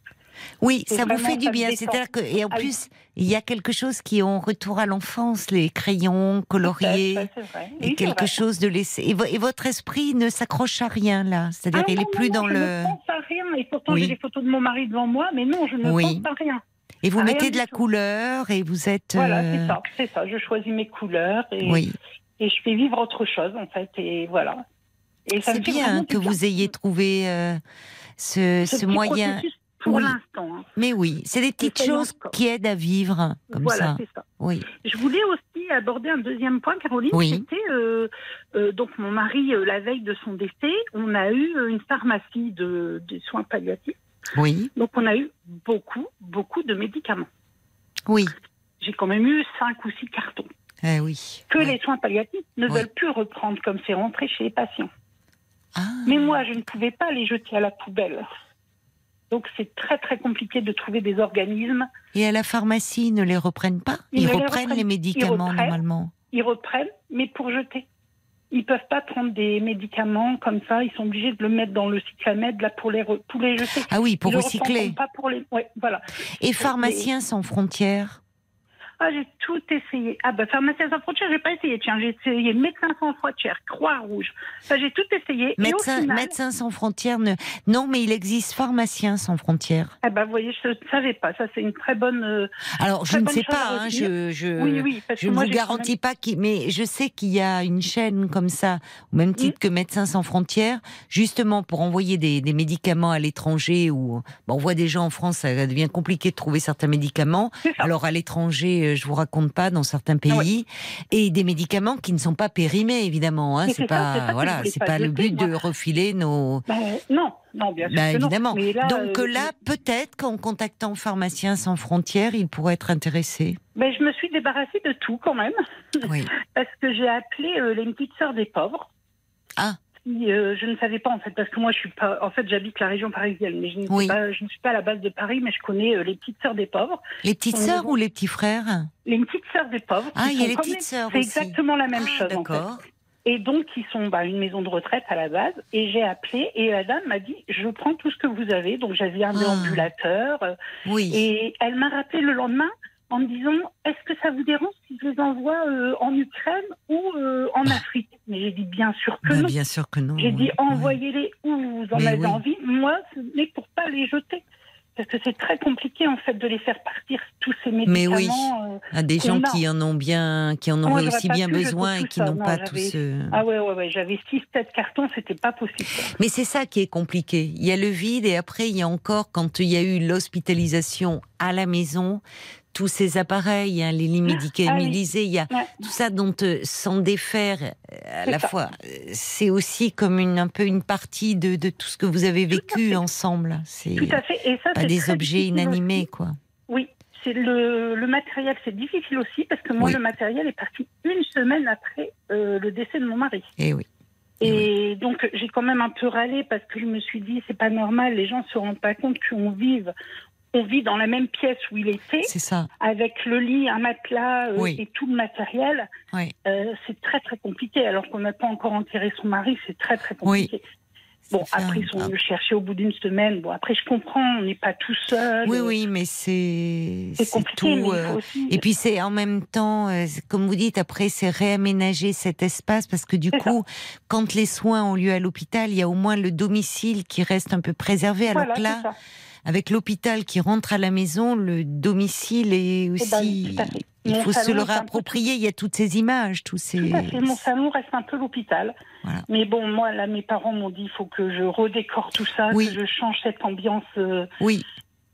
[SPEAKER 1] Oui, ça vous fait du bien. C'est-à-dire que et en
[SPEAKER 7] Ah
[SPEAKER 1] plus il y a quelque chose qui est en retour à l'enfance, les crayons coloriés.
[SPEAKER 7] Ça, ça.
[SPEAKER 1] Et
[SPEAKER 7] Oui,
[SPEAKER 1] quelque chose de laisser. Et, vo- et votre esprit ne s'accroche à rien là? C'est-à-dire
[SPEAKER 7] Ah,
[SPEAKER 1] qu'il
[SPEAKER 7] non,
[SPEAKER 1] est plus
[SPEAKER 7] non,
[SPEAKER 1] dans
[SPEAKER 7] non, je
[SPEAKER 1] le.
[SPEAKER 7] ne pense à rien et pourtant
[SPEAKER 1] Oui.
[SPEAKER 7] j'ai des photos de mon mari devant moi, mais non je ne
[SPEAKER 1] Oui.
[SPEAKER 7] pense à rien.
[SPEAKER 1] Et vous mettez de la
[SPEAKER 7] tout.
[SPEAKER 1] couleur et vous êtes.
[SPEAKER 7] Voilà
[SPEAKER 1] euh,
[SPEAKER 7] c'est ça, c'est ça. Je choisis mes couleurs et, et je fais vivre autre chose en fait et voilà.
[SPEAKER 1] C'est bien que
[SPEAKER 7] bien.
[SPEAKER 1] vous ayez trouvé euh, ce,
[SPEAKER 7] Ce
[SPEAKER 1] ce
[SPEAKER 7] petit
[SPEAKER 1] moyen.
[SPEAKER 7] processus pour
[SPEAKER 1] Oui.
[SPEAKER 7] l'instant. hein.
[SPEAKER 1] Mais oui, c'est des petites choses qui aident à vivre comme
[SPEAKER 7] voilà
[SPEAKER 1] ça.
[SPEAKER 7] c'est ça.
[SPEAKER 1] Oui.
[SPEAKER 7] Je voulais aussi aborder un deuxième point, Caroline.
[SPEAKER 1] Oui.
[SPEAKER 7] C'était euh, euh, donc mon mari, euh, la veille de son décès, on a eu euh, une pharmacie de, de soins palliatifs.
[SPEAKER 1] Oui.
[SPEAKER 7] Donc on a eu beaucoup, beaucoup de médicaments.
[SPEAKER 1] Oui.
[SPEAKER 7] J'ai quand même eu cinq ou six cartons.
[SPEAKER 1] Eh oui.
[SPEAKER 7] Que les soins palliatifs ne veulent plus reprendre comme c'est rentré chez les patients.
[SPEAKER 1] Ah.
[SPEAKER 7] Mais moi, je ne pouvais pas les jeter à la poubelle. Donc c'est très très compliqué de trouver des organismes.
[SPEAKER 1] Et à la pharmacie, ils ne les reprennent pas
[SPEAKER 7] Ils
[SPEAKER 1] Ils,
[SPEAKER 7] ne les
[SPEAKER 1] reprennent les médicaments
[SPEAKER 7] reprennent.
[SPEAKER 1] normalement.
[SPEAKER 7] Ils reprennent, mais pour jeter. Ils peuvent pas prendre des médicaments comme ça. Ils sont obligés de le mettre dans le cyclamètre là pour les pour les jeter.
[SPEAKER 1] Ah oui, pour
[SPEAKER 7] Ils
[SPEAKER 1] recycler.
[SPEAKER 7] Pas pour les. Ouais, voilà.
[SPEAKER 1] Et pharmaciens sans frontières
[SPEAKER 7] Ah, j'ai tout essayé. Ah, bah, pharmacien sans frontières, j'ai pas essayé. Tiens, j'ai essayé médecins sans frontières, Croix-Rouge. Ça, j'ai tout essayé.
[SPEAKER 1] Médecins
[SPEAKER 7] final,
[SPEAKER 1] Médecins sans frontières ne... Non, mais il existe pharmaciens sans frontières.
[SPEAKER 7] ah, bah, vous voyez, je ne savais pas. Ça, c'est une très bonne. euh,
[SPEAKER 1] Alors, je ne sais pas, hein, je, je,
[SPEAKER 7] oui, oui,
[SPEAKER 1] je ne vous garantis pas, mais je sais qu'il y a une chaîne comme ça, au même titre que Médecins sans frontières, justement pour envoyer des, des médicaments à l'étranger. Où bon, on voit des gens en France, ça devient compliqué de trouver certains médicaments. Alors à l'étranger, euh, je vous raconte pas, dans certains pays, et des médicaments qui ne sont pas périmés évidemment. Hein,
[SPEAKER 7] Mais
[SPEAKER 1] c'est
[SPEAKER 7] ça,
[SPEAKER 1] pas voilà, c'est
[SPEAKER 7] pas
[SPEAKER 1] pas le but
[SPEAKER 7] moi.
[SPEAKER 1] de refiler nos.
[SPEAKER 7] bah, non, non, bien sûr.
[SPEAKER 1] Bah,
[SPEAKER 7] que
[SPEAKER 1] évidemment.
[SPEAKER 7] Mais là,
[SPEAKER 1] Donc
[SPEAKER 7] euh,
[SPEAKER 1] là, peut-être qu'en contactant Pharmaciens sans frontières, il pourrait être intéressé.
[SPEAKER 7] ben, je me suis débarrassée de tout quand même.
[SPEAKER 1] Oui.
[SPEAKER 7] Parce que j'ai appelé euh, les petites sœurs des pauvres.
[SPEAKER 1] Ah.
[SPEAKER 7] Euh, je ne savais pas en fait, parce que moi je suis pas. En fait, j'habite la région parisienne, mais je ne, suis
[SPEAKER 1] Oui.
[SPEAKER 7] pas, je ne suis pas à la base de Paris, mais je connais euh, les petites sœurs des pauvres.
[SPEAKER 1] Les petites sœurs ou les petits frères
[SPEAKER 7] Les petites sœurs des pauvres.
[SPEAKER 1] Ah, il y a les petites sœurs
[SPEAKER 7] C'est exactement la même
[SPEAKER 1] Ah,
[SPEAKER 7] chose en fait.
[SPEAKER 1] D'accord.
[SPEAKER 7] Et donc, ils sont bah, une maison de retraite à la base. Et j'ai appelé et la dame m'a dit Je prends tout ce que vous avez. Donc, j'avais un
[SPEAKER 1] Ah.
[SPEAKER 7] déambulateur. euh,
[SPEAKER 1] Oui.
[SPEAKER 7] Et elle m'a rappelé le lendemain en me disant Est-ce que ça vous dérange si je les envoie euh, en Ukraine ou euh, en Afrique? Mais j'ai dit Bien sûr que
[SPEAKER 1] Bah,
[SPEAKER 7] non.
[SPEAKER 1] bien sûr que non.
[SPEAKER 7] J'ai dit. Envoyez-les où vous en
[SPEAKER 1] Mais
[SPEAKER 7] avez
[SPEAKER 1] oui.
[SPEAKER 7] envie. Moi, ce n'est pour pas les jeter. Parce que c'est très compliqué, en fait, de les faire partir, tous ces
[SPEAKER 1] Mais
[SPEAKER 7] médicaments.
[SPEAKER 1] oui.
[SPEAKER 7] euh,
[SPEAKER 1] À des gens
[SPEAKER 7] a.
[SPEAKER 1] qui en ont bien, qui en
[SPEAKER 7] Moi, j'aurais
[SPEAKER 1] aussi bien besoin et qui n'ont
[SPEAKER 7] Non,
[SPEAKER 1] pas tout ce.
[SPEAKER 7] Ah ouais, ouais, ouais. J'avais six, sept cartons, c'était pas possible.
[SPEAKER 1] Mais c'est ça qui est compliqué. Il y a le vide et après il y a encore quand il y a eu l'hospitalisation à la maison, tous ces appareils, hein, les lits médicalisés, il y a
[SPEAKER 7] Ouais.
[SPEAKER 1] tout ça dont euh, s'en défaire euh, à la
[SPEAKER 7] ça.
[SPEAKER 1] fois. euh, C'est aussi comme une un peu une partie de, de tout ce que vous avez vécu ensemble. C'est
[SPEAKER 7] Tout à fait. Et ça,
[SPEAKER 1] pas des objets inanimés
[SPEAKER 7] aussi.
[SPEAKER 1] quoi.
[SPEAKER 7] Oui. C'est le, le matériel, c'est difficile aussi parce que moi,
[SPEAKER 1] Oui.
[SPEAKER 7] le matériel est parti une semaine après euh, le décès de mon mari.
[SPEAKER 1] Et oui.
[SPEAKER 7] Et donc, j'ai quand même un peu râlé parce que je me suis dit, c'est pas normal, les gens se rendent pas compte qu'on vive on vit dans la même pièce où il était,
[SPEAKER 1] C'est ça.
[SPEAKER 7] avec le lit, un matelas euh,
[SPEAKER 1] Oui.
[SPEAKER 7] et tout le matériel.
[SPEAKER 1] Oui.
[SPEAKER 7] Euh, c'est très très compliqué. Alors qu'on n'a pas encore enterré son mari, c'est très très compliqué. Bon, après, ils sont venus le chercher au bout d'une semaine. Bon, après, je comprends, on n'est pas tout seul.
[SPEAKER 1] Oui, oui, mais c'est
[SPEAKER 7] C'est compliqué, mais
[SPEAKER 1] tout.
[SPEAKER 7] il
[SPEAKER 1] euh,
[SPEAKER 7] faut aussi.
[SPEAKER 1] Et puis c'est en même temps, comme vous dites, après c'est réaménager cet espace parce que du
[SPEAKER 7] ça.
[SPEAKER 1] coup, quand les soins ont lieu à l'hôpital, il y a au moins le domicile qui reste un peu préservé. Alors
[SPEAKER 7] voilà,
[SPEAKER 1] que là. Avec l'hôpital qui rentre à la maison, le domicile est
[SPEAKER 7] Eh ben,
[SPEAKER 1] aussi. il
[SPEAKER 7] Mon
[SPEAKER 1] faut se le
[SPEAKER 7] peu
[SPEAKER 1] réapproprier. Il y a toutes ces images, tous ces.
[SPEAKER 7] Tout à fait. Mon salon reste un peu l'hôpital.
[SPEAKER 1] Voilà.
[SPEAKER 7] Mais bon, moi, là, mes parents m'ont dit il faut que je redécore tout ça,
[SPEAKER 1] Oui.
[SPEAKER 7] que je change cette ambiance. euh,
[SPEAKER 1] Oui,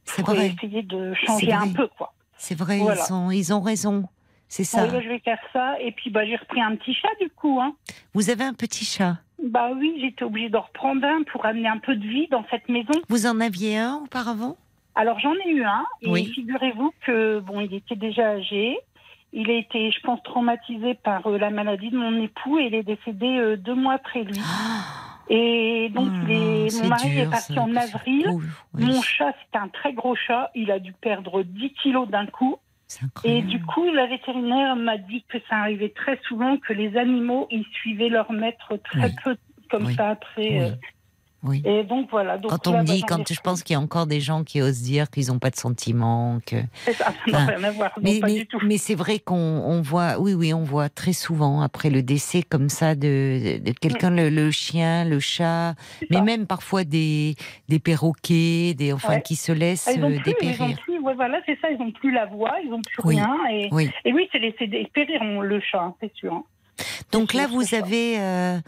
[SPEAKER 1] c'est vrai.
[SPEAKER 7] essayer de changer un peu, quoi.
[SPEAKER 1] C'est vrai.
[SPEAKER 7] Voilà.
[SPEAKER 1] Ils, ont raison. C'est ça.
[SPEAKER 7] Oui, bah, je vais faire ça. Et puis, bah, j'ai repris un petit chat, du coup. Hein.
[SPEAKER 1] Vous avez un petit chat?
[SPEAKER 7] Bah oui, j'étais obligée d'en reprendre un pour amener un peu de vie dans cette maison.
[SPEAKER 1] Vous en aviez un auparavant?
[SPEAKER 7] Alors, j'en ai eu un. Et
[SPEAKER 1] Oui.
[SPEAKER 7] figurez-vous que, bon, il était déjà âgé. Il a été, je pense, traumatisé par euh, la maladie de mon époux et il est décédé euh, deux mois après lui. Et donc,
[SPEAKER 1] Oh
[SPEAKER 7] mon mari
[SPEAKER 1] dur,
[SPEAKER 7] est parti
[SPEAKER 1] ça,
[SPEAKER 7] en avril.
[SPEAKER 1] cool. Oui,
[SPEAKER 7] Mon chat, c'est un très gros chat. Il a dû perdre 10 kilos d'un coup. Et du coup, la vétérinaire m'a dit que ça arrivait très souvent que les animaux, ils suivaient leur maître très
[SPEAKER 1] Oui.
[SPEAKER 7] peu comme
[SPEAKER 1] Oui.
[SPEAKER 7] ça après.
[SPEAKER 1] Oui. Oui.
[SPEAKER 7] Et donc voilà. Donc
[SPEAKER 1] Quand
[SPEAKER 7] là,
[SPEAKER 1] on
[SPEAKER 7] bah,
[SPEAKER 1] dit, quand je pense qu'il y a encore des gens qui osent dire qu'ils n'ont pas de sentiments, que.
[SPEAKER 7] Ça
[SPEAKER 1] Enfin,
[SPEAKER 7] rien à voir.
[SPEAKER 1] Mais, c'est vrai qu'on on voit, oui, oui, on voit très souvent après le décès comme ça de, de quelqu'un, le, le chien, le chat, mais
[SPEAKER 7] ça.
[SPEAKER 1] même parfois des, des perroquets, des, enfin,
[SPEAKER 7] Ouais.
[SPEAKER 1] qui se laissent
[SPEAKER 7] Ah, ils ont
[SPEAKER 1] euh,
[SPEAKER 7] plus, ils
[SPEAKER 1] dépérir.
[SPEAKER 7] plus, ouais, voilà, c'est ça, ils ont plus la voix, ils ont plus
[SPEAKER 1] Oui.
[SPEAKER 7] rien. Et,
[SPEAKER 1] Oui.
[SPEAKER 7] et oui, c'est laissé dépérir le chat, hein, c'est sûr. hein.
[SPEAKER 1] Donc là, vous avez, euh,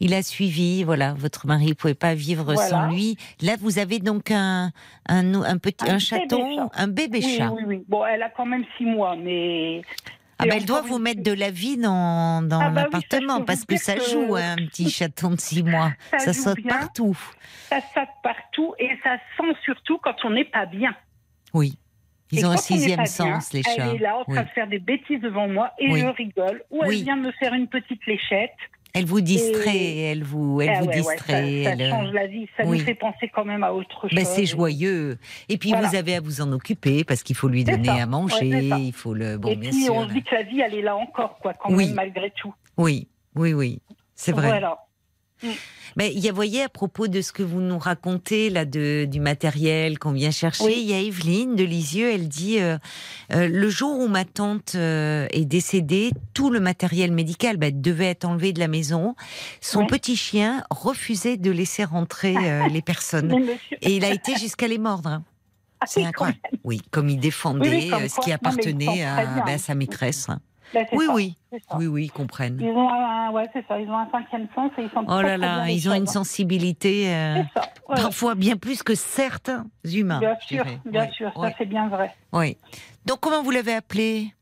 [SPEAKER 1] il a suivi, voilà, votre mari ne pouvait pas vivre
[SPEAKER 7] Voilà.
[SPEAKER 1] sans lui. Là, vous avez donc un, un, un petit,
[SPEAKER 7] Un
[SPEAKER 1] un
[SPEAKER 7] bébé
[SPEAKER 1] chaton,
[SPEAKER 7] chat.
[SPEAKER 1] un bébé
[SPEAKER 7] Oui,
[SPEAKER 1] chat.
[SPEAKER 7] oui, oui. Bon, elle a quand même six mois, mais.
[SPEAKER 1] Ah ben, elle doit vous mettre de la vie dans, dans
[SPEAKER 7] Ah bah oui,
[SPEAKER 1] l'appartement parce que ça joue hein, un petit chaton de six mois.
[SPEAKER 7] Ça
[SPEAKER 1] Ça,
[SPEAKER 7] joue
[SPEAKER 1] saute
[SPEAKER 7] bien.
[SPEAKER 1] partout.
[SPEAKER 7] Ça saute partout et ça sent surtout quand on n'est pas bien.
[SPEAKER 1] Oui. Ils
[SPEAKER 7] Et
[SPEAKER 1] ont un sixième sens,
[SPEAKER 7] bien,
[SPEAKER 1] les chats.
[SPEAKER 7] Elle est là en train
[SPEAKER 1] Oui.
[SPEAKER 7] de faire des bêtises devant moi et
[SPEAKER 1] Oui.
[SPEAKER 7] je rigole. Ou
[SPEAKER 1] Oui.
[SPEAKER 7] elle vient me faire une petite léchette.
[SPEAKER 1] Elle vous distrait,
[SPEAKER 7] Et-
[SPEAKER 1] elle vous, elle
[SPEAKER 7] Ah
[SPEAKER 1] vous
[SPEAKER 7] ouais,
[SPEAKER 1] distrait.
[SPEAKER 7] ça, ça
[SPEAKER 1] elle-
[SPEAKER 7] change la vie. Ça
[SPEAKER 1] oui.
[SPEAKER 7] nous fait penser quand même à autre chose.
[SPEAKER 1] Ben, c'est joyeux. Et puis
[SPEAKER 7] Voilà.
[SPEAKER 1] vous avez à vous en occuper parce qu'il faut lui donner
[SPEAKER 7] ça.
[SPEAKER 1] à manger, il faut le bon
[SPEAKER 7] et
[SPEAKER 1] bien
[SPEAKER 7] puis
[SPEAKER 1] sûr.
[SPEAKER 7] on se dit que la vie, elle est là encore, quoi, quand
[SPEAKER 1] Oui.
[SPEAKER 7] même, malgré tout.
[SPEAKER 1] Oui, oui, oui, c'est vrai.
[SPEAKER 7] Voilà.
[SPEAKER 1] Mais il y a, voyez, à propos de ce que vous nous racontez là, de, du matériel qu'on vient chercher,
[SPEAKER 7] Oui.
[SPEAKER 1] il y a Evelyne de Lisieux, elle dit euh, euh, le jour où ma tante euh, est décédée, tout le matériel médical bah, devait être enlevé de la maison. Son petit chien refusait de laisser rentrer les personnes. Et il a été jusqu'à les mordre. hein.
[SPEAKER 7] Ah,
[SPEAKER 1] C'est incroyable. Oui, comme il défendait
[SPEAKER 7] Oui, oui, comme
[SPEAKER 1] ce
[SPEAKER 7] quoi.
[SPEAKER 1] qui appartenait à, bah, à sa maîtresse.
[SPEAKER 7] C'est
[SPEAKER 1] Oui,
[SPEAKER 7] ça,
[SPEAKER 1] oui, oui, oui, ils comprennent.
[SPEAKER 7] Ils ont un, ouais, c'est ça. Ils ont un cinquième sens et ils sont
[SPEAKER 1] Oh là là, ils ont une
[SPEAKER 7] choses,
[SPEAKER 1] sensibilité. euh,
[SPEAKER 7] ça.
[SPEAKER 1] Parfois bien plus que certains humains.
[SPEAKER 7] Bien sûr, bien sûr, ça c'est bien vrai.
[SPEAKER 1] oui. Donc comment vous l'avez appelée?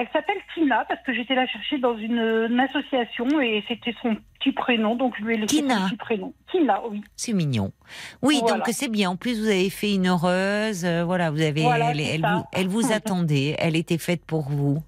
[SPEAKER 7] Elle s'appelle Tina parce que j'étais la chercher dans une, une association et c'était son petit prénom, donc je lui ai laissé son petit prénom. Tina, oui.
[SPEAKER 1] C'est mignon. Oui,
[SPEAKER 7] Voilà.
[SPEAKER 1] donc c'est bien. En plus, vous avez fait une heureuse. euh, voilà, vous avez.
[SPEAKER 7] Voilà,
[SPEAKER 1] elle,
[SPEAKER 7] c'est
[SPEAKER 1] elle
[SPEAKER 7] ça.
[SPEAKER 1] vous, elle vous attendait. Elle était faite pour vous.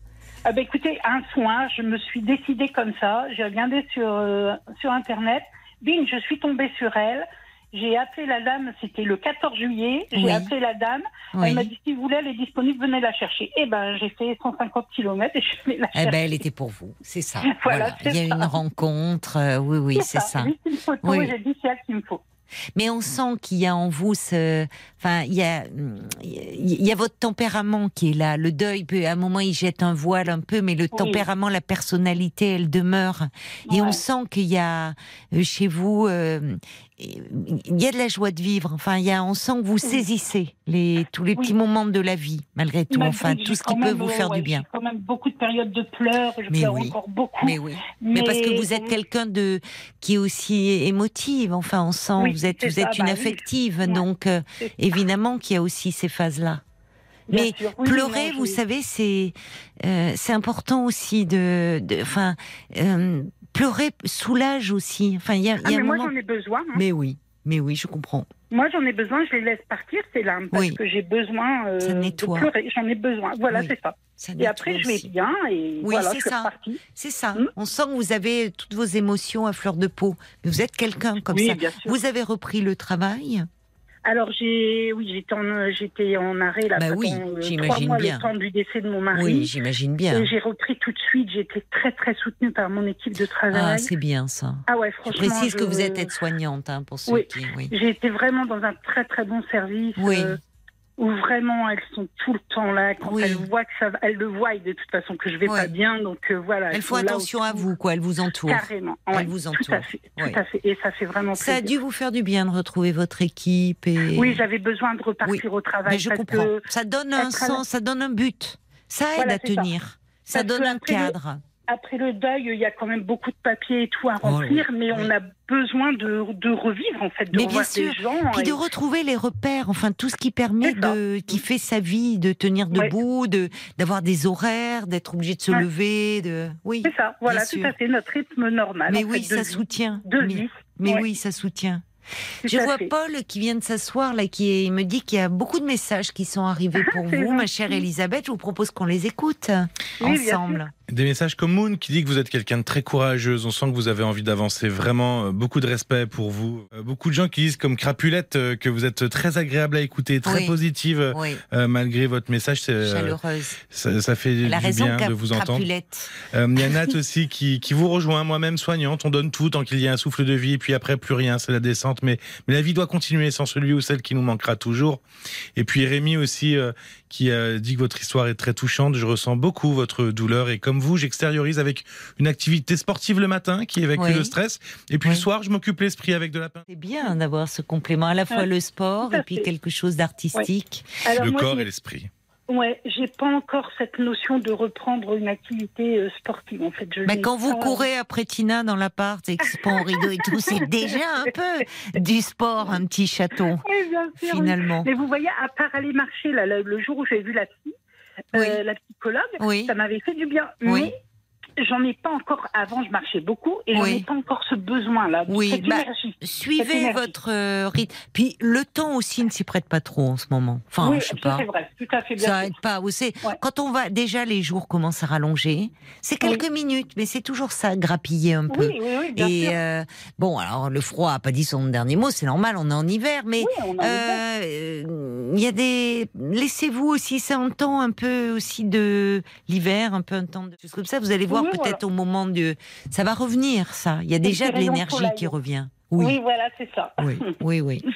[SPEAKER 7] Ah ben écoutez, un soin, je me suis décidée comme ça. J'ai regardé sur, euh, sur Internet. Bing, je suis tombée sur elle. J'ai appelé la dame, c'était le 14 juillet. J'ai
[SPEAKER 1] Oui.
[SPEAKER 7] appelé la dame.
[SPEAKER 1] Oui.
[SPEAKER 7] Elle m'a dit si vous voulez, elle est disponible, venez la chercher. Eh ben, j'ai fait 150 km et je suis allée la
[SPEAKER 1] Eh
[SPEAKER 7] chercher.
[SPEAKER 1] ben, elle était pour vous. C'est ça.
[SPEAKER 7] Voilà,
[SPEAKER 1] Il y a
[SPEAKER 7] ça.
[SPEAKER 1] une rencontre. euh, oui, oui, c'est ça.
[SPEAKER 7] Juste une photo
[SPEAKER 1] Oui.
[SPEAKER 7] j'ai dit c'est elle qu'il me faut.
[SPEAKER 1] Mais on sent qu'il y a en vous ce, enfin, il y a, il y a votre tempérament qui est là. Le deuil peut, à un moment, il jette un voile un peu, mais le tempérament, la personnalité, elle demeure. Et on sent qu'il y a euh, chez vous, euh, il y a de la joie de vivre. Enfin, il y a, on sent que vous saisissez les tous les
[SPEAKER 7] Oui.
[SPEAKER 1] petits moments de la vie, malgré tout.
[SPEAKER 7] Malgré
[SPEAKER 1] Enfin, tout ce qui peut vous faire
[SPEAKER 7] ouais,
[SPEAKER 1] du bien.
[SPEAKER 7] Quand même beaucoup de périodes de pleurs. Je
[SPEAKER 1] Mais
[SPEAKER 7] pleure
[SPEAKER 1] oui.
[SPEAKER 7] encore beaucoup.
[SPEAKER 1] Mais oui. Mais parce que vous êtes quelqu'un de qui est aussi émotive. Enfin, on sent vous êtes vous
[SPEAKER 7] ça,
[SPEAKER 1] êtes une
[SPEAKER 7] bah
[SPEAKER 1] affective, donc euh, évidemment qu'il y a aussi ces phases-là. Mais
[SPEAKER 7] sûr. Oui,
[SPEAKER 1] pleurer, vous savez, c'est euh, c'est important aussi de, de- enfin, euh, pleurer soulage aussi. Enfin, il y a,
[SPEAKER 7] Ah,
[SPEAKER 1] y a
[SPEAKER 7] mais
[SPEAKER 1] un
[SPEAKER 7] moi
[SPEAKER 1] moment.
[SPEAKER 7] j'en ai besoin. hein.
[SPEAKER 1] Mais oui, mais oui, je comprends.
[SPEAKER 7] Moi j'en ai besoin. Je les laisse partir ces larmes parce
[SPEAKER 1] Oui.
[SPEAKER 7] que j'ai besoin euh,
[SPEAKER 1] Ça
[SPEAKER 7] de
[SPEAKER 1] nettoie.
[SPEAKER 7] pleurer. J'en ai besoin. Voilà,
[SPEAKER 1] Oui.
[SPEAKER 7] c'est ça.
[SPEAKER 1] Ça
[SPEAKER 7] Et après je vais bien et
[SPEAKER 1] Oui,
[SPEAKER 7] voilà,
[SPEAKER 1] c'est ça. C'est ça.
[SPEAKER 7] Hmm.
[SPEAKER 1] On sent que vous avez toutes vos émotions à fleur de peau. Mais vous êtes quelqu'un comme ça.
[SPEAKER 7] bien sûr.
[SPEAKER 1] Vous avez repris le travail.
[SPEAKER 7] Alors j'ai, oui, j'étais en, j'étais en arrêt là
[SPEAKER 1] Bah
[SPEAKER 7] pendant
[SPEAKER 1] oui,
[SPEAKER 7] euh, trois mois
[SPEAKER 1] bien.
[SPEAKER 7] le temps du décès de mon mari.
[SPEAKER 1] Oui, j'imagine bien.
[SPEAKER 7] Et j'ai repris tout de suite. Été très très soutenue par mon équipe de travail.
[SPEAKER 1] Ah, c'est bien ça.
[SPEAKER 7] Ah ouais,
[SPEAKER 1] Je
[SPEAKER 7] franchement.
[SPEAKER 1] précise que
[SPEAKER 7] je-
[SPEAKER 1] vous êtes aide-soignante, hein, pour ceux
[SPEAKER 7] Oui.
[SPEAKER 1] qui. Oui.
[SPEAKER 7] J'ai été vraiment dans un très très bon service.
[SPEAKER 1] Oui.
[SPEAKER 7] euh, où vraiment elles sont tout le temps là quand
[SPEAKER 1] Oui.
[SPEAKER 7] elles voient que ça elles le voient de toute façon que je vais pas bien donc euh, voilà
[SPEAKER 1] Elles font attention à vous, quoi. Elles vous entourent.
[SPEAKER 7] carrément
[SPEAKER 1] Elles
[SPEAKER 7] ouais,
[SPEAKER 1] vous
[SPEAKER 7] tout
[SPEAKER 1] entourent.
[SPEAKER 7] à fait tout
[SPEAKER 1] Oui.
[SPEAKER 7] à fait et ça fait vraiment
[SPEAKER 1] Ça a dû vous faire du bien de retrouver votre équipe. Et...
[SPEAKER 7] oui j'avais besoin de repartir au travail
[SPEAKER 1] Mais je comprends. Ça donne un
[SPEAKER 7] la-
[SPEAKER 1] sens, ça donne un but. Ça aide
[SPEAKER 7] Voilà,
[SPEAKER 1] à
[SPEAKER 7] ça.
[SPEAKER 1] tenir. Ça donne un cadre.
[SPEAKER 7] Après le deuil il y a quand même beaucoup de papiers et tout à
[SPEAKER 1] Oh,
[SPEAKER 7] remplir
[SPEAKER 1] oui.
[SPEAKER 7] mais on a besoin de, de revivre en fait de
[SPEAKER 1] Mais
[SPEAKER 7] revoir
[SPEAKER 1] bien
[SPEAKER 7] des
[SPEAKER 1] sûr.
[SPEAKER 7] gens
[SPEAKER 1] Puis
[SPEAKER 7] et-
[SPEAKER 1] de retrouver les repères, enfin tout ce qui permet de, qui fait sa vie, de tenir
[SPEAKER 7] Ouais.
[SPEAKER 1] debout, de d'avoir des horaires, d'être obligé de se
[SPEAKER 7] Ouais.
[SPEAKER 1] lever, de oui.
[SPEAKER 7] c'est ça voilà tout
[SPEAKER 1] sûr.
[SPEAKER 7] à fait notre rythme normal
[SPEAKER 1] Mais
[SPEAKER 7] en
[SPEAKER 1] oui,
[SPEAKER 7] fait,
[SPEAKER 1] ça
[SPEAKER 7] vie.
[SPEAKER 1] soutient.
[SPEAKER 7] de
[SPEAKER 1] mais
[SPEAKER 7] vie
[SPEAKER 1] mais
[SPEAKER 7] Ouais.
[SPEAKER 1] oui, ça soutient.
[SPEAKER 7] Tout
[SPEAKER 1] Je vois
[SPEAKER 7] fait.
[SPEAKER 1] Paul qui vient de s'asseoir là, qui est- il me dit qu'il y a beaucoup de messages qui sont arrivés pour vous, ma chère Elisabeth. Je vous propose qu'on les écoute
[SPEAKER 7] Oui,
[SPEAKER 1] ensemble.
[SPEAKER 3] Des messages comme Moon qui dit que vous êtes quelqu'un de très courageuse. On sent que vous avez envie d'avancer. Vraiment, euh, beaucoup de respect pour vous. Euh, Beaucoup de gens qui disent comme Crapulette euh, que vous êtes très agréable à écouter, très
[SPEAKER 1] Oui.
[SPEAKER 3] positive
[SPEAKER 1] Oui,
[SPEAKER 3] euh, malgré votre message. C'est,
[SPEAKER 1] chaleureuse.
[SPEAKER 3] ça, ça fait du
[SPEAKER 1] raison,
[SPEAKER 3] bien de vous entendre.
[SPEAKER 1] Crapulette.
[SPEAKER 3] Euh, Il y a Nat aussi qui, qui vous rejoint, moi-même soignante. On donne tout tant qu'il y a un souffle de vie, et puis après plus rien, c'est la descente. Mais, mais la vie doit continuer sans celui ou celle qui nous manquera toujours. Et puis Rémi aussi euh, qui euh, dit que votre histoire est très touchante. Je ressens beaucoup votre douleur et comme vous, j'extériorise avec une activité sportive le matin qui évacue
[SPEAKER 1] Oui.
[SPEAKER 3] le stress. Et puis
[SPEAKER 1] Oui.
[SPEAKER 3] le soir, je m'occupe l'esprit avec de la peinture.
[SPEAKER 1] C'est bien d'avoir ce complément, à la fois
[SPEAKER 7] Ouais,
[SPEAKER 1] le sport et puis quelque chose d'artistique.
[SPEAKER 3] Le
[SPEAKER 7] moi,
[SPEAKER 3] corps et l'esprit.
[SPEAKER 7] Ouais, j'ai pas encore cette notion de reprendre une activité euh, sportive en fait. Je
[SPEAKER 1] Bah, quand vous
[SPEAKER 7] pas-
[SPEAKER 1] courez après Tina dans l'appart et que c'est pas au rideau et tout, c'est déjà un peu du sport, un petit chaton,
[SPEAKER 7] Oui, bien sûr, oui.
[SPEAKER 1] finalement.
[SPEAKER 7] Mais vous voyez, à part aller marcher là, le, jour où j'ai vu la euh,
[SPEAKER 1] Oui.
[SPEAKER 7] la psychologue, ça m'avait fait du bien.
[SPEAKER 1] Oui.
[SPEAKER 7] Mais j'en ai pas encore. Avant, je marchais beaucoup et j'en
[SPEAKER 1] Oui.
[SPEAKER 7] ai pas encore ce besoin là.
[SPEAKER 1] Oui,
[SPEAKER 7] cette
[SPEAKER 1] bah,
[SPEAKER 7] énergie. Cette
[SPEAKER 1] Suivez
[SPEAKER 7] énergie.
[SPEAKER 1] votre euh, rythme. Puis le temps aussi ne s'y prête pas trop en ce moment. Enfin,
[SPEAKER 7] oui,
[SPEAKER 1] je sais pas.
[SPEAKER 7] vrai, tout à fait bien.
[SPEAKER 1] Ça aide pas.
[SPEAKER 7] Ouais.
[SPEAKER 1] quand on va déjà les jours commencent à rallonger, c'est quelques minutes, mais c'est toujours ça, grappiller un peu.
[SPEAKER 7] Oui, oui, oui, bien
[SPEAKER 1] Et
[SPEAKER 7] sûr.
[SPEAKER 1] euh, bon, alors le froid a pas dit son dernier mot, c'est normal, on est en hiver, mais euh, euh, il y a des. Laissez-vous aussi, c'est un temps un peu aussi de l'hiver, un peu un temps de choses comme ça. Vous allez voir
[SPEAKER 7] Oui,
[SPEAKER 1] peut-être au moment de. Ça va revenir, ça. Il y a déjà de l'énergie qui revient.
[SPEAKER 7] oui.
[SPEAKER 1] Oui,
[SPEAKER 7] voilà, c'est ça.
[SPEAKER 1] oui, oui, oui.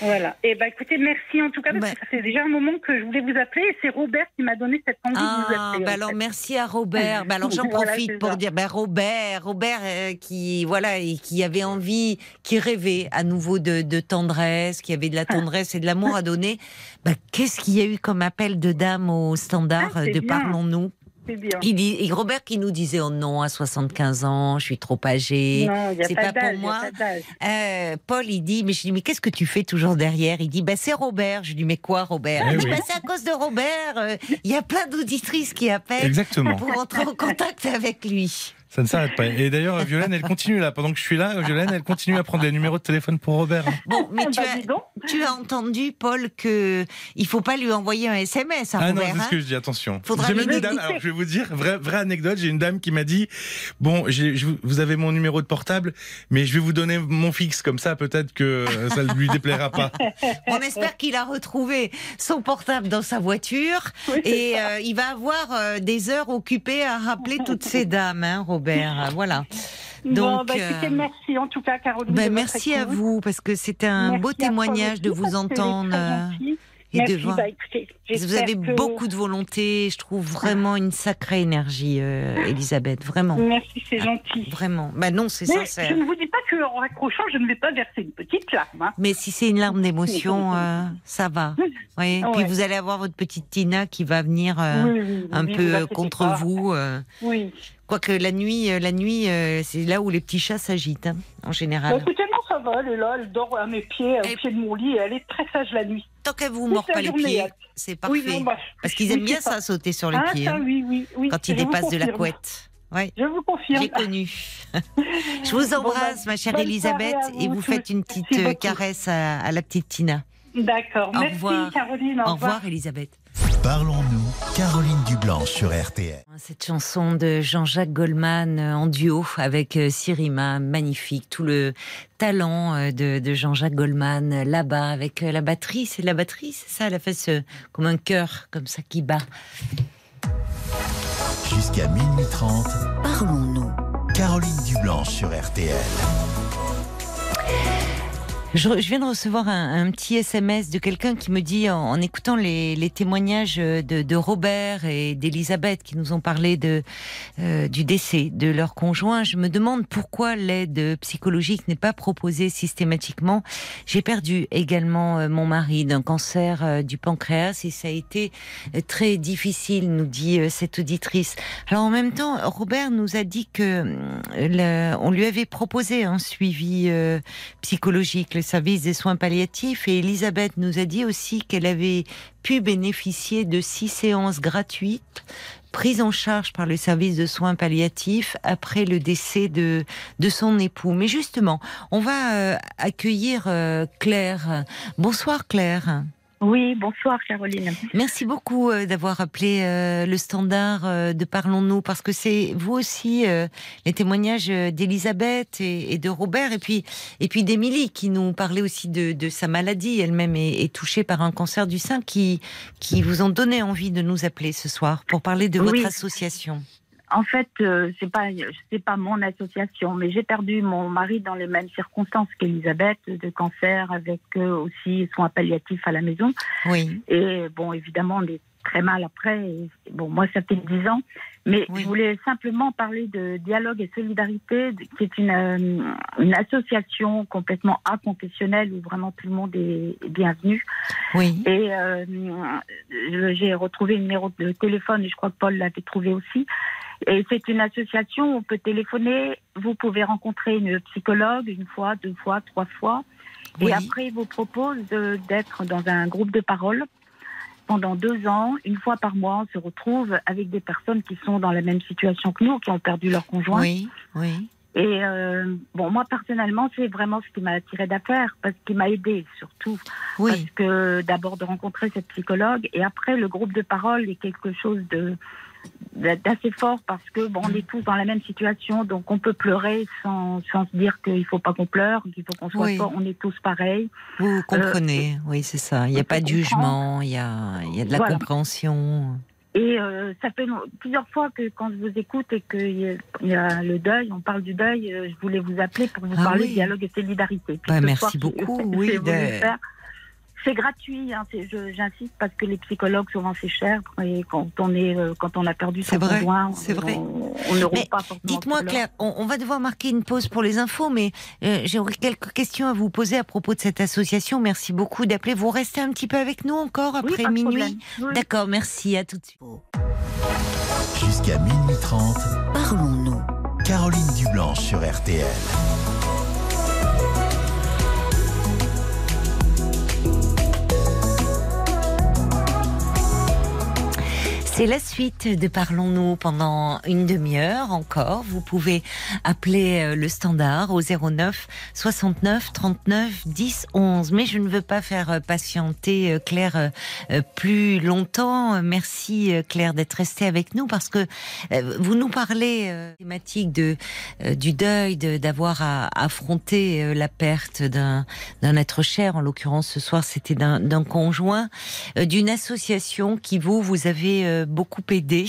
[SPEAKER 7] Voilà. Et ben écoutez, merci en tout cas parce
[SPEAKER 1] Bah.
[SPEAKER 7] que fait déjà un moment que je voulais vous appeler et c'est Robert qui m'a donné cette envie de vous
[SPEAKER 1] Ah,
[SPEAKER 7] appeler.
[SPEAKER 1] bah alors
[SPEAKER 7] fait.
[SPEAKER 1] merci à Robert. Bah alors j'en
[SPEAKER 7] Voilà,
[SPEAKER 1] profite
[SPEAKER 7] c'est
[SPEAKER 1] pour
[SPEAKER 7] ça.
[SPEAKER 1] dire, bah Robert, Robert euh, qui voilà et qui avait envie, qui rêvait à nouveau de, de tendresse, qui avait de la
[SPEAKER 7] Ah.
[SPEAKER 1] tendresse et de l'amour à donner. Bah qu'est-ce qu'il y a eu comme appel de dame au standard
[SPEAKER 7] Ah,
[SPEAKER 1] euh,
[SPEAKER 7] c'est
[SPEAKER 1] de. Parlons-nous?
[SPEAKER 7] C'est bien.
[SPEAKER 1] Il dit, et Robert qui nous disait oh non à 75 ans, je suis trop âgé.
[SPEAKER 7] Non, il n'y a
[SPEAKER 1] c'est
[SPEAKER 7] pas,
[SPEAKER 1] pas pour moi.
[SPEAKER 7] pas.
[SPEAKER 1] Euh, Paul, il dit, mais je dis, mais qu'est-ce que tu fais toujours derrière? Il dit, bah c'est Robert. Je lui dis, mais quoi, Robert?
[SPEAKER 3] Eh
[SPEAKER 1] Il dit,
[SPEAKER 3] oui.
[SPEAKER 1] bah c'est à cause de Robert. euh, Il y a plein d'auditrices qui appellent
[SPEAKER 3] Exactement.
[SPEAKER 1] pour entrer en contact avec lui.
[SPEAKER 3] Ça ne s'arrête pas. Et d'ailleurs, Violaine, elle continue là. Pendant que je suis là, Violaine, elle continue à prendre les numéros de téléphone pour Robert.
[SPEAKER 1] Bon, mais
[SPEAKER 7] Ah,
[SPEAKER 1] tu
[SPEAKER 7] bah,
[SPEAKER 1] as, tu as entendu, Paul, que il faut pas lui envoyer un SMS à
[SPEAKER 3] Ah non,
[SPEAKER 1] Robert.
[SPEAKER 3] c'est ce
[SPEAKER 1] hein
[SPEAKER 3] que je dis, attention.
[SPEAKER 1] Faudra
[SPEAKER 3] J'ai même une dame, alors je vais vous dire, vraie, vraie anecdote, j'ai une dame qui m'a dit, bon, je vous- avez mon numéro de portable, mais je vais vous donner mon fixe, comme ça peut-être que ça ne lui déplaira pas.
[SPEAKER 1] On espère qu'il a retrouvé son portable dans sa voiture
[SPEAKER 7] Oui,
[SPEAKER 1] et euh, il va avoir euh, des heures occupées à rappeler toutes ces dames, hein, Robert. Voilà.
[SPEAKER 7] bon,
[SPEAKER 1] Donc,
[SPEAKER 7] bah, écoutez,
[SPEAKER 1] euh,
[SPEAKER 7] merci en tout cas, Caroline. Votre
[SPEAKER 1] merci à vous parce que c'est un
[SPEAKER 7] Merci
[SPEAKER 1] beau témoignage de vous entendre euh, et
[SPEAKER 7] Merci,
[SPEAKER 1] de voir.
[SPEAKER 7] bah, écoutez,
[SPEAKER 1] Vous avez
[SPEAKER 7] que-
[SPEAKER 1] beaucoup de volonté. Je trouve vraiment une sacrée énergie, euh, Elisabeth. Vraiment,
[SPEAKER 7] Merci, c'est gentil.
[SPEAKER 1] vraiment. Ben non, c'est sincère.
[SPEAKER 7] je ne vous dis pas qu'en raccrochant, je ne vais pas verser une petite larme. hein.
[SPEAKER 1] Mais si c'est une larme d'émotion, euh, ça va. Oui. Puis vous allez avoir votre petite Tina qui va venir euh,
[SPEAKER 7] Oui, oui, oui,
[SPEAKER 1] un peu euh, contre
[SPEAKER 7] pas.
[SPEAKER 1] vous. euh.
[SPEAKER 7] Oui.
[SPEAKER 1] Quoique la nuit, euh, la nuit, euh, c'est là où les petits chats s'agitent, hein, en
[SPEAKER 7] Bah,
[SPEAKER 1] général.
[SPEAKER 7] écoutez, non, ça va, elle est là, elle dort à mes pieds, au pied de mon lit, et elle est très sage la nuit.
[SPEAKER 1] Tant qu'elle vous mord pas les
[SPEAKER 7] journée,
[SPEAKER 1] pieds,
[SPEAKER 7] elle.
[SPEAKER 1] c'est parfait.
[SPEAKER 7] Oui, non, bah,
[SPEAKER 1] Parce qu'ils aiment bien ça, sauter sur les
[SPEAKER 7] Ah,
[SPEAKER 1] pieds.
[SPEAKER 7] ça,
[SPEAKER 1] hein,
[SPEAKER 7] oui, oui, oui.
[SPEAKER 1] quand ils dépassent de la couette. Ouais.
[SPEAKER 7] Je vous confirme.
[SPEAKER 1] J'ai connu. Je vous
[SPEAKER 7] Bon,
[SPEAKER 1] embrasse,
[SPEAKER 7] bah,
[SPEAKER 1] ma chère Elisabeth, et
[SPEAKER 7] vous tous.
[SPEAKER 1] faites une petite euh, caresse à, à la petite Tina.
[SPEAKER 7] D'accord.
[SPEAKER 1] Au
[SPEAKER 7] Merci,
[SPEAKER 1] revoir.
[SPEAKER 7] Caroline.
[SPEAKER 1] Au revoir, Elisabeth.
[SPEAKER 4] Parlons-nous, Caroline Dublanche sur RTL.
[SPEAKER 1] Cette chanson de Jean-Jacques Goldman euh, en duo avec euh, Sirima, magnifique. Tout le talent euh, de, de Jean-Jacques Goldman là-bas avec la batterie. C'est la batterie, c'est ça? Elle a fait ce, comme un cœur, comme ça qui bat.
[SPEAKER 4] Jusqu'à minuit 30,
[SPEAKER 5] Parlons-nous.
[SPEAKER 4] Caroline Dublanche sur RTL.
[SPEAKER 1] Je, viens de recevoir un, petit SMS de quelqu'un qui me dit, en, écoutant les, témoignages de, Robert et d'Elisabeth qui nous ont parlé euh, du décès de leur conjoint, je me demande pourquoi l'aide psychologique n'est pas proposée systématiquement. J'ai perdu également euh, mon mari d'un cancer euh, du pancréas et ça a été très difficile, nous dit cette auditrice. Alors en même temps, Robert nous a dit que on lui avait proposé un suivi psychologique, service des soins palliatifs, et Elisabeth nous a dit aussi qu'elle avait pu bénéficier de six séances gratuites prises en charge par le service de soins palliatifs après le décès de, de son époux. Mais justement, on va euh, accueillir euh, Claire. Bonsoir Claire.
[SPEAKER 8] Oui, bonsoir Caroline.
[SPEAKER 1] Merci beaucoup euh, d'avoir appelé euh, le standard euh, de Parlons-nous parce que c'est vous aussi les témoignages d'Elisabeth et, de Robert et puis et puis d'Émilie qui nous parlait aussi de, de sa maladie. Elle-même est, est touchée par un cancer du sein qui qui vous ont donné envie de nous appeler ce soir pour parler de votre association.
[SPEAKER 8] En fait, euh, c'est pas c'est pas mon association, mais j'ai perdu mon mari dans les mêmes circonstances qu'Elisabeth, de cancer, avec euh, aussi soins palliatifs à la maison.
[SPEAKER 1] Oui.
[SPEAKER 8] Et bon, évidemment, on est très mal après. Bon, moi, ça fait dix ans, mais
[SPEAKER 1] Oui.
[SPEAKER 8] je voulais simplement parler de dialogue et solidarité, qui est une euh, une association complètement aconfessionnelle où vraiment tout le monde est, bienvenu.
[SPEAKER 1] Oui.
[SPEAKER 8] Et euh, je- j'ai retrouvé le numéro de téléphone et je crois que Paul l'avait trouvé aussi. Et c'est une association où on peut téléphoner. Vous pouvez rencontrer une psychologue une fois, deux fois, trois fois.
[SPEAKER 1] Oui.
[SPEAKER 8] Et après, ils vous proposent de- d'être dans un groupe de parole pendant deux ans. Une fois par mois, on se retrouve avec des personnes qui sont dans la même situation que nous, qui ont perdu leur conjoint.
[SPEAKER 1] Oui. Oui.
[SPEAKER 8] Et euh, bon, moi personnellement, c'est vraiment ce qui m'a attiré d'affaire, parce qu'il m'a aidé surtout. Parce
[SPEAKER 1] Oui.
[SPEAKER 8] que d'abord de rencontrer cette psychologue et après le groupe de parole est quelque chose de d'assez fort parce que bon on est tous dans la même situation donc on peut pleurer sans, sans se dire qu'il faut pas qu'on pleure qu'il faut qu'on soit
[SPEAKER 1] Oui.
[SPEAKER 8] fort on est tous pareils
[SPEAKER 1] Vous comprenez. oui, c'est ça. Il n'y a pas de jugement. Il y a il y a de la
[SPEAKER 8] Voilà.
[SPEAKER 1] compréhension.
[SPEAKER 8] et euh, ça fait plusieurs fois que quand je vous écoute et qu'il y, y a le deuil on parle du deuil euh, je voulais vous appeler pour vous
[SPEAKER 1] Ah
[SPEAKER 8] parler
[SPEAKER 1] oui.
[SPEAKER 8] de dialogue et solidarité
[SPEAKER 1] Bah, merci
[SPEAKER 8] soir,
[SPEAKER 1] beaucoup, oui, de-
[SPEAKER 8] faire. C'est gratuit, hein, j'insiste parce que les psychologues souvent c'est cher et quand on est euh, quand on a perdu son
[SPEAKER 1] C'est vrai,
[SPEAKER 8] conjoint,
[SPEAKER 1] c'est vrai.
[SPEAKER 8] on, on ne roule pas.
[SPEAKER 1] Dites-moi. Claire, on, on va devoir marquer une pause pour les infos, mais euh, j'aurais quelques questions à vous poser à propos de cette association. Merci beaucoup d'appeler. Vous restez un petit peu avec nous encore
[SPEAKER 8] Oui,
[SPEAKER 1] après
[SPEAKER 8] pas de
[SPEAKER 1] minuit.
[SPEAKER 8] Oui.
[SPEAKER 1] D'accord, merci. À tout de suite.
[SPEAKER 4] Jusqu'à minuit 30,
[SPEAKER 5] Parlons-nous.
[SPEAKER 4] Caroline Dublanche sur RTL.
[SPEAKER 1] C'est la suite de Parlons-nous pendant une demi-heure encore. Vous pouvez appeler euh, le standard au 09 69 39 10 11. Mais je ne veux pas faire euh, patienter euh, Claire plus longtemps. Merci Claire d'être restée avec nous parce que vous nous parlez thématique de du deuil, de- d'avoir à affronter la perte d'un être cher. En l'occurrence, ce soir, c'était d'un conjoint d'une association qui vous vous avez beaucoup aidé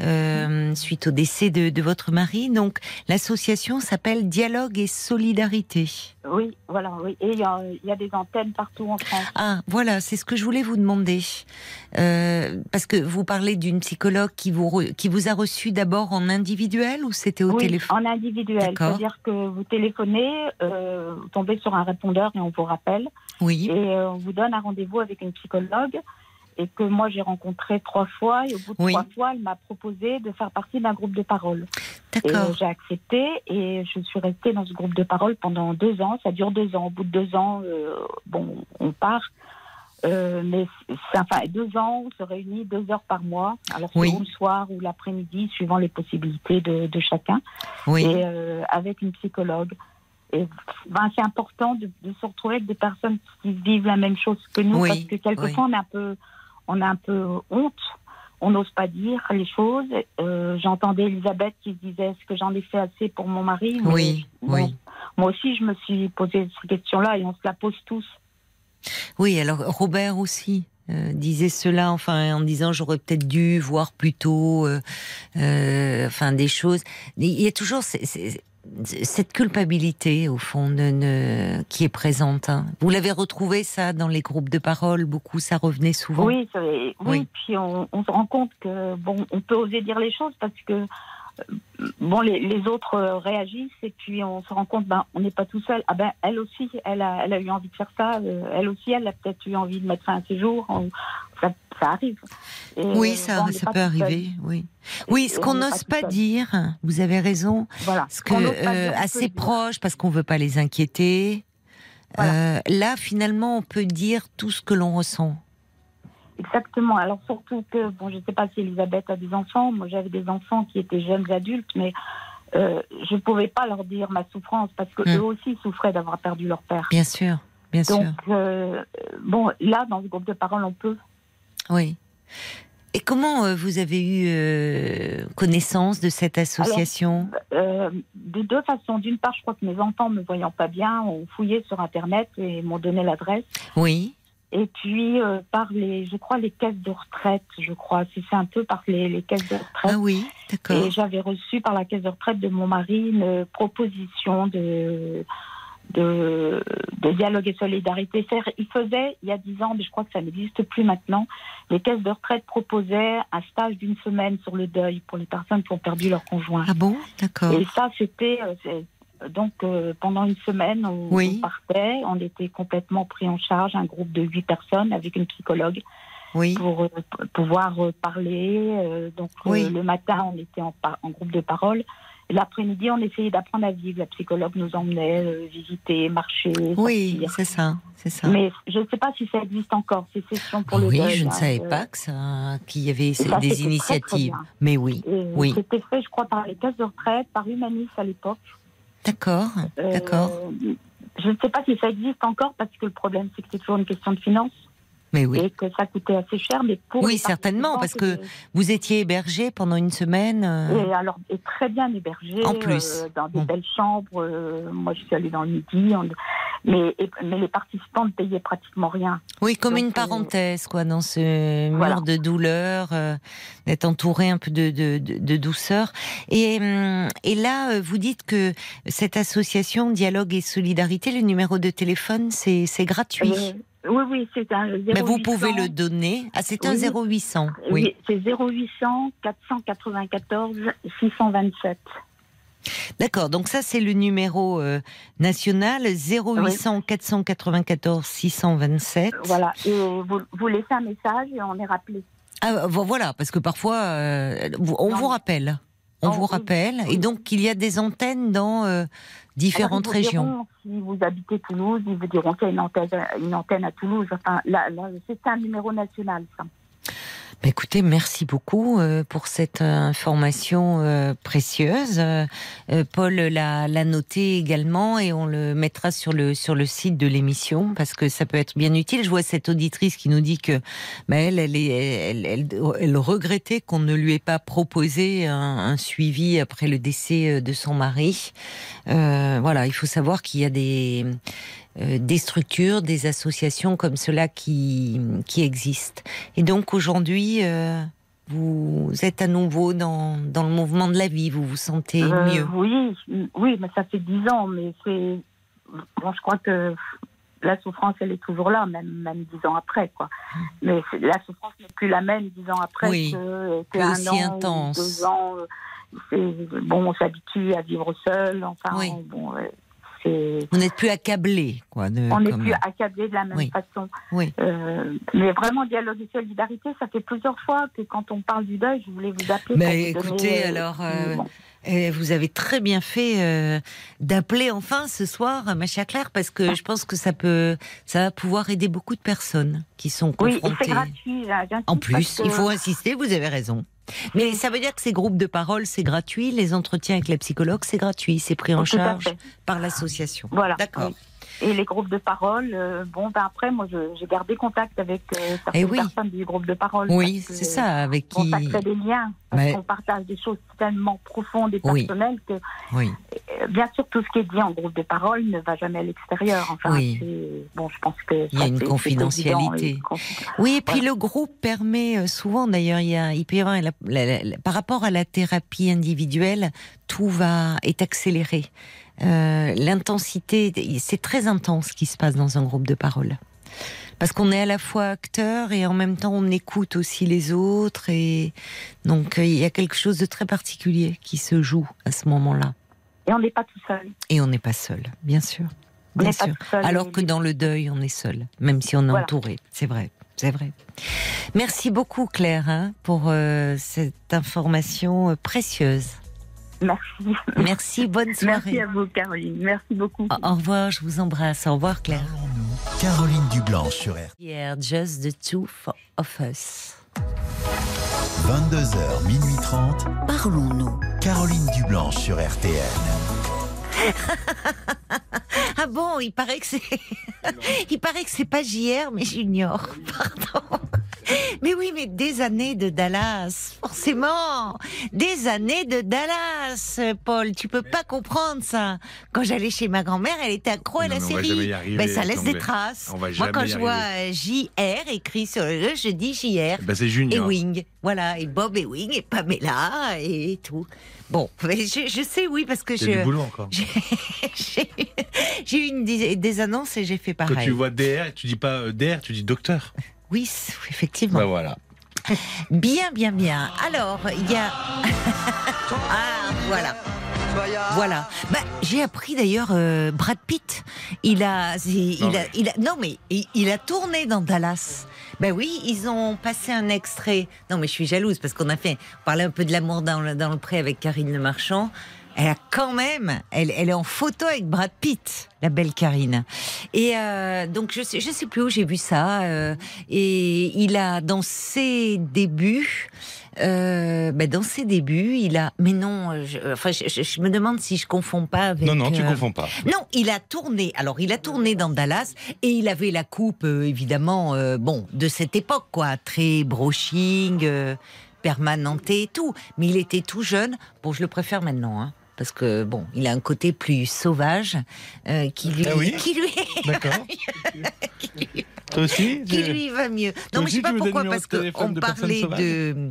[SPEAKER 1] euh, suite au décès de, de votre mari. Donc l'association s'appelle Dialogue et Solidarité.
[SPEAKER 8] Oui, voilà, oui. Et il y a, il y a des antennes partout en France.
[SPEAKER 1] Ah voilà, c'est ce que je voulais vous demander Euh, parce que vous parlez d'une psychologue qui vous re- qui vous a reçu d'abord en individuel ou c'était au
[SPEAKER 8] oui,
[SPEAKER 1] téléphone?
[SPEAKER 8] en individuel. C'est-à-dire que vous téléphonez, euh, vous tombez sur un répondeur et on vous rappelle.
[SPEAKER 1] Oui.
[SPEAKER 8] Et on vous donne un rendez-vous avec une psychologue. Et que moi j'ai rencontré trois fois. Et au bout de
[SPEAKER 1] Oui.
[SPEAKER 8] trois fois, elle m'a proposé de faire partie d'un groupe de parole.
[SPEAKER 1] D'accord.
[SPEAKER 8] j'ai accepté et je suis restée dans ce groupe de parole pendant deux ans. Ça dure deux ans. Au bout de deux ans, euh, bon, on part. Euh, mais enfin, deux ans, on se réunit deux heures par mois. Alors,
[SPEAKER 1] Oui.
[SPEAKER 8] ou le soir ou l'après-midi, suivant les possibilités de, de chacun.
[SPEAKER 1] Oui.
[SPEAKER 8] Et euh, avec une psychologue. Et ben, c'est important de, de se retrouver avec des personnes qui vivent la même chose que nous.
[SPEAKER 1] Oui,
[SPEAKER 8] Parce que quelquefois, on est un peu on a un peu honte, on n'ose pas dire les choses. Euh, J'entendais Elisabeth qui disait est-ce que j'en ai fait assez pour mon mari? Mais
[SPEAKER 1] Oui,
[SPEAKER 8] bon,
[SPEAKER 1] oui.
[SPEAKER 8] Moi aussi, je me suis posé cette question-là et on se la pose tous.
[SPEAKER 1] Oui, alors Robert aussi euh, disait cela, enfin en disant j'aurais peut-être dû voir plus tôt, euh, enfin des choses. Il y a toujours cette culpabilité au fond ne- qui est présente. hein. Vous l'avez retrouvé ça dans les groupes de parole, beaucoup, ça revenait souvent?
[SPEAKER 8] Oui, oui,
[SPEAKER 1] Oui.
[SPEAKER 8] puis on, on se rend compte que bon, on peut oser dire les choses parce que bon, les, les autres euh, réagissent et puis on se rend compte, ben, on n'est pas tout seul. Ah ben, elle aussi, elle a, elle a eu envie de faire ça. euh, elle aussi, elle a peut-être eu envie de mettre fin à ses jours. ça, ça arrive. Et,
[SPEAKER 1] Oui, ça, ça peut
[SPEAKER 8] seul.
[SPEAKER 1] arriver. Oui, oui, ce qu'on n'ose pas dire, vous avez raison,
[SPEAKER 8] Voilà.
[SPEAKER 1] ce que euh,
[SPEAKER 8] dire.
[SPEAKER 1] proche parce qu'on veut pas les inquiéter. Euh, là, finalement, on peut dire tout ce que l'on ressent.
[SPEAKER 8] Exactement. Alors surtout que, bon, je ne sais pas si Elisabeth a des enfants. Moi, j'avais des enfants qui étaient jeunes adultes, mais euh, je ne pouvais pas leur dire ma souffrance parce que
[SPEAKER 1] Hmm.
[SPEAKER 8] eux aussi souffraient d'avoir perdu leur père.
[SPEAKER 1] Bien sûr, bien
[SPEAKER 8] Donc,
[SPEAKER 1] sûr.
[SPEAKER 8] euh, bon, là, dans ce groupe de parole, on peut.
[SPEAKER 1] Oui. Et comment euh, vous avez eu euh, connaissance de cette association?
[SPEAKER 8] Euh, de deux façons. D'une part, je crois que mes enfants, me voyant pas bien, ont fouillé sur Internet et m'ont donné l'adresse.
[SPEAKER 1] Oui,
[SPEAKER 8] Et puis, euh, par les, je crois, les caisses de retraite, je crois. C'est c'est un peu par les, les caisses de retraite.
[SPEAKER 1] ah oui, d'accord.
[SPEAKER 8] Et j'avais reçu par la caisse de retraite de mon mari une proposition de, de, de dialogue et solidarité. Il faisait, il y a dix ans, mais je crois que ça n'existe plus maintenant, les caisses de retraite proposaient un stage d'une semaine sur le deuil pour les personnes qui ont perdu leur conjoint.
[SPEAKER 1] Ah bon, d'accord.
[SPEAKER 8] Et ça, c'était euh, donc euh, pendant une semaine, on,
[SPEAKER 1] Oui.
[SPEAKER 8] on partait, on était complètement pris en charge, un groupe de huit personnes avec une psychologue
[SPEAKER 1] Oui,
[SPEAKER 8] pour euh, pouvoir euh, parler. donc
[SPEAKER 1] Oui.
[SPEAKER 8] le matin, on était en, groupe de parole. L'après-midi, on essayait d'apprendre à vivre. La psychologue nous emmenait visiter, marcher.
[SPEAKER 1] oui, c'est ça, c'est ça.
[SPEAKER 8] Mais je ne sais pas si ça existe encore, ces sessions pour le
[SPEAKER 1] oui,
[SPEAKER 8] deuil.
[SPEAKER 1] je ne
[SPEAKER 8] hein,
[SPEAKER 1] savais
[SPEAKER 8] euh,
[SPEAKER 1] pas que ça, qu'il y avait
[SPEAKER 8] ça,
[SPEAKER 1] des
[SPEAKER 8] très,
[SPEAKER 1] initiatives.
[SPEAKER 8] très.
[SPEAKER 1] Mais oui,
[SPEAKER 8] et
[SPEAKER 1] Oui.
[SPEAKER 8] C'était fait, je crois, par les caisses de retraite, par Humanis à l'époque.
[SPEAKER 1] D'accord,
[SPEAKER 8] Euh,
[SPEAKER 1] d'accord.
[SPEAKER 8] Je ne sais pas si ça existe encore parce que le problème, c'est que c'est toujours une question de finances
[SPEAKER 1] Mais oui.
[SPEAKER 8] et que ça coûtait assez cher. Mais pour
[SPEAKER 1] Oui, certainement, parce que Vous étiez hébergé pendant une semaine. euh,
[SPEAKER 8] Et alors, et très bien hébergé.
[SPEAKER 1] En plus.
[SPEAKER 8] euh, dans des
[SPEAKER 1] Bon.
[SPEAKER 8] belles chambres. euh, moi, je suis allée dans le midi. on- mais, et- mais les participants ne payaient pratiquement rien.
[SPEAKER 1] Oui, comme
[SPEAKER 8] Donc,
[SPEAKER 1] une parenthèse, quoi, dans ce mur
[SPEAKER 8] Voilà.
[SPEAKER 1] de douleur, d'être entouré un peu de, de, de- de douceur. Et, hum, et là, vous dites que cette association Dialogue et Solidarité, le numéro de téléphone, c'est c'est gratuit.
[SPEAKER 8] Oui, oui, c'est un 0800.
[SPEAKER 1] Mais vous pouvez le donner. Ah, c'est un
[SPEAKER 8] Oui.
[SPEAKER 1] 0800. Oui.
[SPEAKER 8] Oui, c'est 0800 494 627.
[SPEAKER 1] D'accord. Donc ça, c'est le numéro euh, national 0800 494 627.
[SPEAKER 8] Voilà. Et vous, vous laissez un message et on est rappelé.
[SPEAKER 1] Ah, vo- voilà, parce que parfois, euh, on
[SPEAKER 8] Non.
[SPEAKER 1] vous rappelle. On vous
[SPEAKER 8] oui,
[SPEAKER 1] rappelle. Et donc, il y a des antennes dans euh, différentes
[SPEAKER 8] Alors,
[SPEAKER 1] régions.
[SPEAKER 8] diront, si vous habitez Toulouse, ils vous diront qu'il y a une antenne, une antenne à Toulouse. Enfin, là, là, c'est un numéro national, ça.
[SPEAKER 1] Bah, écoutez, merci beaucoup euh, pour cette euh, information euh, précieuse. Paul l'a l'a noté également et on le mettra sur le sur le site de l'émission parce que ça peut être bien utile. Je vois cette auditrice qui nous dit que bah, elle, elle, est, elle, elle, elle regrettait qu'on ne lui ait pas proposé un, un suivi après le décès de son mari. Euh, voilà, il faut savoir qu'il y a des des structures, des associations comme cela qui, qui existent. Et donc aujourd'hui, euh, vous êtes à nouveau dans, dans le mouvement de la vie, vous vous sentez
[SPEAKER 8] Euh,
[SPEAKER 1] mieux.
[SPEAKER 8] Oui, oui, mais ça fait dix ans, mais c'est. Bon, je crois que la souffrance, elle est toujours là, même, même dix ans après, quoi. Mais c'est- la souffrance n'est plus la même dix ans après
[SPEAKER 1] Oui,
[SPEAKER 8] que, que
[SPEAKER 1] plus
[SPEAKER 8] un
[SPEAKER 1] aussi
[SPEAKER 8] an,
[SPEAKER 1] intense.
[SPEAKER 8] deux ans. euh, bon, on s'habitue à vivre seul. Enfin,
[SPEAKER 1] Oui.
[SPEAKER 8] bon, c'est.
[SPEAKER 1] Vous n'êtes plus accablé, quoi. De,
[SPEAKER 8] On n'est
[SPEAKER 1] comme-
[SPEAKER 8] plus accablé de la même
[SPEAKER 1] Oui.
[SPEAKER 8] façon.
[SPEAKER 1] Oui.
[SPEAKER 8] Euh, mais vraiment, dialogue et solidarité, ça fait plusieurs fois que quand on parle du deuil, je voulais vous appeler.
[SPEAKER 1] Mais
[SPEAKER 8] pour vous
[SPEAKER 1] écoutez,
[SPEAKER 8] donner, euh,
[SPEAKER 1] alors, euh,
[SPEAKER 8] bon.
[SPEAKER 1] Et vous avez très bien fait euh, d'appeler enfin ce soir, ma chère Claire, parce que je pense que ça peut, ça va pouvoir aider beaucoup de personnes qui sont
[SPEAKER 8] Oui,
[SPEAKER 1] confrontées.
[SPEAKER 8] c'est gratuit. là, j'insiste
[SPEAKER 1] En plus, il faut insister, vous avez raison. Mais ça veut dire que ces groupes de parole, c'est gratuit, les entretiens avec la psychologue, c'est gratuit, c'est pris en
[SPEAKER 8] Tout
[SPEAKER 1] charge par l'association.
[SPEAKER 8] Voilà.
[SPEAKER 1] D'accord.
[SPEAKER 8] oui. Et les groupes de parole, euh, bon, ben après, moi, j'ai gardé contact avec euh, certaines
[SPEAKER 1] Eh oui.
[SPEAKER 8] personnes du groupe de parole.
[SPEAKER 1] Oui, c'est ça, avec
[SPEAKER 8] Bon,
[SPEAKER 1] qui.
[SPEAKER 8] ça crée des liens. Parce
[SPEAKER 1] Mais-
[SPEAKER 8] qu'on partage des choses tellement profondes et
[SPEAKER 1] Oui.
[SPEAKER 8] personnelles que,
[SPEAKER 1] Oui.
[SPEAKER 8] euh, bien sûr, tout ce qui est dit en groupe de parole ne va jamais à l'extérieur. Enfin,
[SPEAKER 1] Oui.
[SPEAKER 8] bon, je pense que
[SPEAKER 1] Il y a une confidentialité.
[SPEAKER 8] évident
[SPEAKER 1] Oui, et puis le groupe permet euh, souvent, d'ailleurs, il, y a, il peut y avoir, la- la- la- par rapport à la thérapie individuelle, tout va est accéléré. Euh, L'intensité, c'est très intense ce qui se passe dans un groupe de parole. Parce qu'on est à la fois acteur et en même temps on écoute aussi les autres et donc euh, il y a quelque chose de très particulier qui se joue à ce moment-là.
[SPEAKER 8] Et on n'est pas tout seul.
[SPEAKER 1] Et on n'est pas seul, bien sûr. Bien sûr.
[SPEAKER 8] seul.
[SPEAKER 1] Alors que dans le deuil, on est seul, même si on est
[SPEAKER 8] Voilà.
[SPEAKER 1] entouré. C'est vrai, c'est vrai. Merci beaucoup Claire hein, pour euh, cette information précieuse.
[SPEAKER 8] Merci.
[SPEAKER 1] Merci, bonne
[SPEAKER 8] Merci
[SPEAKER 1] soirée.
[SPEAKER 8] à vous, Caroline. Merci beaucoup.
[SPEAKER 1] Au, au revoir, je vous embrasse. Au revoir Claire.
[SPEAKER 4] Parlons-nous. Caroline Dublanche sur RTL.
[SPEAKER 1] Here, just the two of us.
[SPEAKER 4] 22h, minuit 30.
[SPEAKER 5] Parlons-nous.
[SPEAKER 4] Caroline Dublanche sur RTL.
[SPEAKER 1] Ah bon, il paraît que c'est, il paraît que c'est pas JR, mais Junior. Pardon. Mais oui, mais des années de Dallas, forcément. Des années de Dallas, Paul. Tu peux pas comprendre ça. Quand j'allais chez ma grand-mère, elle était accro à la
[SPEAKER 3] mais
[SPEAKER 1] série.
[SPEAKER 3] arriver,
[SPEAKER 1] Ben, ça laisse des traces.
[SPEAKER 3] On va
[SPEAKER 1] Moi, quand je vois JR écrit sur le jeu, je dis JR.
[SPEAKER 3] Bah, c'est
[SPEAKER 1] Et
[SPEAKER 3] Junior.
[SPEAKER 1] Wing, voilà, et Bob et Wing, et Pamela, et tout. Bon, mais je, je sais, oui, parce que j'ai eu une, des annonces et j'ai fait
[SPEAKER 3] Quand
[SPEAKER 1] pareil.
[SPEAKER 3] tu vois DR, tu dis pas euh, DR, tu dis docteur.
[SPEAKER 1] Oui, effectivement.
[SPEAKER 3] Bah voilà.
[SPEAKER 1] Bien, bien, bien. Alors, il y a. ah, voilà. Voilà. Bah, j'ai appris d'ailleurs euh, Brad Pitt. Il a, il,
[SPEAKER 3] Non,
[SPEAKER 1] a,
[SPEAKER 3] mais-
[SPEAKER 1] il a, non mais il, il a tourné dans Dallas. Ben oui, ils ont passé un extrait. Non mais je suis jalouse parce qu'on a fait, on un peu de l'amour dans le, dans le pré avec Karine Le Marchand. Elle a quand même, elle, elle est en photo avec Brad Pitt, la belle Karine. Et euh, donc je sais, je sais plus où j'ai vu ça. euh, et il a dans ses débuts, euh, ben dans ses débuts, il a. Mais non, je, enfin, je, je- je me demande si je confonds pas avec.
[SPEAKER 3] Non, non, tu
[SPEAKER 1] euh,
[SPEAKER 3] confonds pas.
[SPEAKER 1] non, il a tourné. Alors, il a tourné dans Dallas et il avait la coupe, euh, évidemment, euh, bon, de cette époque, quoi, très brushing, euh, permanenté et tout. Mais il était tout jeune. Bon, je le préfère maintenant, hein, parce que bon, il a un côté plus sauvage euh, qui lui,
[SPEAKER 3] Ah oui
[SPEAKER 1] qui lui,
[SPEAKER 3] D'accord. Toi aussi
[SPEAKER 1] qui lui va mieux. Non, mais je sais pas pourquoi, parce qu'on parlait de.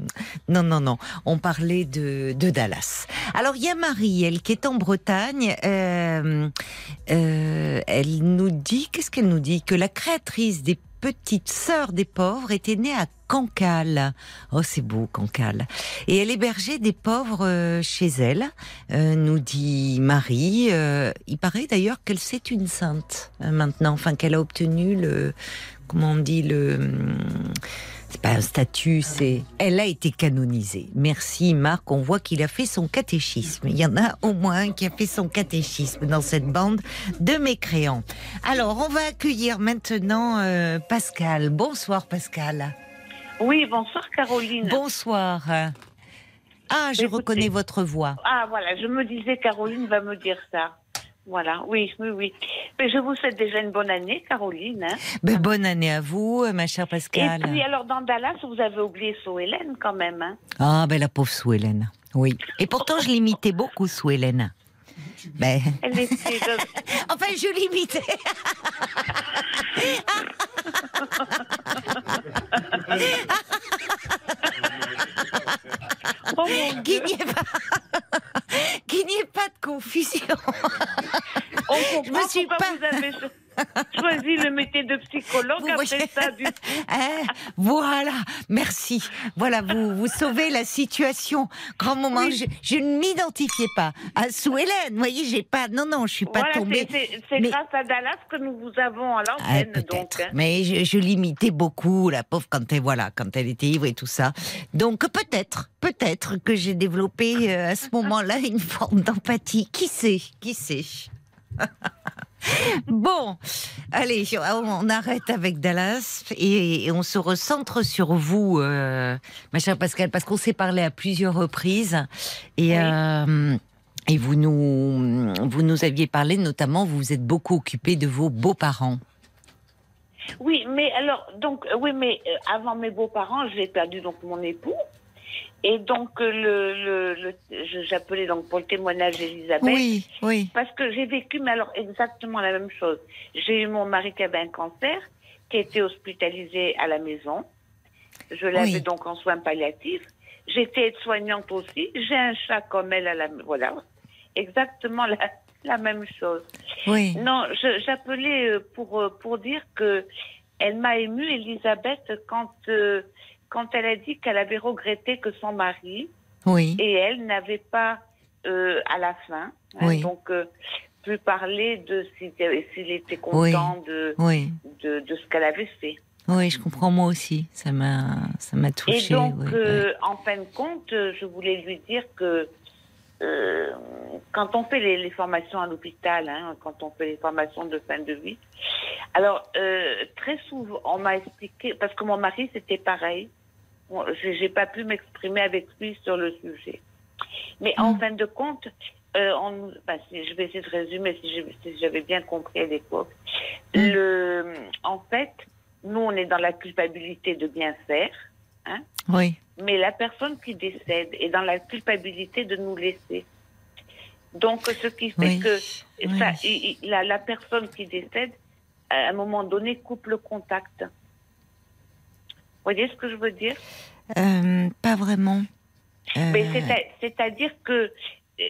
[SPEAKER 1] Non, non, non. On parlait de, de Dallas. Alors, il y a Marie, elle, qui est en Bretagne. euh, euh, elle nous dit. Qu'est-ce qu'elle nous dit? Que la créatrice des petites sœurs des pauvres était née à Cancale. Oh, c'est beau, Cancale. Et elle hébergeait des pauvres euh, chez elle, euh, nous dit Marie. Euh, il paraît d'ailleurs qu'elle c'est une sainte euh, maintenant, enfin qu'elle a obtenu le, comment on dit le, c'est pas un statut, c'est, elle a été canonisée. Merci Marc, on voit qu'il a fait son catéchisme. Il y en a au moins un qui a fait son catéchisme dans cette bande de mécréants. Alors, on va accueillir maintenant euh, Pascal. Bonsoir Pascal.
[SPEAKER 9] Oui, bonsoir Caroline.
[SPEAKER 1] Bonsoir. Ah, je
[SPEAKER 9] Écoutez.
[SPEAKER 1] reconnais votre voix.
[SPEAKER 9] Ah voilà, je me disais Caroline va me dire ça. Voilà, oui, oui, oui. Mais je vous souhaite déjà une bonne année, Caroline. hein.
[SPEAKER 1] Ben, bonne année à vous, ma chère
[SPEAKER 9] Et
[SPEAKER 1] Pascal.
[SPEAKER 9] puis alors dans Dallas, vous avez oublié So Hélène quand même. Hein.
[SPEAKER 1] Ah, ben la pauvre Sue Hélène. Oui. Et pourtant, je l'imitais beaucoup, Sue Hélène. Ben,
[SPEAKER 9] Elle était
[SPEAKER 1] enfin, je l'imitais.
[SPEAKER 9] Oh
[SPEAKER 1] Qu'il n'y ait pas, ait pas de confusion.
[SPEAKER 9] on comprend
[SPEAKER 1] me suis pas-
[SPEAKER 9] vous avez cho- choisi le métier de psychologue
[SPEAKER 1] Vous
[SPEAKER 9] après
[SPEAKER 1] voyez
[SPEAKER 9] ça. Du...
[SPEAKER 1] Hein voilà, merci. Voilà, vous, vous sauvez la situation. Grand moment,
[SPEAKER 9] Oui.
[SPEAKER 1] je, je ne m'identifiais pas à Sue Hélène. Vous voyez, j'ai pas, non, non, je suis pas
[SPEAKER 9] Voilà,
[SPEAKER 1] tombée.
[SPEAKER 9] c'est-
[SPEAKER 1] Mais-
[SPEAKER 9] grâce à Dallas que nous vous avons à
[SPEAKER 1] Ah,
[SPEAKER 9] l'antenne. donc. hein.
[SPEAKER 1] Mais je, je l'imitais beaucoup, la pauvre, quand elle, voilà, quand elle était ivre et tout ça. Donc peut-être, peut-être que j'ai développé euh, à ce moment-là une forme d'empathie. Qui sait Qui sait? Bon, allez, on arrête avec Dallas et, et on se recentre sur vous, euh, ma chère Pascal, parce qu'on s'est parlé à plusieurs reprises et
[SPEAKER 9] Oui.
[SPEAKER 1] euh, Et vous nous, vous nous aviez parlé notamment, vous vous êtes beaucoup occupé de vos beaux-parents.
[SPEAKER 9] Oui, mais alors, donc, oui, mais euh, avant mes beaux-parents, j'ai perdu donc mon époux. Et donc, euh, le, le, j'appelais donc pour le témoignage Elisabeth.
[SPEAKER 1] Oui, oui.
[SPEAKER 9] Parce que j'ai vécu, mais alors exactement la même chose. J'ai eu mon mari qui avait un cancer, qui a été hospitalisé à la maison. Je l'avais
[SPEAKER 1] Oui.
[SPEAKER 9] donc en soins palliatifs. J'étais aide-soignante aussi. J'ai un chat comme elle à la Voilà. Exactement la, la même chose.
[SPEAKER 1] Oui.
[SPEAKER 9] Non, j'appelais euh, pour, euh, pour dire que elle m'a émue, Elisabeth, quand, euh, quand elle a dit qu'elle avait regretté que son mari
[SPEAKER 1] Oui.
[SPEAKER 9] et elle n'avaient pas, euh, à la fin, hein,
[SPEAKER 1] Oui.
[SPEAKER 9] donc, euh, pu parler de s'il était content de,
[SPEAKER 1] Oui.
[SPEAKER 9] de, de ce qu'elle avait fait.
[SPEAKER 1] Oui, je comprends moi aussi. Ça m'a, ça m'a touché.
[SPEAKER 9] Et donc, euh, en fin de compte, je voulais lui dire que euh, quand on fait les, les formations à l'hôpital, hein, quand on fait les formations de fin de vie, alors euh, très souvent, on m'a expliqué, parce que mon mari, c'était pareil, j'ai pas pu m'exprimer avec lui sur le sujet. Mais en fin de compte, euh, on, enfin, si- je vais essayer de résumer si j'avais bien compris à l'époque. Le, en fait, nous, on est dans la culpabilité de bien faire. Hein,
[SPEAKER 1] Oui.
[SPEAKER 9] mais la personne qui décède est dans la culpabilité de nous laisser. Donc, ce qui fait
[SPEAKER 1] Oui,
[SPEAKER 9] que
[SPEAKER 1] oui.
[SPEAKER 9] ça, il- il- la, la personne qui décède, à un moment donné, coupe le contact. Vous voyez ce que je veux dire?
[SPEAKER 1] Euh, pas vraiment. Euh,
[SPEAKER 9] C'est-à-dire que euh,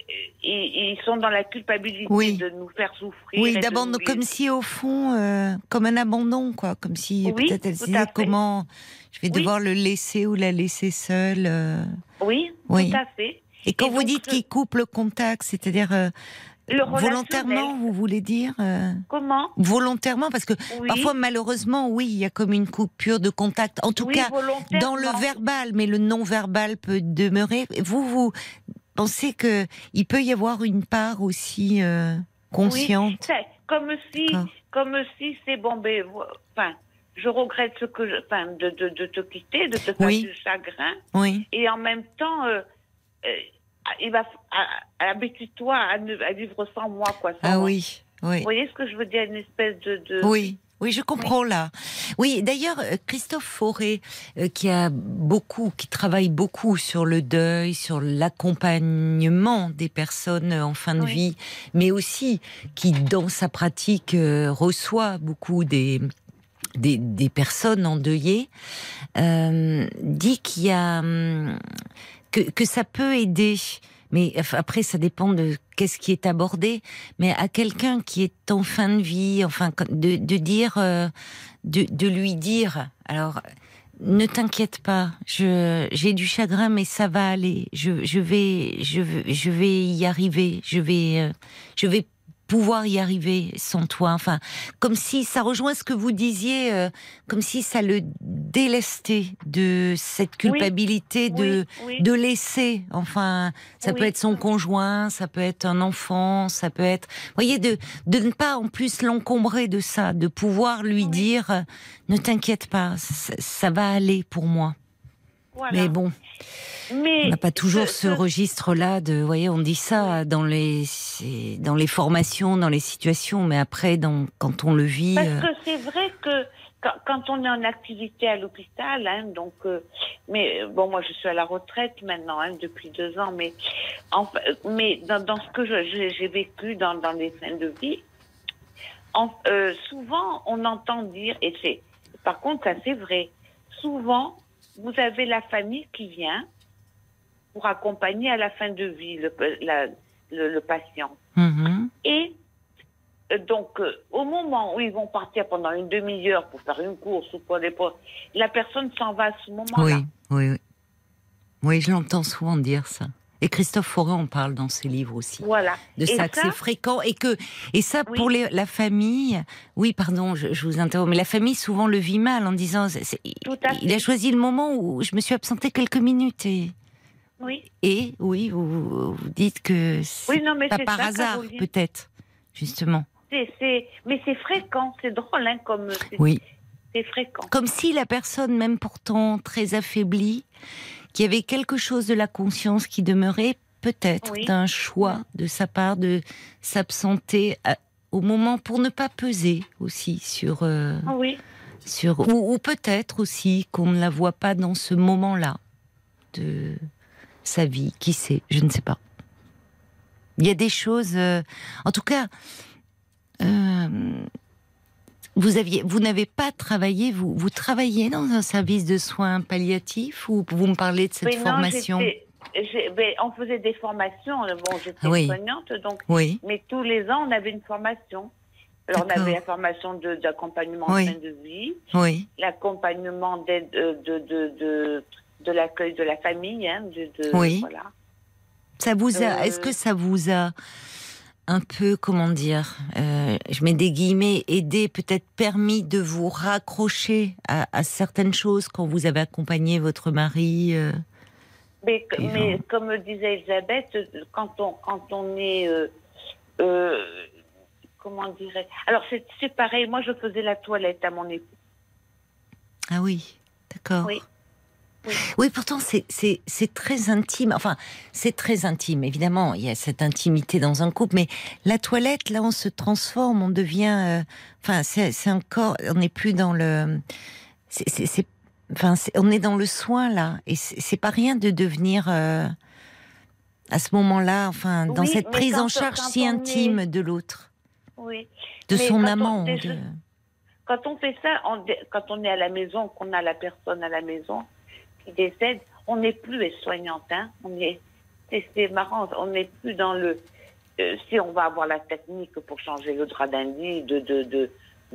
[SPEAKER 9] ils, sont dans la culpabilité
[SPEAKER 1] Oui.
[SPEAKER 9] de nous faire souffrir.
[SPEAKER 1] Oui,
[SPEAKER 9] nous
[SPEAKER 1] comme si au fond, euh, comme un abandon, quoi, comme si
[SPEAKER 9] Oui,
[SPEAKER 1] peut-être elle se disait comment je vais
[SPEAKER 9] Oui.
[SPEAKER 1] devoir le laisser ou la laisser seule. euh.
[SPEAKER 9] Oui,
[SPEAKER 1] Oui.
[SPEAKER 9] tout à fait.
[SPEAKER 1] Et quand
[SPEAKER 9] Et
[SPEAKER 1] vous
[SPEAKER 9] donc,
[SPEAKER 1] dites qu'il coupe le contact, c'est-à-dire euh,
[SPEAKER 9] Le
[SPEAKER 1] volontairement, vous voulez dire euh,
[SPEAKER 9] Comment?
[SPEAKER 1] volontairement, parce que
[SPEAKER 9] Oui.
[SPEAKER 1] parfois malheureusement, oui, il y a comme une coupure de contact. En tout
[SPEAKER 9] Oui,
[SPEAKER 1] cas, dans le verbal, mais le non verbal peut demeurer. Vous, vous pensez que il peut y avoir une part aussi euh, consciente?
[SPEAKER 9] C'est comme si, comme si c'est bon, ben, enfin, je regrette ce que je, enfin, de, de, de te quitter, de te faire
[SPEAKER 1] Oui.
[SPEAKER 9] du chagrin,
[SPEAKER 1] Oui,
[SPEAKER 9] et en même temps, euh, il va, habitue-toi à, vivre sans moi, quoi. sans
[SPEAKER 1] ah
[SPEAKER 9] moi.
[SPEAKER 1] oui, oui.
[SPEAKER 9] Vous voyez ce que je veux dire, une espèce de, de...
[SPEAKER 1] Oui. Oui, je comprends là. Oui, d'ailleurs, euh, Christophe Fauré, euh, qui a beaucoup, qui travaille beaucoup sur le deuil, sur l'accompagnement des personnes en fin de
[SPEAKER 9] Oui.
[SPEAKER 1] vie, mais aussi qui, dans sa pratique, euh, reçoit beaucoup des, des, des personnes endeuillées, euh, dit qu'il y a hum, que, que ça peut aider. Mais après, ça dépend de qu'est-ce qui est abordé. Mais à quelqu'un qui est en fin de vie, enfin, de, de dire, euh, de, de lui dire, alors, ne t'inquiète pas, je, j'ai du chagrin, mais ça va aller. Je, je vais, je, je vais y arriver. Je vais, euh, je vais pouvoir y arriver sans toi. Enfin, comme si ça rejoint ce que vous disiez, euh, comme si ça le délestait de cette culpabilité de
[SPEAKER 9] Oui, oui.
[SPEAKER 1] de laisser. Enfin, ça peut être son conjoint, ça peut être un enfant, ça peut être, vous voyez, de de ne pas en plus l'encombrer de ça, de pouvoir lui dire, euh, ne t'inquiète pas, ça, ça va aller pour moi.
[SPEAKER 9] Voilà.
[SPEAKER 1] Mais bon,
[SPEAKER 9] Mais
[SPEAKER 1] on n'a pas toujours ce
[SPEAKER 9] ce-
[SPEAKER 1] registre-là de, vous voyez, on dit ça dans les dans les formations, dans les situations, mais après, dans, quand on le vit,
[SPEAKER 9] Parce
[SPEAKER 1] euh,
[SPEAKER 9] que c'est vrai que quand, quand on est en activité à l'hôpital, hein, donc, euh, mais euh, bon, moi je suis à la retraite maintenant hein, depuis deux ans, mais mais dans, dans ce que j'ai vécu dans, dans les fins de vie, en- euh, souvent on entend dire, et c'est, par contre ça c'est vrai, souvent vous avez la famille qui vient pour accompagner à la fin de vie le, la- le- le patient.
[SPEAKER 1] mhm,
[SPEAKER 9] Et euh, donc, euh, au moment où ils vont partir pendant une demi-heure pour faire une course ou pour les postes, la personne s'en va à ce moment-là.
[SPEAKER 1] oui, oui, oui, oui, je l'entends souvent dire ça. Et Christophe Fauré en parle dans ses livres aussi.
[SPEAKER 9] Voilà.
[SPEAKER 1] de ça, que c'est fréquent et que et ça
[SPEAKER 9] Oui.
[SPEAKER 1] pour les, la famille oui pardon je, je vous interromps mais la famille souvent le vit mal en disant c'est-
[SPEAKER 9] Tout à
[SPEAKER 1] il a choisi le moment où je me suis absentée quelques minutes et
[SPEAKER 9] Oui.
[SPEAKER 1] et oui vous, vous dites que c'est
[SPEAKER 9] Oui, non, mais
[SPEAKER 1] pas par
[SPEAKER 9] ça,
[SPEAKER 1] hasard peut-être justement
[SPEAKER 9] C'est, c'est- mais c'est fréquent, c'est drôle, hein, comme
[SPEAKER 1] oui
[SPEAKER 9] c'est fréquent.
[SPEAKER 1] comme si la personne même pourtant très affaiblie qui avait quelque chose de la conscience qui demeurait peut-être
[SPEAKER 9] Oui.
[SPEAKER 1] d'un choix de sa part de s'absenter à- au moment pour ne pas peser aussi sur euh,
[SPEAKER 9] Ah oui.
[SPEAKER 1] sur ou, ou peut-être aussi qu'on ne la voit pas dans ce moment-là de sa vie. Qui sait Je ne sais pas. Il y a des choses. euh, en tout cas, euh, vous aviez, vous n'avez pas travaillé. Vous, vous travaillez dans un service de soins palliatifs ou vous me parlez de cette
[SPEAKER 9] Oui, non,
[SPEAKER 1] formation?
[SPEAKER 9] j'ai- ben, on faisait des formations. Bon, j'étais
[SPEAKER 1] Oui.
[SPEAKER 9] soignante, donc.
[SPEAKER 1] Oui.
[SPEAKER 9] Mais tous les ans, on avait une formation. Alors, on avait la formation d'accompagnement en fin de vie,
[SPEAKER 1] Oui.
[SPEAKER 9] l'accompagnement d'aide euh, de, de, de, de l'accueil de la famille. Hein, de, de-
[SPEAKER 1] Oui.
[SPEAKER 9] Voilà.
[SPEAKER 1] Ça vous a,
[SPEAKER 9] Euh,
[SPEAKER 1] est-ce que ça vous a un peu, comment dire, euh, je mets des guillemets, aidé, peut-être permis de vous raccrocher à, à certaines choses quand vous avez accompagné votre mari euh,
[SPEAKER 9] Mais, comme disait Elisabeth, quand on, quand on est. euh, comment dirais Alors, c'est c'est pareil. Moi, je faisais la toilette à mon époux.
[SPEAKER 1] Ah oui, d'accord.
[SPEAKER 9] Oui. Oui.
[SPEAKER 1] Oui, pourtant c'est très intime. Enfin, c'est très intime. Évidemment, il y a cette intimité dans un couple, mais la toilette, là, on se transforme, on devient. euh, Enfin, c'est c'est encore. On n'est plus dans le. c'est- Enfin, on est dans le soin là, et c'est pas rien de devenir. euh, à ce moment-là, enfin, dans
[SPEAKER 9] Oui,
[SPEAKER 1] cette prise en charge si intime
[SPEAKER 9] est-
[SPEAKER 1] de l'autre,
[SPEAKER 9] Oui.
[SPEAKER 1] de
[SPEAKER 9] Mais
[SPEAKER 1] son
[SPEAKER 9] on-
[SPEAKER 1] amant. de-
[SPEAKER 9] Quand on fait ça, on quand on est à la maison, qu'on a la personne à la maison qui décède, on n'est plus soignante. Hein. On est, c'est, marrant, on n'est plus dans le. euh, si on va avoir la technique pour changer le drap d'un de, de,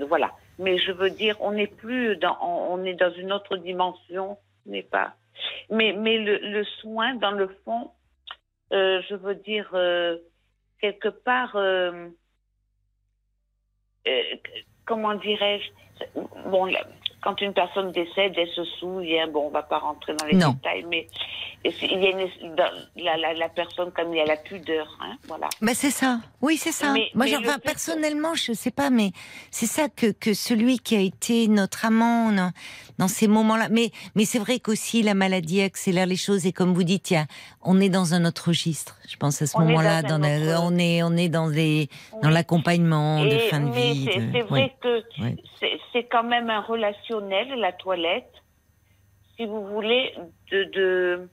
[SPEAKER 9] voilà. Mais je veux dire, on n'est plus dans, on, est dans une autre dimension, n'est pas. Mais, le, soin, dans le fond, euh, je veux dire, euh, quelque part. comment dirais-je Bon, quand une personne décède, elle se souille. hein, bon, on va pas rentrer dans les
[SPEAKER 1] Non.
[SPEAKER 9] détails, mais il y a une, la, la, la personne comme il y a la pudeur, hein, voilà.
[SPEAKER 1] Bah c'est ça. Oui, c'est ça.
[SPEAKER 9] Mais-
[SPEAKER 1] Moi,
[SPEAKER 9] mais
[SPEAKER 1] enfin, personnellement, je sais pas, mais c'est ça que, que celui qui a été notre amant dans ces moments-là. Mais, mais c'est vrai qu'aussi la maladie accélère les choses et comme vous dites, a, on est dans un autre registre. Je pense à ce moment-là,
[SPEAKER 9] dans un
[SPEAKER 1] dans la-
[SPEAKER 9] autre-
[SPEAKER 1] on est, on est dans les, dans l'accompagnement de fin de vie.
[SPEAKER 9] c'est
[SPEAKER 1] de-
[SPEAKER 9] c'est vrai que c'est quand même un relationnel, la toilette, si vous voulez, de, de,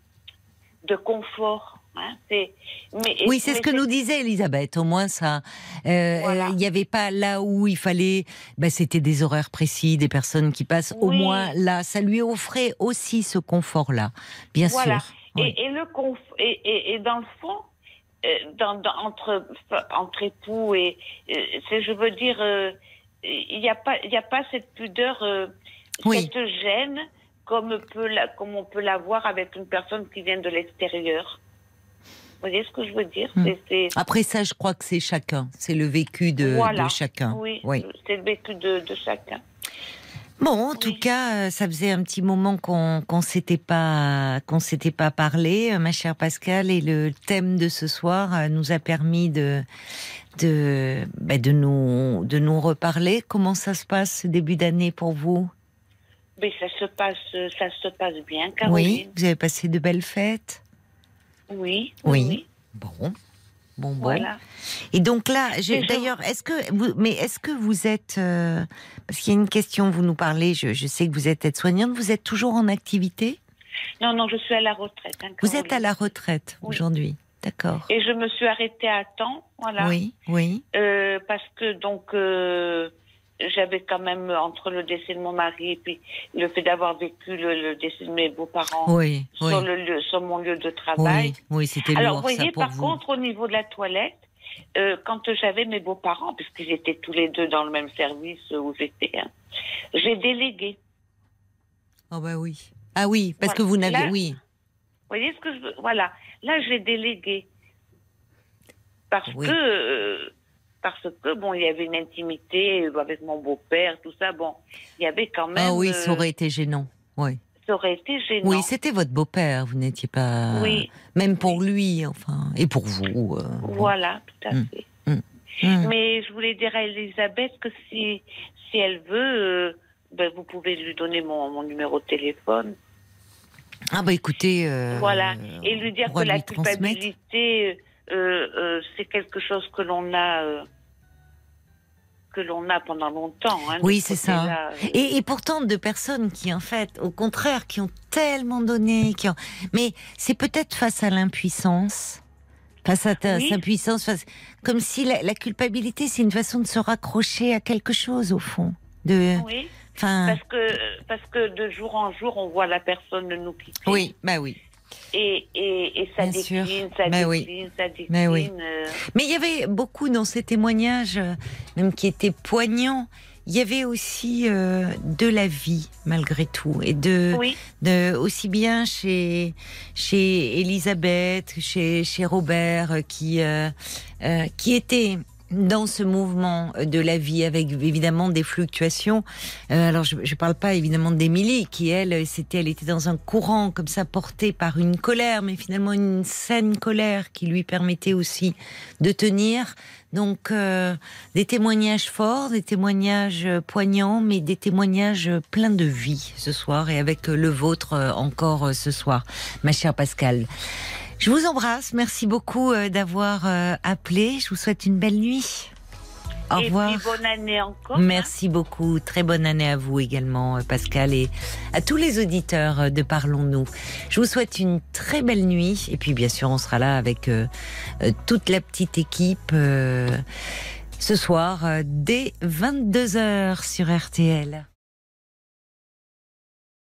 [SPEAKER 9] de confort. Hein, mais,
[SPEAKER 1] Oui, c'est ce que nous disait Elisabeth. Au moins, ça, euh,
[SPEAKER 9] Voilà.
[SPEAKER 1] il n'y avait pas là où il fallait. Ben, c'était des horaires précis, des personnes qui passent. Au moins, là, ça lui offrait aussi ce confort-là, bien
[SPEAKER 9] Voilà.
[SPEAKER 1] sûr. Oui.
[SPEAKER 9] Et, le conf et, et, et dans le fond, euh, dans, dans- entre entre époux et euh, je veux dire, il n'y a pas il y a pas cette pudeur,
[SPEAKER 1] Oui.
[SPEAKER 9] cette gêne comme peut la, comme on peut l'avoir avec une personne qui vient de l'extérieur. Vous voyez ce que je veux dire?
[SPEAKER 1] Hmm.
[SPEAKER 9] C'est-
[SPEAKER 1] Après ça, je crois que c'est chacun. C'est le vécu de,
[SPEAKER 9] Voilà.
[SPEAKER 1] de chacun.
[SPEAKER 9] oui,
[SPEAKER 1] Oui.
[SPEAKER 9] c'est le vécu de, de chacun.
[SPEAKER 1] Bon, en tout cas, euh, ça faisait un petit moment qu'on qu'on s'était pas qu'on s'était pas parlé, euh, ma chère Pascal, et le thème de ce soir euh, nous a permis de de ben, de nous de nous reparler. Comment ça se passe ce début d'année pour vous?
[SPEAKER 9] Mais ça se passe ça se passe bien,
[SPEAKER 1] Oui, vous avez passé de belles fêtes?
[SPEAKER 9] Oui.
[SPEAKER 1] Oui.
[SPEAKER 9] oui,
[SPEAKER 1] Bon, bon, bon.
[SPEAKER 9] Voilà.
[SPEAKER 1] Et donc là, d'ailleurs, est-ce que vous, mais est-ce que vous êtes, euh, parce qu'il y a une question, vous nous parlez, je, je sais que vous êtes aide-soignante, vous êtes toujours en activité?
[SPEAKER 9] Non, non, je suis à la retraite. hein,
[SPEAKER 1] Vous êtes à la retraite
[SPEAKER 9] Oui.
[SPEAKER 1] aujourd'hui, d'accord
[SPEAKER 9] Et je me suis arrêtée à temps, voilà.
[SPEAKER 1] Oui, oui,
[SPEAKER 9] Euh, parce que donc euh, j'avais quand même entre le décès de mon mari et puis le fait d'avoir vécu le, le décès de mes beaux-parents
[SPEAKER 1] oui, oui,
[SPEAKER 9] sur, le lieu, sur mon lieu de travail.
[SPEAKER 1] oui, oui, c'était
[SPEAKER 9] Alors,
[SPEAKER 1] lourd
[SPEAKER 9] vous voyez,
[SPEAKER 1] ça pour
[SPEAKER 9] par
[SPEAKER 1] vous.
[SPEAKER 9] contre, au niveau de la toilette, euh, quand j'avais mes beaux-parents, puisqu'ils étaient tous les deux dans le même service où j'étais, hein, j'ai délégué.
[SPEAKER 1] Oh bah oui. Ah oui, parce
[SPEAKER 9] Voilà.
[SPEAKER 1] que vous n'aviez,
[SPEAKER 9] Là-
[SPEAKER 1] oui,
[SPEAKER 9] Vous voyez ce que je veux Voilà. Là, j'ai délégué. Parce
[SPEAKER 1] Oui.
[SPEAKER 9] que, euh, parce que, bon, il y avait une intimité avec mon beau-père, tout ça. Bon, il y avait quand même.
[SPEAKER 1] ah oui,
[SPEAKER 9] euh,
[SPEAKER 1] ça aurait été gênant. Oui,
[SPEAKER 9] ça aurait été gênant.
[SPEAKER 1] oui, c'était votre beau-père, vous n'étiez pas,
[SPEAKER 9] Oui.
[SPEAKER 1] même pour lui, enfin, et pour vous. euh,
[SPEAKER 9] Voilà, tout à
[SPEAKER 1] Mm.
[SPEAKER 9] fait.
[SPEAKER 1] hum.
[SPEAKER 9] Mais je voulais dire à Elisabeth que si, si elle veut, euh, ben, vous pouvez lui donner mon, mon numéro de téléphone.
[SPEAKER 1] Ah bah écoutez. euh,
[SPEAKER 9] voilà. Et lui dire que la culpabilité, euh, euh, c'est quelque chose que l'on a. euh, que l'on a pendant longtemps. hein,
[SPEAKER 1] Oui,
[SPEAKER 9] ce
[SPEAKER 1] c'est ça.
[SPEAKER 9] côté-là.
[SPEAKER 1] Et, et pourtant de personnes qui, en fait, au contraire, qui ont tellement donné, qui ont... mais c'est peut-être face à l'impuissance, face à ta,
[SPEAKER 9] Oui.
[SPEAKER 1] sa puissance, face... comme si la, la culpabilité, c'est une façon de se raccrocher à quelque chose au fond. De,
[SPEAKER 9] Oui, parce que, parce que de jour en jour, on voit la personne nous quitter.
[SPEAKER 1] oui, bah oui.
[SPEAKER 9] Et, et, et ça
[SPEAKER 1] Bien sûr.
[SPEAKER 9] décline, ça
[SPEAKER 1] Mais oui.
[SPEAKER 9] décline, ça décline.
[SPEAKER 1] Mais oui.
[SPEAKER 9] euh,
[SPEAKER 1] Mais il y avait beaucoup dans ces témoignages, euh, même qui étaient poignants. Il y avait aussi euh, de la vie malgré tout et de,
[SPEAKER 9] oui,
[SPEAKER 1] de aussi bien chez chez Elisabeth, chez chez Robert qui euh, qui était dans ce mouvement de la vie avec évidemment des fluctuations. Euh, alors je ne parle pas évidemment d'Émilie qui elle c'était elle était dans un courant comme ça porté par une colère mais finalement une saine colère qui lui permettait aussi de tenir. Donc euh, des témoignages forts, des témoignages poignants, mais des témoignages pleins de vie ce soir et avec le vôtre encore ce soir, ma chère Pascal. Je vous embrasse, merci beaucoup euh, d'avoir euh, appelé. Je vous souhaite une belle nuit. Au
[SPEAKER 9] et
[SPEAKER 1] revoir.
[SPEAKER 9] puis bonne année encore. hein.
[SPEAKER 1] Merci beaucoup. Très bonne année à vous également, euh, Pascal, et à tous les auditeurs de Parlons-nous. Je vous souhaite une très belle nuit. Et puis, bien sûr, on sera là avec euh, toute la petite équipe euh, ce soir euh, dès 22h sur RTL.